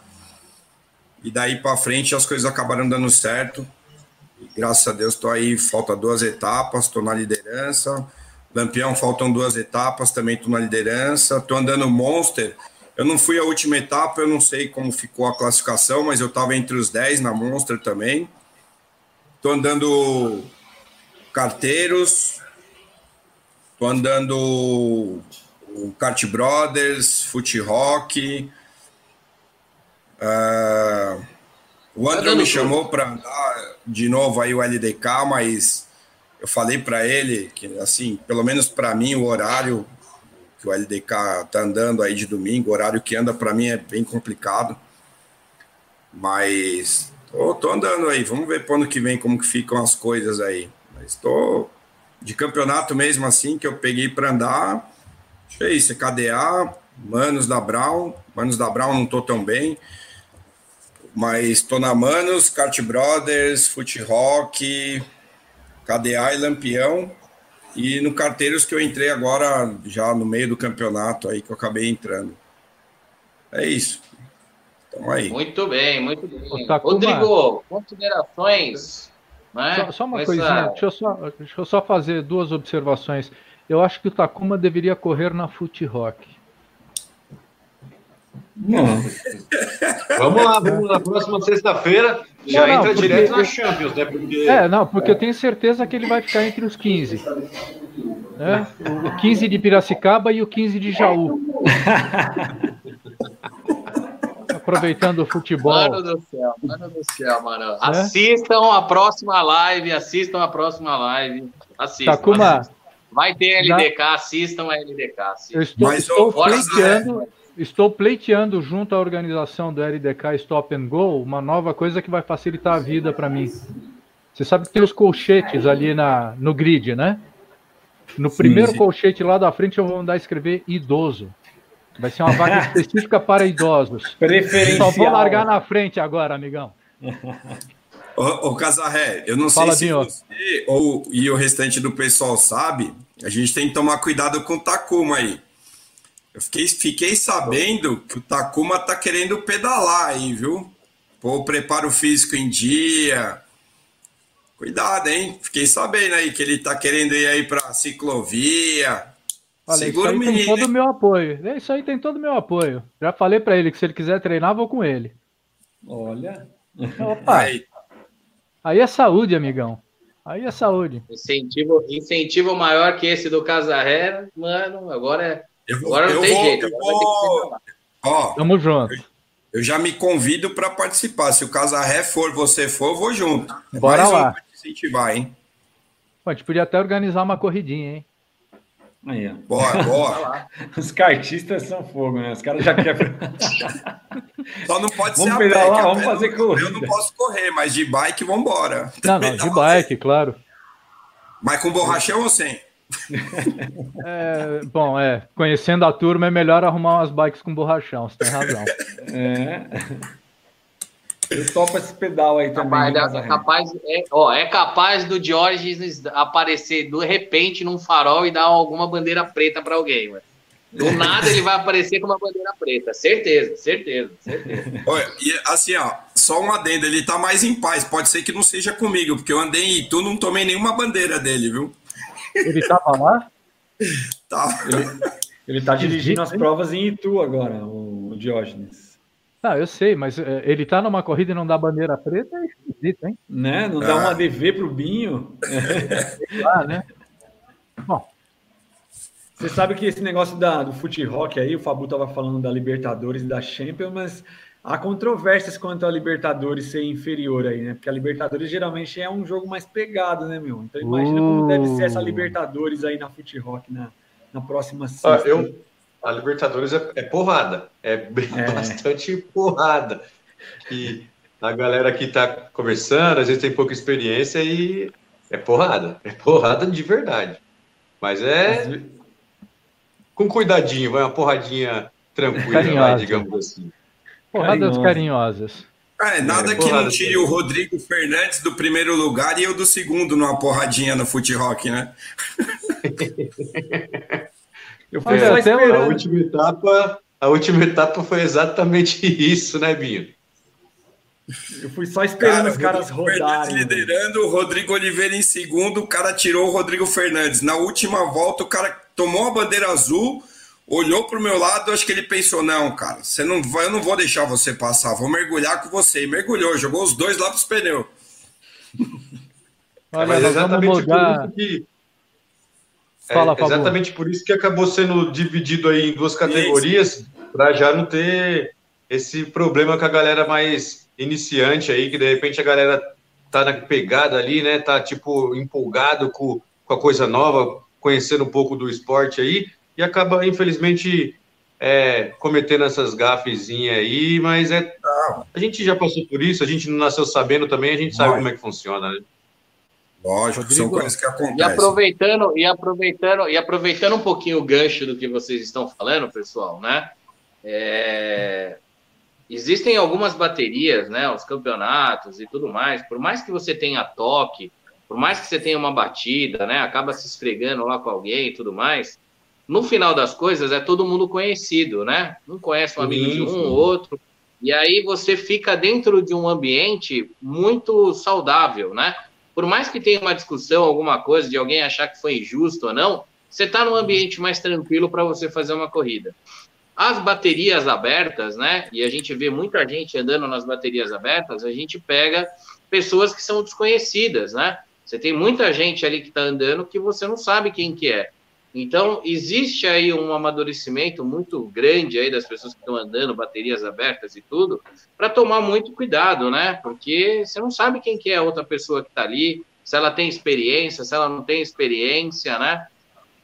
E daí para frente as coisas acabaram dando certo. E, graças a Deus estou aí, falta duas etapas, estou na liderança Lampião, faltam duas etapas, também estou na liderança. Estou andando Monster. Eu não fui a última etapa, eu não sei como ficou a classificação, mas eu estava entre os 10 na Monster também. Estou andando Carteiros. Estou andando o Kart Brothers, Foot Rock. Uh, o André me chamou para andar de novo aí o LDK, mas eu falei para ele que, assim, pelo menos para mim, o horário que o LDK tá andando aí de domingo, o horário que anda para mim é bem complicado. Mas tô, tô, andando aí, vamos ver para ano que vem como que ficam as coisas aí. Mas de campeonato mesmo assim, que eu peguei para andar. É isso, é KDA, Manos da Brown. Manos da Brown não tô tão bem. Mas tô na Manos, Kart Brothers, Foot Rock, KDA e Lampião. E no Carteiros que eu entrei agora, já no meio do campeonato aí, que eu acabei entrando. É isso. Então aí. Muito bem, muito bem. Takuma, Rodrigo, considerações. Né? Só, só uma coisinha, deixa eu só, deixa eu só fazer duas observações. Eu acho que o Takuma deveria correr na Foot Rock. vamos lá, vamos na próxima sexta-feira. Já não, entra porque... direto na Champions, né? Porque... É, não, porque eu tenho certeza que ele vai ficar entre os 15. Né? O 15 de Piracicaba e o 15 de Jaú. Aproveitando o futebol. Mano do céu, mano do céu, mano. É? Assistam a próxima live, assistam a próxima live. Assistam. Takuma, assistam. Vai ter LDK, na... assistam a LDK. Assistam. Eu estou, Mas, estou pleiteando, Estou pleiteando junto à organização do LDK Stop and Go uma nova coisa que vai facilitar a vida para mim. Você sabe que tem os colchetes ali na, no grid, né? No sim, primeiro sim. colchete lá da frente eu vou mandar escrever idoso. Vai ser uma vaga específica para idosos. Preferencial. Só vou largar na frente agora, amigão. Ô, ô Casarré, eu não Fala, sei se você ou, e o restante do pessoal sabe, a gente tem que tomar cuidado com o Takuma aí. Eu fiquei, fiquei sabendo que o Takuma tá querendo pedalar aí, viu? Pô, preparo físico em dia. Cuidado, hein? Fiquei sabendo aí que ele tá querendo ir aí pra ciclovia. Olha, Segura isso aí tem todo o meu apoio. Isso aí tem todo o meu apoio. Já falei para ele que se ele quiser treinar, vou com ele. Olha. Opa. Aí, Aí é saúde, amigão. Aí é saúde. Incentivo, incentivo maior que esse do Casarré, mano, agora é. Eu vou, agora não tem vou, jeito. Eu vou... Ó, Tamo junto. Eu, eu já me convido para participar. Se o Casarré for, você for, eu vou junto. Bora Mais lá. Um incentivar, hein? Pô, a gente podia até organizar uma corridinha, hein? Aí, Bora, bora. Os cartistas são fogo, né? Os caras já querem. Só não pode vamos ser pedalar, a pé. Vamos fazer corrida. Eu não posso correr, mas de bike, vamos embora. Não, não, de bike, claro. Mas com borrachão ou sem? É, bom, é. Conhecendo a turma, é melhor arrumar umas bikes com borrachão, você tem razão. É. Eu topo esse pedal aí também. Capaz, é, capaz, é, ó, é capaz do George aparecer de repente num farol e dar alguma bandeira preta para alguém, mano. Do nada ele vai aparecer com uma bandeira preta. Certeza, certeza, certeza. Olha, e assim, ó, só um adendo, ele tá mais em paz. Pode ser que não seja comigo, porque eu andei em Itu, não tomei nenhuma bandeira dele, viu? Ele tava lá? Tá. Ele, ele tá dirigindo as provas em Itu agora, o Diógenes. Ah, eu sei, mas é, ele tá numa corrida e não dá bandeira preta é esquisito, hein? Né? Não dá uma DV pro Binho. ah, né? Bom. Você sabe que esse negócio da, do fute rock aí, o Fabu tava falando da Libertadores e da Champions, mas há controvérsias quanto a Libertadores ser inferior aí, né? Porque a Libertadores geralmente é um jogo mais pegado, né, meu? Então imagina uh. como deve ser essa uh. Libertadores aí na fute rock na, na próxima sexta. Ah, eu, a Libertadores é, é porrada, é, é, bastante porrada. E a galera que está conversando, às vezes tem pouca experiência e é porrada, é porrada de verdade. Mas é com cuidadinho, vai uma porradinha tranquila, vai, digamos assim. Porradas carinhosas. É, nada é, que não tire o Rodrigo Fernandes do primeiro lugar e eu do segundo numa porradinha no fute rock, né? Eu fui é, só A última etapa, a última etapa foi exatamente isso, né, Binho? Eu fui só esperando cara, os caras rodarem. Né? liderando, o Rodrigo Oliveira em segundo, o cara tirou o Rodrigo Fernandes. Na última volta, o cara tomou a bandeira azul, olhou pro meu lado, acho que ele pensou: não, cara, você não vai, eu não vou deixar você passar, vou mergulhar com você. E mergulhou, jogou os dois lá pros pneus. Olha, Mas exatamente mudar... que Fala, é exatamente por isso que acabou sendo dividido aí em duas categorias, para já não ter esse problema com a galera mais iniciante aí, que de repente a galera tá na pegada ali, né? Tá tipo empolgado com, com a coisa nova, conhecendo um pouco do esporte aí, e acaba, infelizmente, é, cometendo essas gafezinhas aí, mas é. A gente já passou por isso, a gente não nasceu sabendo também, a gente sabe como é que funciona, né? Lógico, Rodrigo, são coisas que acontecem. E aproveitando, e aproveitando, e aproveitando um pouquinho o gancho do que vocês estão falando, pessoal, né? É, existem algumas baterias, né? Os campeonatos e tudo mais. Por mais que você tenha toque, por mais que você tenha uma batida, né? Acaba se esfregando lá com alguém e tudo mais. No final das coisas, é todo mundo conhecido, né? Um conhece um amigo sim, de um, sim. outro. E aí você fica dentro de um ambiente muito saudável, né? Por mais que tenha uma discussão, alguma coisa de alguém achar que foi injusto ou não, você está num ambiente mais tranquilo para você fazer uma corrida. As baterias abertas, né? E a gente vê muita gente andando nas baterias abertas, a gente pega pessoas que são desconhecidas, né? Você tem muita gente ali que está andando que você não sabe quem que é. Então, existe aí um amadurecimento muito grande aí das pessoas que estão andando, baterias abertas e tudo, para tomar muito cuidado, né? Porque você não sabe quem que é a outra pessoa que está ali, se ela tem experiência, se ela não tem experiência, né?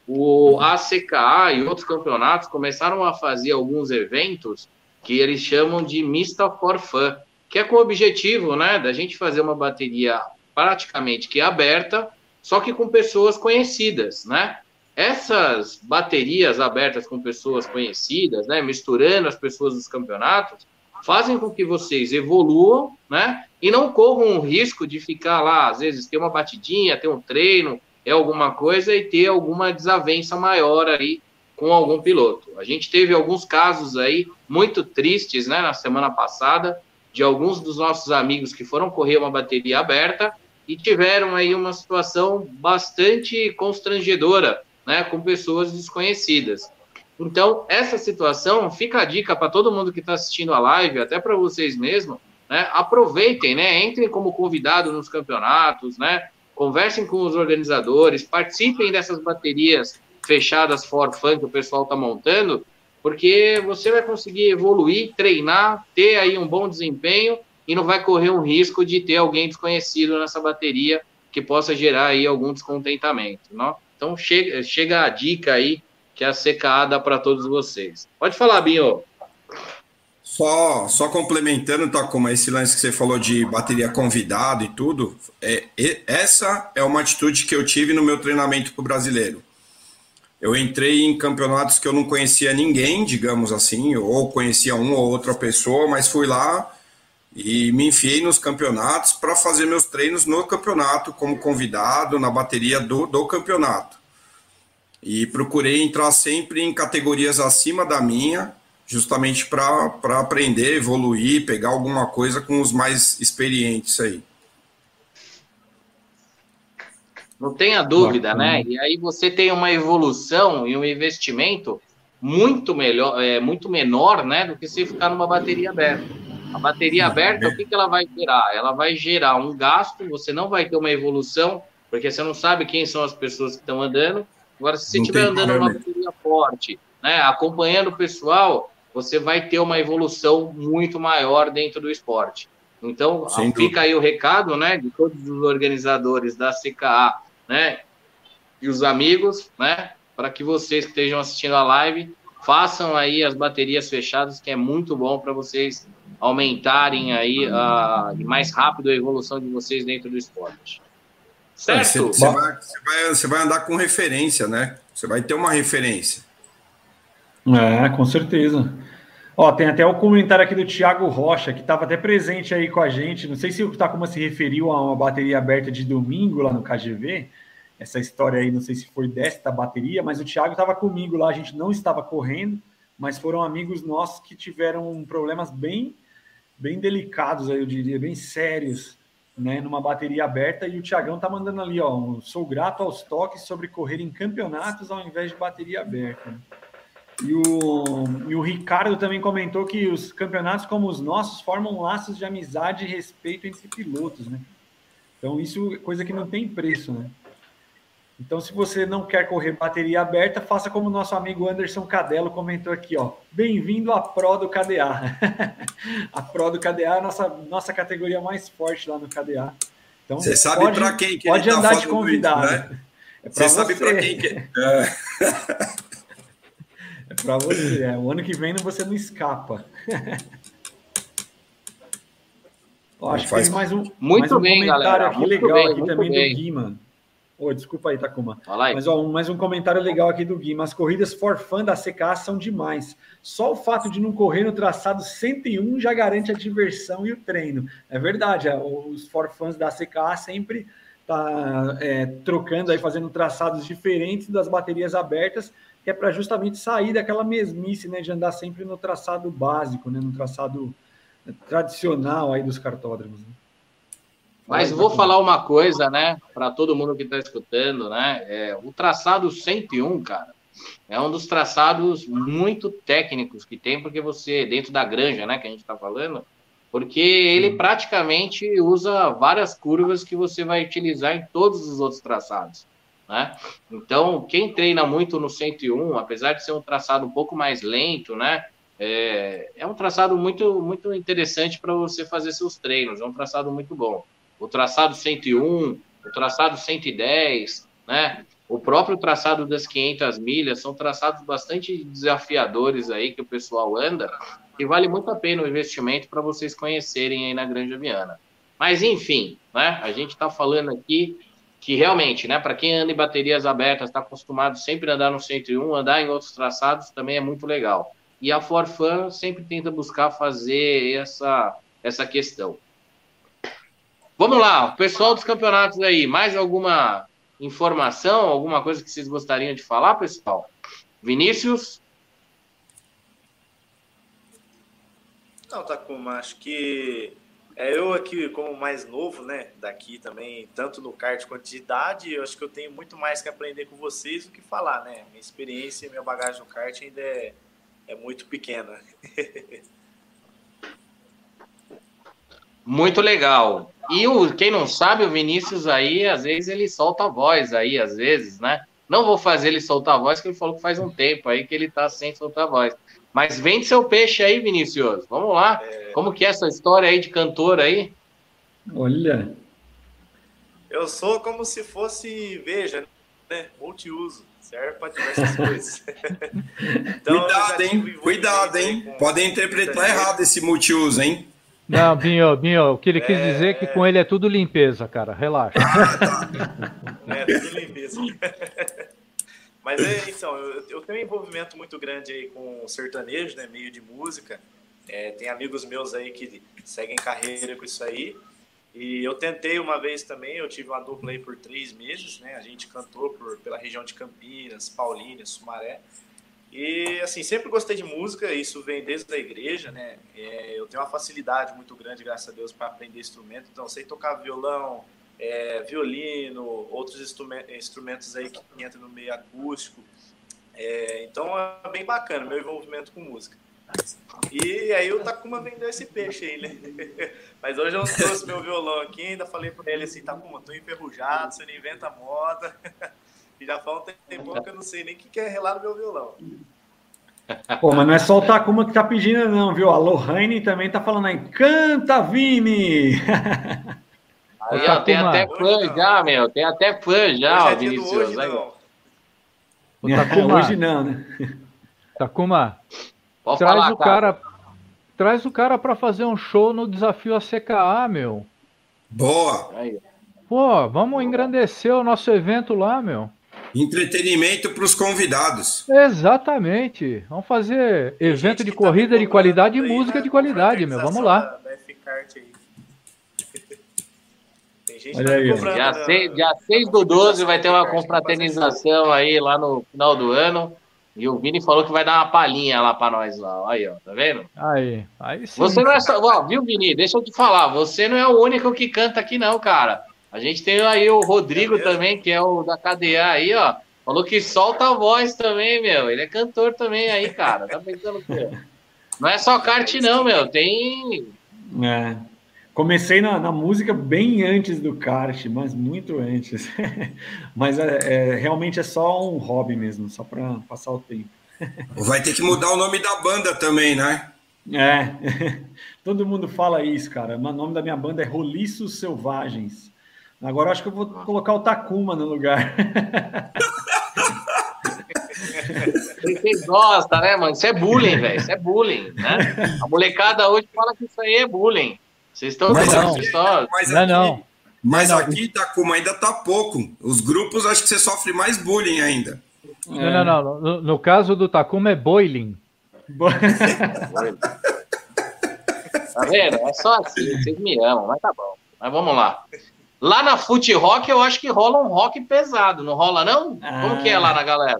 O ACKA e outros campeonatos começaram a fazer alguns eventos que eles chamam de Mista for Fun, que é com o objetivo, né, da gente fazer uma bateria praticamente que é aberta, só que com pessoas conhecidas, né? Essas baterias abertas com pessoas conhecidas, né, misturando as pessoas dos campeonatos, fazem com que vocês evoluam, né? E não corram o risco de ficar lá, às vezes, ter uma batidinha, ter um treino, é alguma coisa e ter alguma desavença maior aí com algum piloto. A gente teve alguns casos aí muito tristes, né, na semana passada, de alguns dos nossos amigos que foram correr uma bateria aberta e tiveram aí uma situação bastante constrangedora, né, com pessoas desconhecidas. Então, essa situação, fica a dica para todo mundo que está assistindo a live, até para vocês mesmos, né, aproveitem, né, entrem como convidado nos campeonatos, né, conversem com os organizadores, participem dessas baterias fechadas for fun que o pessoal está montando, porque você vai conseguir evoluir, treinar, ter aí um bom desempenho e não vai correr um risco de ter alguém desconhecido nessa bateria que possa gerar aí algum descontentamento, não? Então chega, chega a dica aí que a CKA dá para todos vocês. Pode falar, Binho. Só, só complementando, Takuma, esse lance que você falou de bateria convidado e tudo, é, essa é uma atitude que eu tive no meu treinamento para o brasileiro. Eu entrei em campeonatos que eu não conhecia ninguém, digamos assim, ou conhecia uma ou outra pessoa, mas fui lá e me enfiei nos campeonatos para fazer meus treinos no campeonato, como convidado, na bateria do, do campeonato. E procurei entrar sempre em categorias acima da minha, justamente para aprender, evoluir, pegar alguma coisa com os mais experientes aí. Não tenha dúvida, Bacana. né? E aí você tem uma evolução e um investimento muito melhor, é, muito menor, né, do que se ficar numa bateria aberta. A bateria aberta, o que, que ela vai gerar? Ela vai gerar um gasto, você não vai ter uma evolução, porque você não sabe quem são as pessoas que estão andando. Agora, se você estiver andando numa bateria forte, né, acompanhando o pessoal, você vai ter uma evolução muito maior dentro do esporte. Então, Sem fica dúvida. aí o recado, né, de todos os organizadores da CKA, né, e os amigos, né, para que vocês que estejam assistindo a live façam aí as baterias fechadas, que é muito bom para vocês aumentarem aí a, mais rápido a evolução de vocês dentro do esporte. Certo? Você, você, vai, você, vai, você vai andar com referência, né? Você vai ter uma referência. É, com certeza. Ó, tem até o comentário aqui do Thiago Rocha, que estava até presente aí com a gente. Não sei se o Takuma se referiu a uma bateria aberta de domingo lá no KGV. Essa história aí, não sei se foi desta bateria, mas o Thiago estava comigo lá. A gente não estava correndo, mas foram amigos nossos que tiveram problemas bem, bem delicados, eu diria, bem sérios, né, numa bateria aberta. E o Thiagão tá mandando ali, ó, sou grato aos toques sobre correr em campeonatos ao invés de bateria aberta. E o, e o Ricardo também comentou que os campeonatos como os nossos formam laços de amizade e respeito entre pilotos, né? Então, isso é coisa que não tem preço, né? Então, se você não quer correr bateria aberta, faça como nosso amigo Anderson Cadelo comentou aqui, ó. Bem-vindo à Pro do KDA. a Pro do KDA é a nossa, nossa categoria mais forte lá no KDA. Então, você sabe para quem que Pode tá andar tá de convidado. Isso, né? é você, você sabe para quem que. É. É para você. É. O ano que vem você não escapa. Ó, acho que tem mais um, muito mais um bem, comentário galera. aqui legal bem, aqui também bem. do Gui, mano. Oh, desculpa aí, Takuma. Aí. Mas ó, mais um comentário legal aqui do Gui. As corridas for fun da CK são demais. Só o fato de não correr no traçado 101 já garante a diversão e o treino. É verdade, é, os for fans da CK sempre tá é, trocando aí, fazendo traçados diferentes das baterias abertas que é para justamente sair daquela mesmice, né, de andar sempre no traçado básico, né, no traçado tradicional aí dos cartódromos. Né? Mas vou falar uma coisa, né, para todo mundo que está escutando, né, é, o traçado 101, cara, é um dos traçados muito técnicos que tem, porque você, dentro da granja, né, que a gente está falando, porque ele Sim. praticamente usa várias curvas que você vai utilizar em todos os outros traçados. Né? Então, quem treina muito no 101, apesar de ser um traçado um pouco mais lento, né? É, é um traçado muito, muito interessante para você fazer seus treinos, é um traçado muito bom. O traçado 101, o traçado 110, né? O próprio traçado das 500 milhas são traçados bastante desafiadores aí que o pessoal anda, e vale muito a pena o investimento para vocês conhecerem aí na Grande Viana. Mas enfim, né? A gente está falando aqui que realmente, né, para quem anda em baterias abertas, está acostumado sempre a andar no 101, andar em outros traçados também é muito legal. e a Forfan sempre tenta buscar fazer essa, essa questão. Vamos lá, pessoal dos campeonatos aí, mais alguma informação, alguma coisa que vocês gostariam de falar, pessoal? Vinícius? Não, Takuma, acho que é, eu aqui, como mais novo, né, daqui também, tanto no kart quanto de idade, eu acho que eu tenho muito mais que aprender com vocês do que falar, né? Minha experiência e minha bagagem no kart ainda é, é muito pequena. muito legal. E o, quem não sabe, o Vinícius aí, às vezes ele solta a voz aí, às vezes, né? Não vou fazer ele soltar a voz, que ele falou que faz um tempo aí que ele tá sem soltar a voz. Mas vende seu peixe aí, Vinícius. Vamos lá. É... Como que é essa história aí de cantor aí? Olha. Eu sou como se fosse, veja, né? Multiuso. Serve para diversas coisas. então, Cuidado, hein? Cuidado, hein? Com... Podem interpretar errado esse multiuso, hein? Não, Binho, Binho, o que ele quis é... dizer é que com ele é tudo limpeza, cara. Relaxa. é, tudo limpeza. Mas é, então, eu, eu, tenho um envolvimento muito grande aí com sertanejo, né? Meio de música. É, tem amigos meus aí que seguem carreira com isso aí. E eu tentei uma vez também, eu tive uma dupla aí por três meses, né? A gente cantou por, pela região de Campinas, Paulínia, Sumaré. E, assim, sempre gostei de música, isso vem desde a igreja, né? É, eu tenho uma facilidade muito grande, graças a Deus, para aprender instrumento. Então, sei tocar violão, é, violino, outros instrumentos aí que entram no meio acústico. É, então é bem bacana meu envolvimento com música. E aí o Takuma vendeu esse peixe aí, né? Mas hoje eu trouxe meu violão aqui, ainda falei para ele assim, Takuma, tô enferrujado, você não inventa moda. E já faz um tempo que eu não sei nem o que é relar no meu violão. Pô, mas não é só o Takuma que tá pedindo, não, viu? A Lohane também tá falando aí, canta, Vini! Aí, ó, tem até fã já, meu. Tem até fã já, é Vinícius. Hoje, não. Takuma, hoje não, né? Takuma, Pode traz falar, o cara, traz o cara para fazer um show no desafio ACKA, meu. Boa. Pô, vamos engrandecer o nosso evento lá, meu. Entretenimento para os convidados. Exatamente. Vamos fazer evento de corrida de qualidade e música de qualidade, meu. Vamos lá. gente Olha tá aí, cobrando. Dia 6, né? dia 6 do 12 vai ter uma confraternização aí lá no final do ano. E o Vini falou que vai dar uma palhinha lá para nós lá. Aí, ó, tá vendo? Aí, aí sim. Você não é só. Ó, viu, Vini? Deixa eu te falar. Você não é o único que canta aqui, não, cara. A gente tem aí o Rodrigo é também, que é o da KDA aí, ó. Falou que solta a voz também, meu. Ele é cantor também aí, cara. Tá pensando o quê? Não é só kart, não, meu. Tem. É. Comecei na, na, música bem antes do kart, mas muito antes. mas é, é, realmente é só um hobby mesmo, só para passar o tempo. Vai ter que mudar o nome da banda também, né? É, todo mundo fala isso, cara. O nome da minha banda é Roliços Selvagens. Agora acho que eu vou colocar o Takuma no lugar. Vocês gostam, né, mano? Isso é bullying, velho. Isso é bullying, né? A molecada hoje fala que isso aí é bullying. Vocês estão mas não. História. Mas não, aqui, não. Mas não. aqui, Takuma, ainda tá pouco. Os grupos, acho que você sofre mais bullying ainda. Não, é. não, não. No, no, caso do Takuma é boiling. tá vendo? É só assim, vocês me amam, mas tá bom. Mas vamos lá. Lá na Foot Rock, eu acho que rola um rock pesado, não rola, não? Ah. Como que é lá na galera?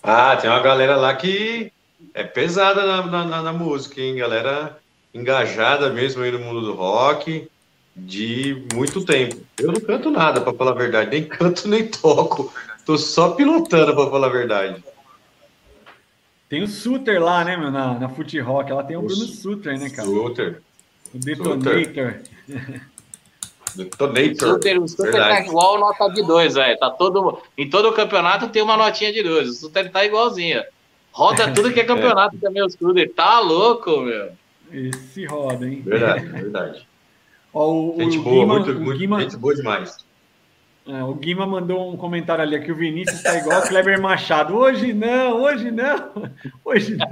Ah, tem uma galera lá que é pesada na, na, na música, hein? Galera engajada mesmo aí no mundo do rock de muito tempo. Eu não canto nada, para falar a verdade, nem canto nem toco. Tô só pilotando, para falar a verdade. Tem o Suter lá, né, meu, na, na Foot Rock. Ela tem o, o Bruno Suter, né, cara? Suter. O Detonator. Detonator. Suter, o Suter tá igual nota de dois, velho. Tá todo, em todo o campeonato tem uma notinha de dois. O Suter tá igualzinho. Roda tudo que é campeonato é. também, o Suter. Tá louco, meu. Esse roda, hein? Verdade, verdade. Ó, o, gente o boa, Guima, muito, muito, Guima, gente boa demais. É, o Guima mandou um comentário ali que o Vinícius está igual o Kleber Machado. Hoje não, hoje não, hoje não.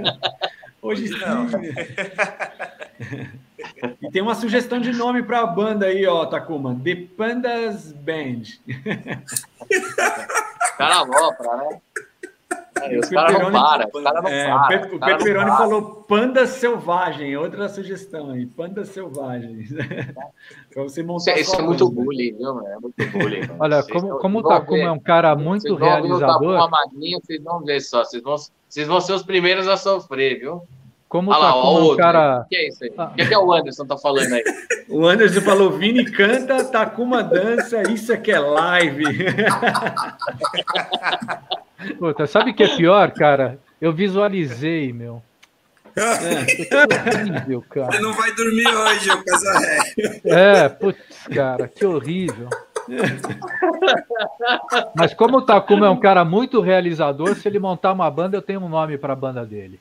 Hoje sim. E tem uma sugestão de nome para a banda aí, ó, Takuma. The Pandas Band. Cara, pra, né? os caras não param, os caras não é, param. O Peperoni falou panda selvagem, outra sugestão aí, panda selvagem. pra você montar isso, isso é muito bullying, viu? É muito bullying. Olha, vocês como, como o Takuma é um cara muito realizador. Uma maninha, vocês vão ver só, vocês vão, vocês vão ser os primeiros a sofrer, viu? Como Olha tá lá, ó, um cara. O que é isso aí? Ah. O que é o Anderson tá falando aí? O Anderson falou: Vini canta, Takuma dança, isso é que é live. Puta, sabe o que é pior, cara? Eu visualizei, meu. É, horrível, cara. Você não vai dormir hoje, o Casaré. É, putz, cara, que horrível. Mas como o Takuma é um cara muito realizador, se ele montar uma banda, eu tenho um nome para a banda dele.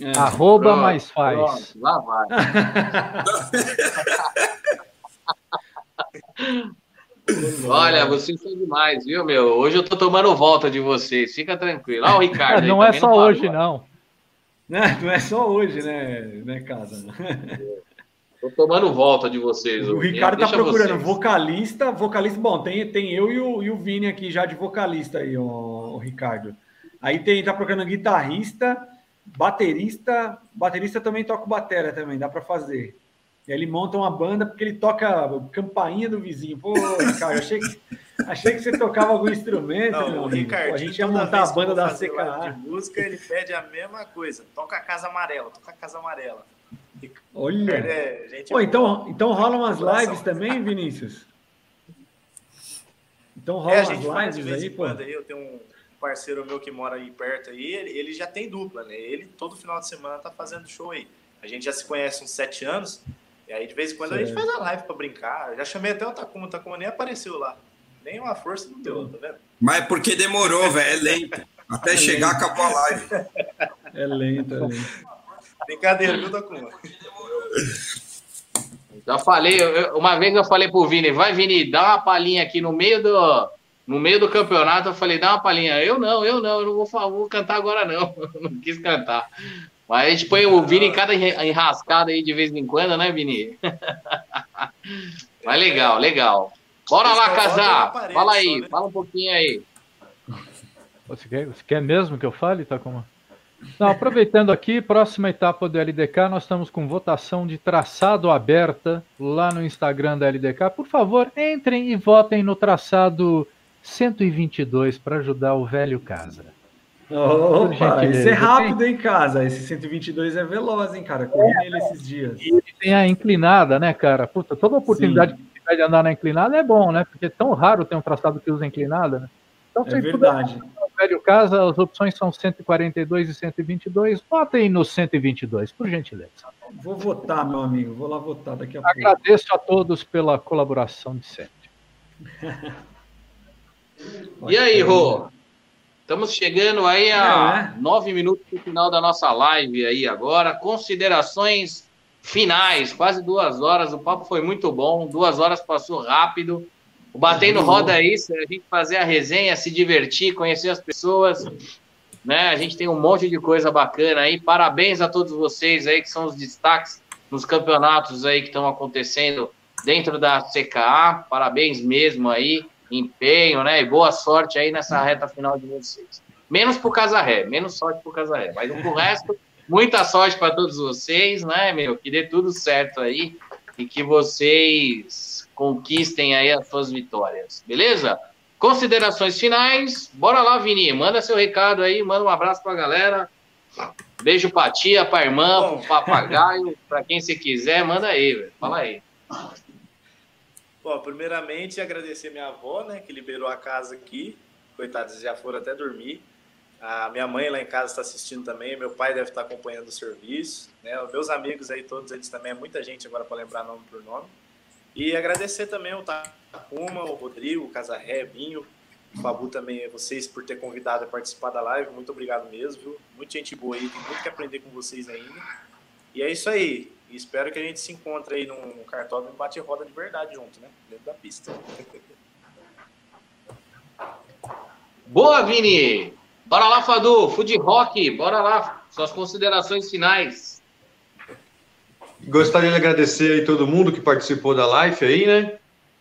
É. Arroba pronto, mais faz. Pronto, lá vai. Olha, vocês são demais, viu, meu? Hoje eu tô tomando volta de vocês, fica tranquilo. Olha o Ricardo. não é só não hoje, não. Não, não é só hoje, né, né casa? Tô tomando volta de vocês. O Ricardo tá procurando vocês. vocalista, vocalista. Bom, tem, tem eu e o, e o Vini aqui já de vocalista aí, o, o Ricardo. Aí tem, tá procurando guitarrista, baterista, baterista também toca batera também, dá para fazer. E ele monta uma banda porque ele toca campainha do vizinho. Pô, cara, achei que, achei que você tocava algum instrumento. Não, Ricardo, Pô, a gente ia montar a banda da CKA. De música, ele pede a mesma coisa. Toca a Casa Amarela, toca a Casa Amarela. Olha. É, Pô, então, então rolam umas lives também, Vinícius? Então rolam é, umas lives aí, pô. Aí, eu tenho um parceiro meu que mora aí perto aí, ele, ele já tem dupla, né? Ele todo final de semana tá fazendo show aí. A gente já se conhece uns sete anos, e aí de vez em quando certo. a gente faz a live para brincar. Eu já chamei até o Takuma, o Takuma nem apareceu lá. Nem uma força não deu, tá vendo? Mas é porque demorou, velho, é lento. Até é chegar, lento. acabou a live. É lento, é lento. Brincadeira, viu, Takuma? Já falei, eu, uma vez eu falei pro Vini, vai Vini, dá uma palhinha aqui no meio do, no meio do campeonato, eu falei, dá uma palhinha. Eu não, eu não, eu não vou, vou cantar agora, não. não quis cantar. Mas a gente põe o Vini em cada enrascada aí de vez em quando, né, Vini? Mas legal, legal. Bora lá, casar. Fala aí, né? fala um pouquinho aí. Você quer, você quer mesmo que eu fale, Takuma? Não, aproveitando aqui, próxima etapa do LDK, nós estamos com votação de traçado aberta lá no Instagram da LDK. Por favor, entrem e votem no traçado 122 para ajudar o velho casa. Opa, esse é rápido, hein, casa? Esse 122 é veloz, hein, cara? Corri nele esses dias. E tem a inclinada, né, cara? Puta, toda oportunidade Sim. que tiver de andar na inclinada é bom, né? Porque é tão raro ter um traçado que usa inclinada, né? Então, é verdade. Puder, velho casa, as opções são 142 e 122. Votem no 122, por gentileza. Vou votar, meu amigo. Vou lá votar daqui a pouco. Agradeço a todos pela colaboração de sempre. e aí, Rô? Estamos chegando aí a é, nove minutos do final da nossa live aí agora. Considerações finais, quase duas horas. O papo foi muito bom. Duas horas passou rápido. O Batendo Roda é isso, é a gente fazer a resenha, se divertir, conhecer as pessoas. Né? A gente tem um monte de coisa bacana aí. Parabéns a todos vocês aí que são os destaques nos campeonatos aí que estão acontecendo dentro da CKA. Parabéns mesmo aí empenho, né? E boa sorte aí nessa reta final de vocês. Menos pro Casarré, menos sorte pro Casarré. Mas pro resto, muita sorte para todos vocês, né, meu? Que dê tudo certo aí e que vocês conquistem aí as suas vitórias, beleza? Considerações finais, bora lá, Vini, manda seu recado aí, manda um abraço pra galera. Beijo pra tia, pra irmã, pro papagaio, pra quem você quiser, manda aí, velho. Fala aí. Bom, primeiramente agradecer minha avó, né, que liberou a casa aqui. Coitados, já foram até dormir. A minha mãe lá em casa está assistindo também, meu pai deve estar acompanhando o serviço, né? Meus amigos aí, todos eles também, é muita gente agora para lembrar nome por nome. E agradecer também o Takuma, o Rodrigo, o Casarré, Binho, o Babu também, vocês por ter convidado a participar da live. Muito obrigado mesmo, viu? Muita gente boa aí, tem muito que aprender com vocês ainda. E é isso aí. E espero que a gente se encontre aí num cartódromo e bate roda de verdade junto, né? Dentro da pista. Boa, Vini! Bora lá, Fadu, Food Rock, bora lá, suas considerações finais. Gostaria de agradecer aí todo mundo que participou da live aí, né?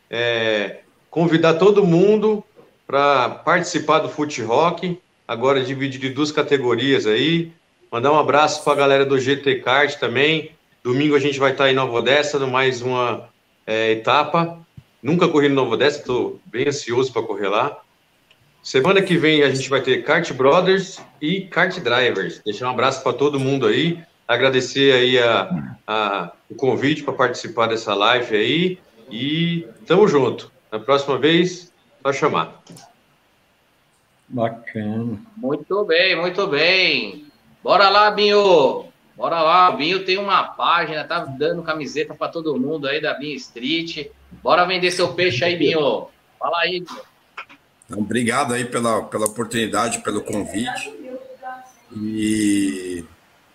É, convidar todo mundo para participar do Foot Rock. agora dividido em duas categorias aí. Mandar um abraço para a galera do GT Kart também. Domingo a gente vai estar em Nova Odessa, no mais uma é, etapa. Nunca corri no Nova Odessa, estou bem ansioso para correr lá. Semana que vem a gente vai ter Kart Brothers e Kart Drivers. Deixar um abraço para todo mundo aí. Agradecer aí a, a o convite para participar dessa live aí. E tamo junto. Na próxima vez, só chamar. Bacana. Muito bem, muito bem. Bora lá, Binho. Bora lá, Binho tem uma página, tá dando camiseta para todo mundo aí da Binho Street. Bora vender seu peixe aí, Binho. Fala aí. Então, obrigado aí pela, pela oportunidade, pelo convite. E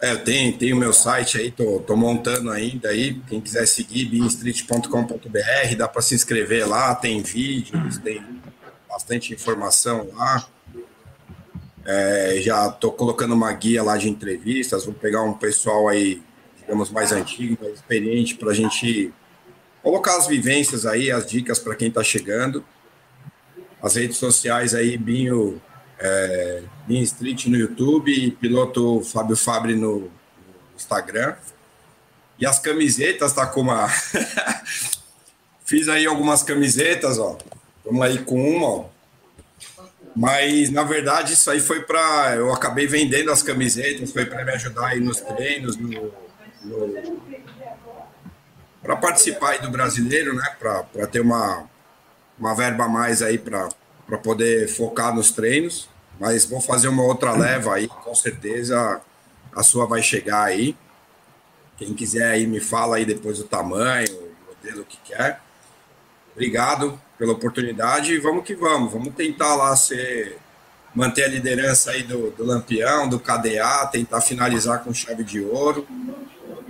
é, eu tenho, tenho meu site aí, tô, tô montando ainda aí. Quem quiser seguir, binstreet.com.br, dá para se inscrever lá, tem vídeos, tem bastante informação lá. É, já estou colocando uma guia lá de entrevistas, vou pegar um pessoal aí, digamos, mais antigo, mais experiente, para a gente colocar as vivências aí, as dicas para quem está chegando. As redes sociais aí, Binho, é, Binho Street no YouTube e piloto Fábio Fabre no, no Instagram. E as camisetas, tá com uma. Fiz aí algumas camisetas, ó. Vamos aí com uma, ó. Mas, na verdade, isso aí foi para. Eu acabei vendendo as camisetas, foi para me ajudar aí nos treinos, no, no para participar aí do brasileiro, né? Para ter uma, uma verba a mais aí para poder focar nos treinos. Mas vou fazer uma outra leva aí, com certeza a sua vai chegar aí. Quem quiser aí me fala aí depois o tamanho, o modelo que quer. Obrigado pela oportunidade e vamos que vamos. Vamos tentar lá ser manter a liderança aí do, do Lampião, do KDA, tentar finalizar com chave de ouro.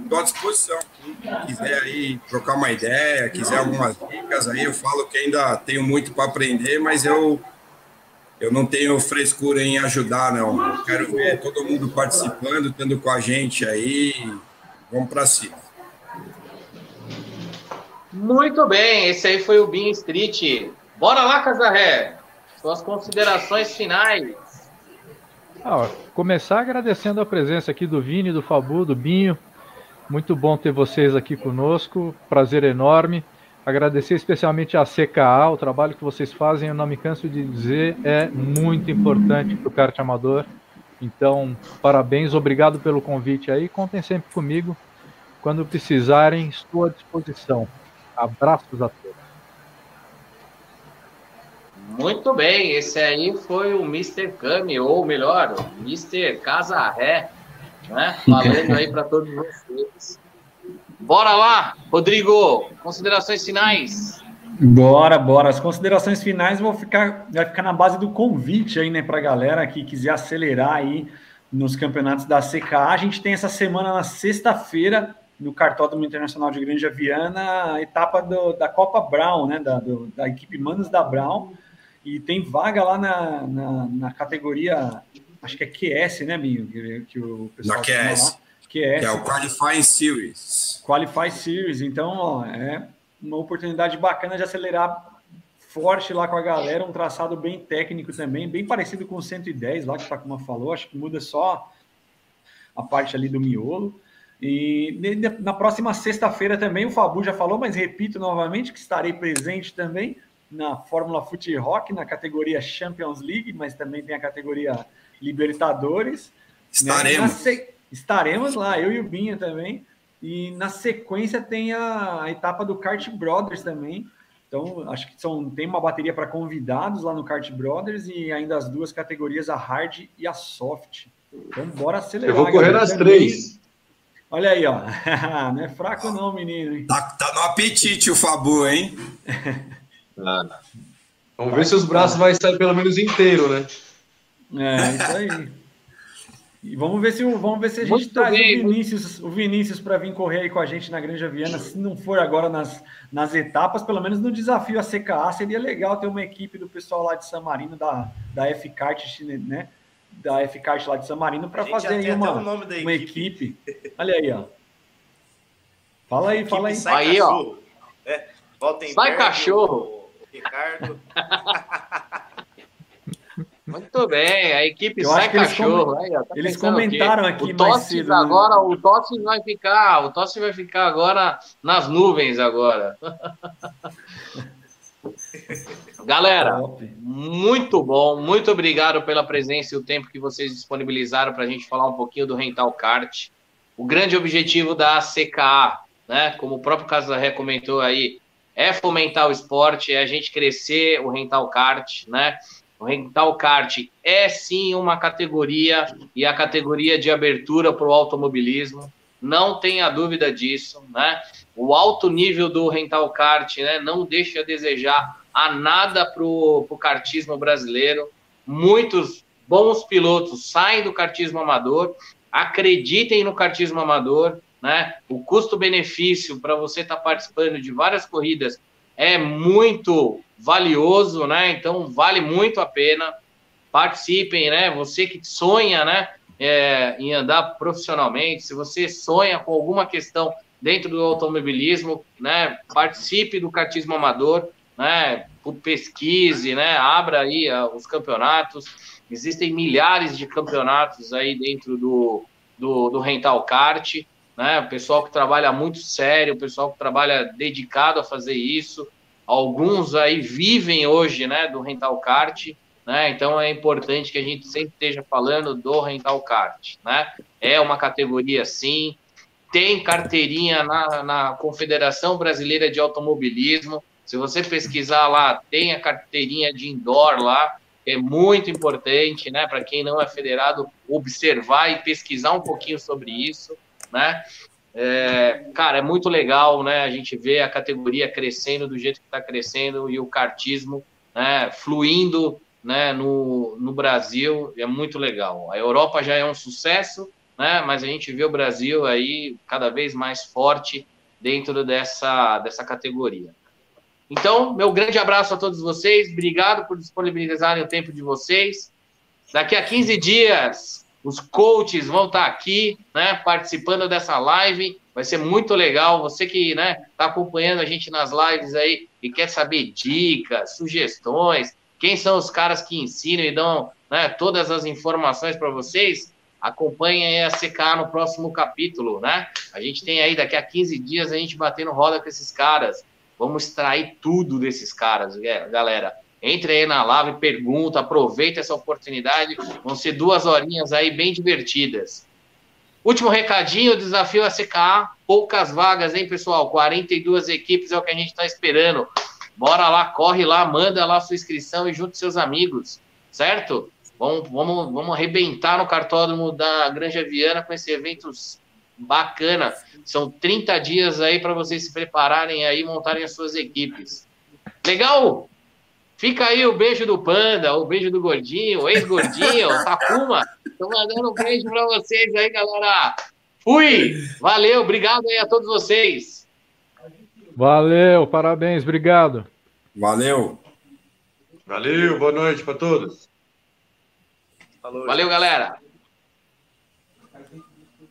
Estou à disposição. Quem quiser aí trocar uma ideia, quiser algumas dicas aí, eu falo que ainda tenho muito para aprender, mas eu eu não tenho frescura em ajudar, não. Eu quero ver todo mundo participando, tendo com a gente aí. Vamos para cima. Muito bem, esse aí foi o Bean Street. Bora lá, Casarré. Suas considerações finais. Ah, começar agradecendo a presença aqui do Vini, do Fabu, do Binho. Muito bom ter vocês aqui conosco. Prazer enorme. Agradecer especialmente à CKA, o trabalho que vocês fazem, eu não me canso de dizer, é muito importante para o kart amador. Então, parabéns, obrigado pelo convite aí. Contem sempre comigo. Quando precisarem, estou à disposição. Abraços a todos. Muito bem, esse aí foi o Mr. Kami, ou melhor, o Mr. Casarré, né? Falando aí para todos vocês. Bora lá, Rodrigo, considerações finais. Bora, bora. As considerações finais vão ficar, vai ficar na base do convite aí, né, para a galera que quiser acelerar aí nos campeonatos da CKA. A gente tem essa semana na sexta-feira no Cartódromo Internacional de Grande Viana, a etapa do, da Copa Brown, né, da, do, da equipe Manos da Brown, e tem vaga lá na, na, na categoria, acho que é QS, né, Binho? Que, que o pessoal na QS. Lá. QS. Que é o Qualifying Series. Qualify Series. Então, ó, é uma oportunidade bacana de acelerar forte lá com a galera, um traçado bem técnico também, bem parecido com o 110 lá que o Takuma falou, acho que muda só a parte ali do miolo. E na próxima sexta-feira também, o Fabu já falou, mas repito novamente que estarei presente também na Fórmula Fute Rock, na categoria Champions League, mas também tem a categoria Libertadores. Estaremos. Né? Estaremos lá, eu e o Binha também. E na sequência tem a, a etapa do Kart Brothers também. Então, acho que são, tem uma bateria para convidados lá no Kart Brothers e ainda as duas categorias, a hard e a soft. Então, bora acelerar. Eu vou correr nas três. Olha aí, ó. não é fraco não, menino. Tá, tá, no apetite o Fabu, hein? ah, vamos ver se os braços vai sair pelo menos inteiro, né? É, isso aí. E vamos ver se, vamos ver se a gente traz o Vinícius, o Vinícius para vir correr aí com a gente na Granja Viana. Se não for agora nas, nas etapas, pelo menos no desafio a CKA, seria legal ter uma equipe do pessoal lá de San Marino, da, da F-Kart, né? Da F-Kart lá de San Marino para fazer aí uma, uma equipe. Olha aí, ó. Fala aí, fala aí. Sai aí, cachorro. ó. É, sai cachorro. Ricardo. Muito bem, a equipe Eu sai cachorro. Eles, com... aí, tá eles comentaram aqui o Tossi né? agora, O Tossi vai ficar, o Tossi vai ficar agora nas nuvens agora. Galera, muito bom, muito obrigado pela presença e o tempo que vocês disponibilizaram para a gente falar um pouquinho do Rental Kart. O grande objetivo da CKA, né, como o próprio Casarré comentou aí, é fomentar o esporte, é a gente crescer o Rental Kart, né? O Rental Kart é sim uma categoria e a categoria de abertura para o automobilismo, não tenha dúvida disso, né? O alto nível do Rental Kart né, não deixa a desejar a nada para o kartismo brasileiro. Muitos bons pilotos saem do kartismo amador, acreditem no kartismo amador, né? O custo-benefício para você estar tá participando de várias corridas é muito valioso, né? Então vale muito a pena. Participem, né? Você que sonha, né? É, em andar profissionalmente, se você sonha com alguma questão dentro do automobilismo, né? Participe do kartismo amador, né? Pesquise, né? Abra aí uh, os campeonatos. Existem milhares de campeonatos aí dentro do, do, do rental kart, né? O pessoal que trabalha muito sério, o pessoal que trabalha dedicado a fazer isso. Alguns aí vivem hoje, né? Do rental kart. Né? Então é importante que a gente sempre esteja falando do rental kart, né? É uma categoria sim, tem carteirinha na, na Confederação Brasileira de Automobilismo. Se você pesquisar lá, tem a carteirinha de indoor lá, é muito importante, né, para quem não é federado, observar e pesquisar um pouquinho sobre isso, né? É, cara, é muito legal, né, a gente vê a categoria crescendo do jeito que está crescendo e o kartismo, né, fluindo, né, no, no Brasil, é muito legal. A Europa já é um sucesso, né? Mas a gente vê o Brasil aí cada vez mais forte dentro dessa, dessa categoria. Então, meu grande abraço a todos vocês, obrigado por disponibilizarem o tempo de vocês. Daqui a 15 dias, os coaches vão estar aqui, né, participando dessa live. Vai ser muito legal. Você que está né, tá acompanhando a gente nas lives aí e quer saber dicas, sugestões, quem são os caras que ensinam e dão né, todas as informações para vocês, acompanhem a CK no próximo capítulo, né? A gente tem aí daqui a 15 dias a gente batendo roda com esses caras. Vamos extrair tudo desses caras, galera. Entre aí na live, pergunta, aproveita essa oportunidade. Vão ser duas horinhas aí bem divertidas. Último recadinho, desafio a CKA, poucas vagas, hein, pessoal? 42 equipes é o que a gente está esperando. Bora lá, corre lá, manda lá sua inscrição e junte seus amigos, certo? Vamos, vamos, vamos arrebentar no cartódromo da Granja Viana com esse evento bacana. São 30 dias aí para vocês se prepararem aí, montarem as suas equipes. Legal? Fica aí o beijo do Panda, o beijo do Gordinho, ex-Gordinho, Takuma. Estou mandando um beijo para vocês aí, galera. Fui! Valeu, obrigado aí a todos vocês. Valeu, parabéns, obrigado. Valeu. Valeu, boa noite para todos. Falou, Valeu, gente. galera.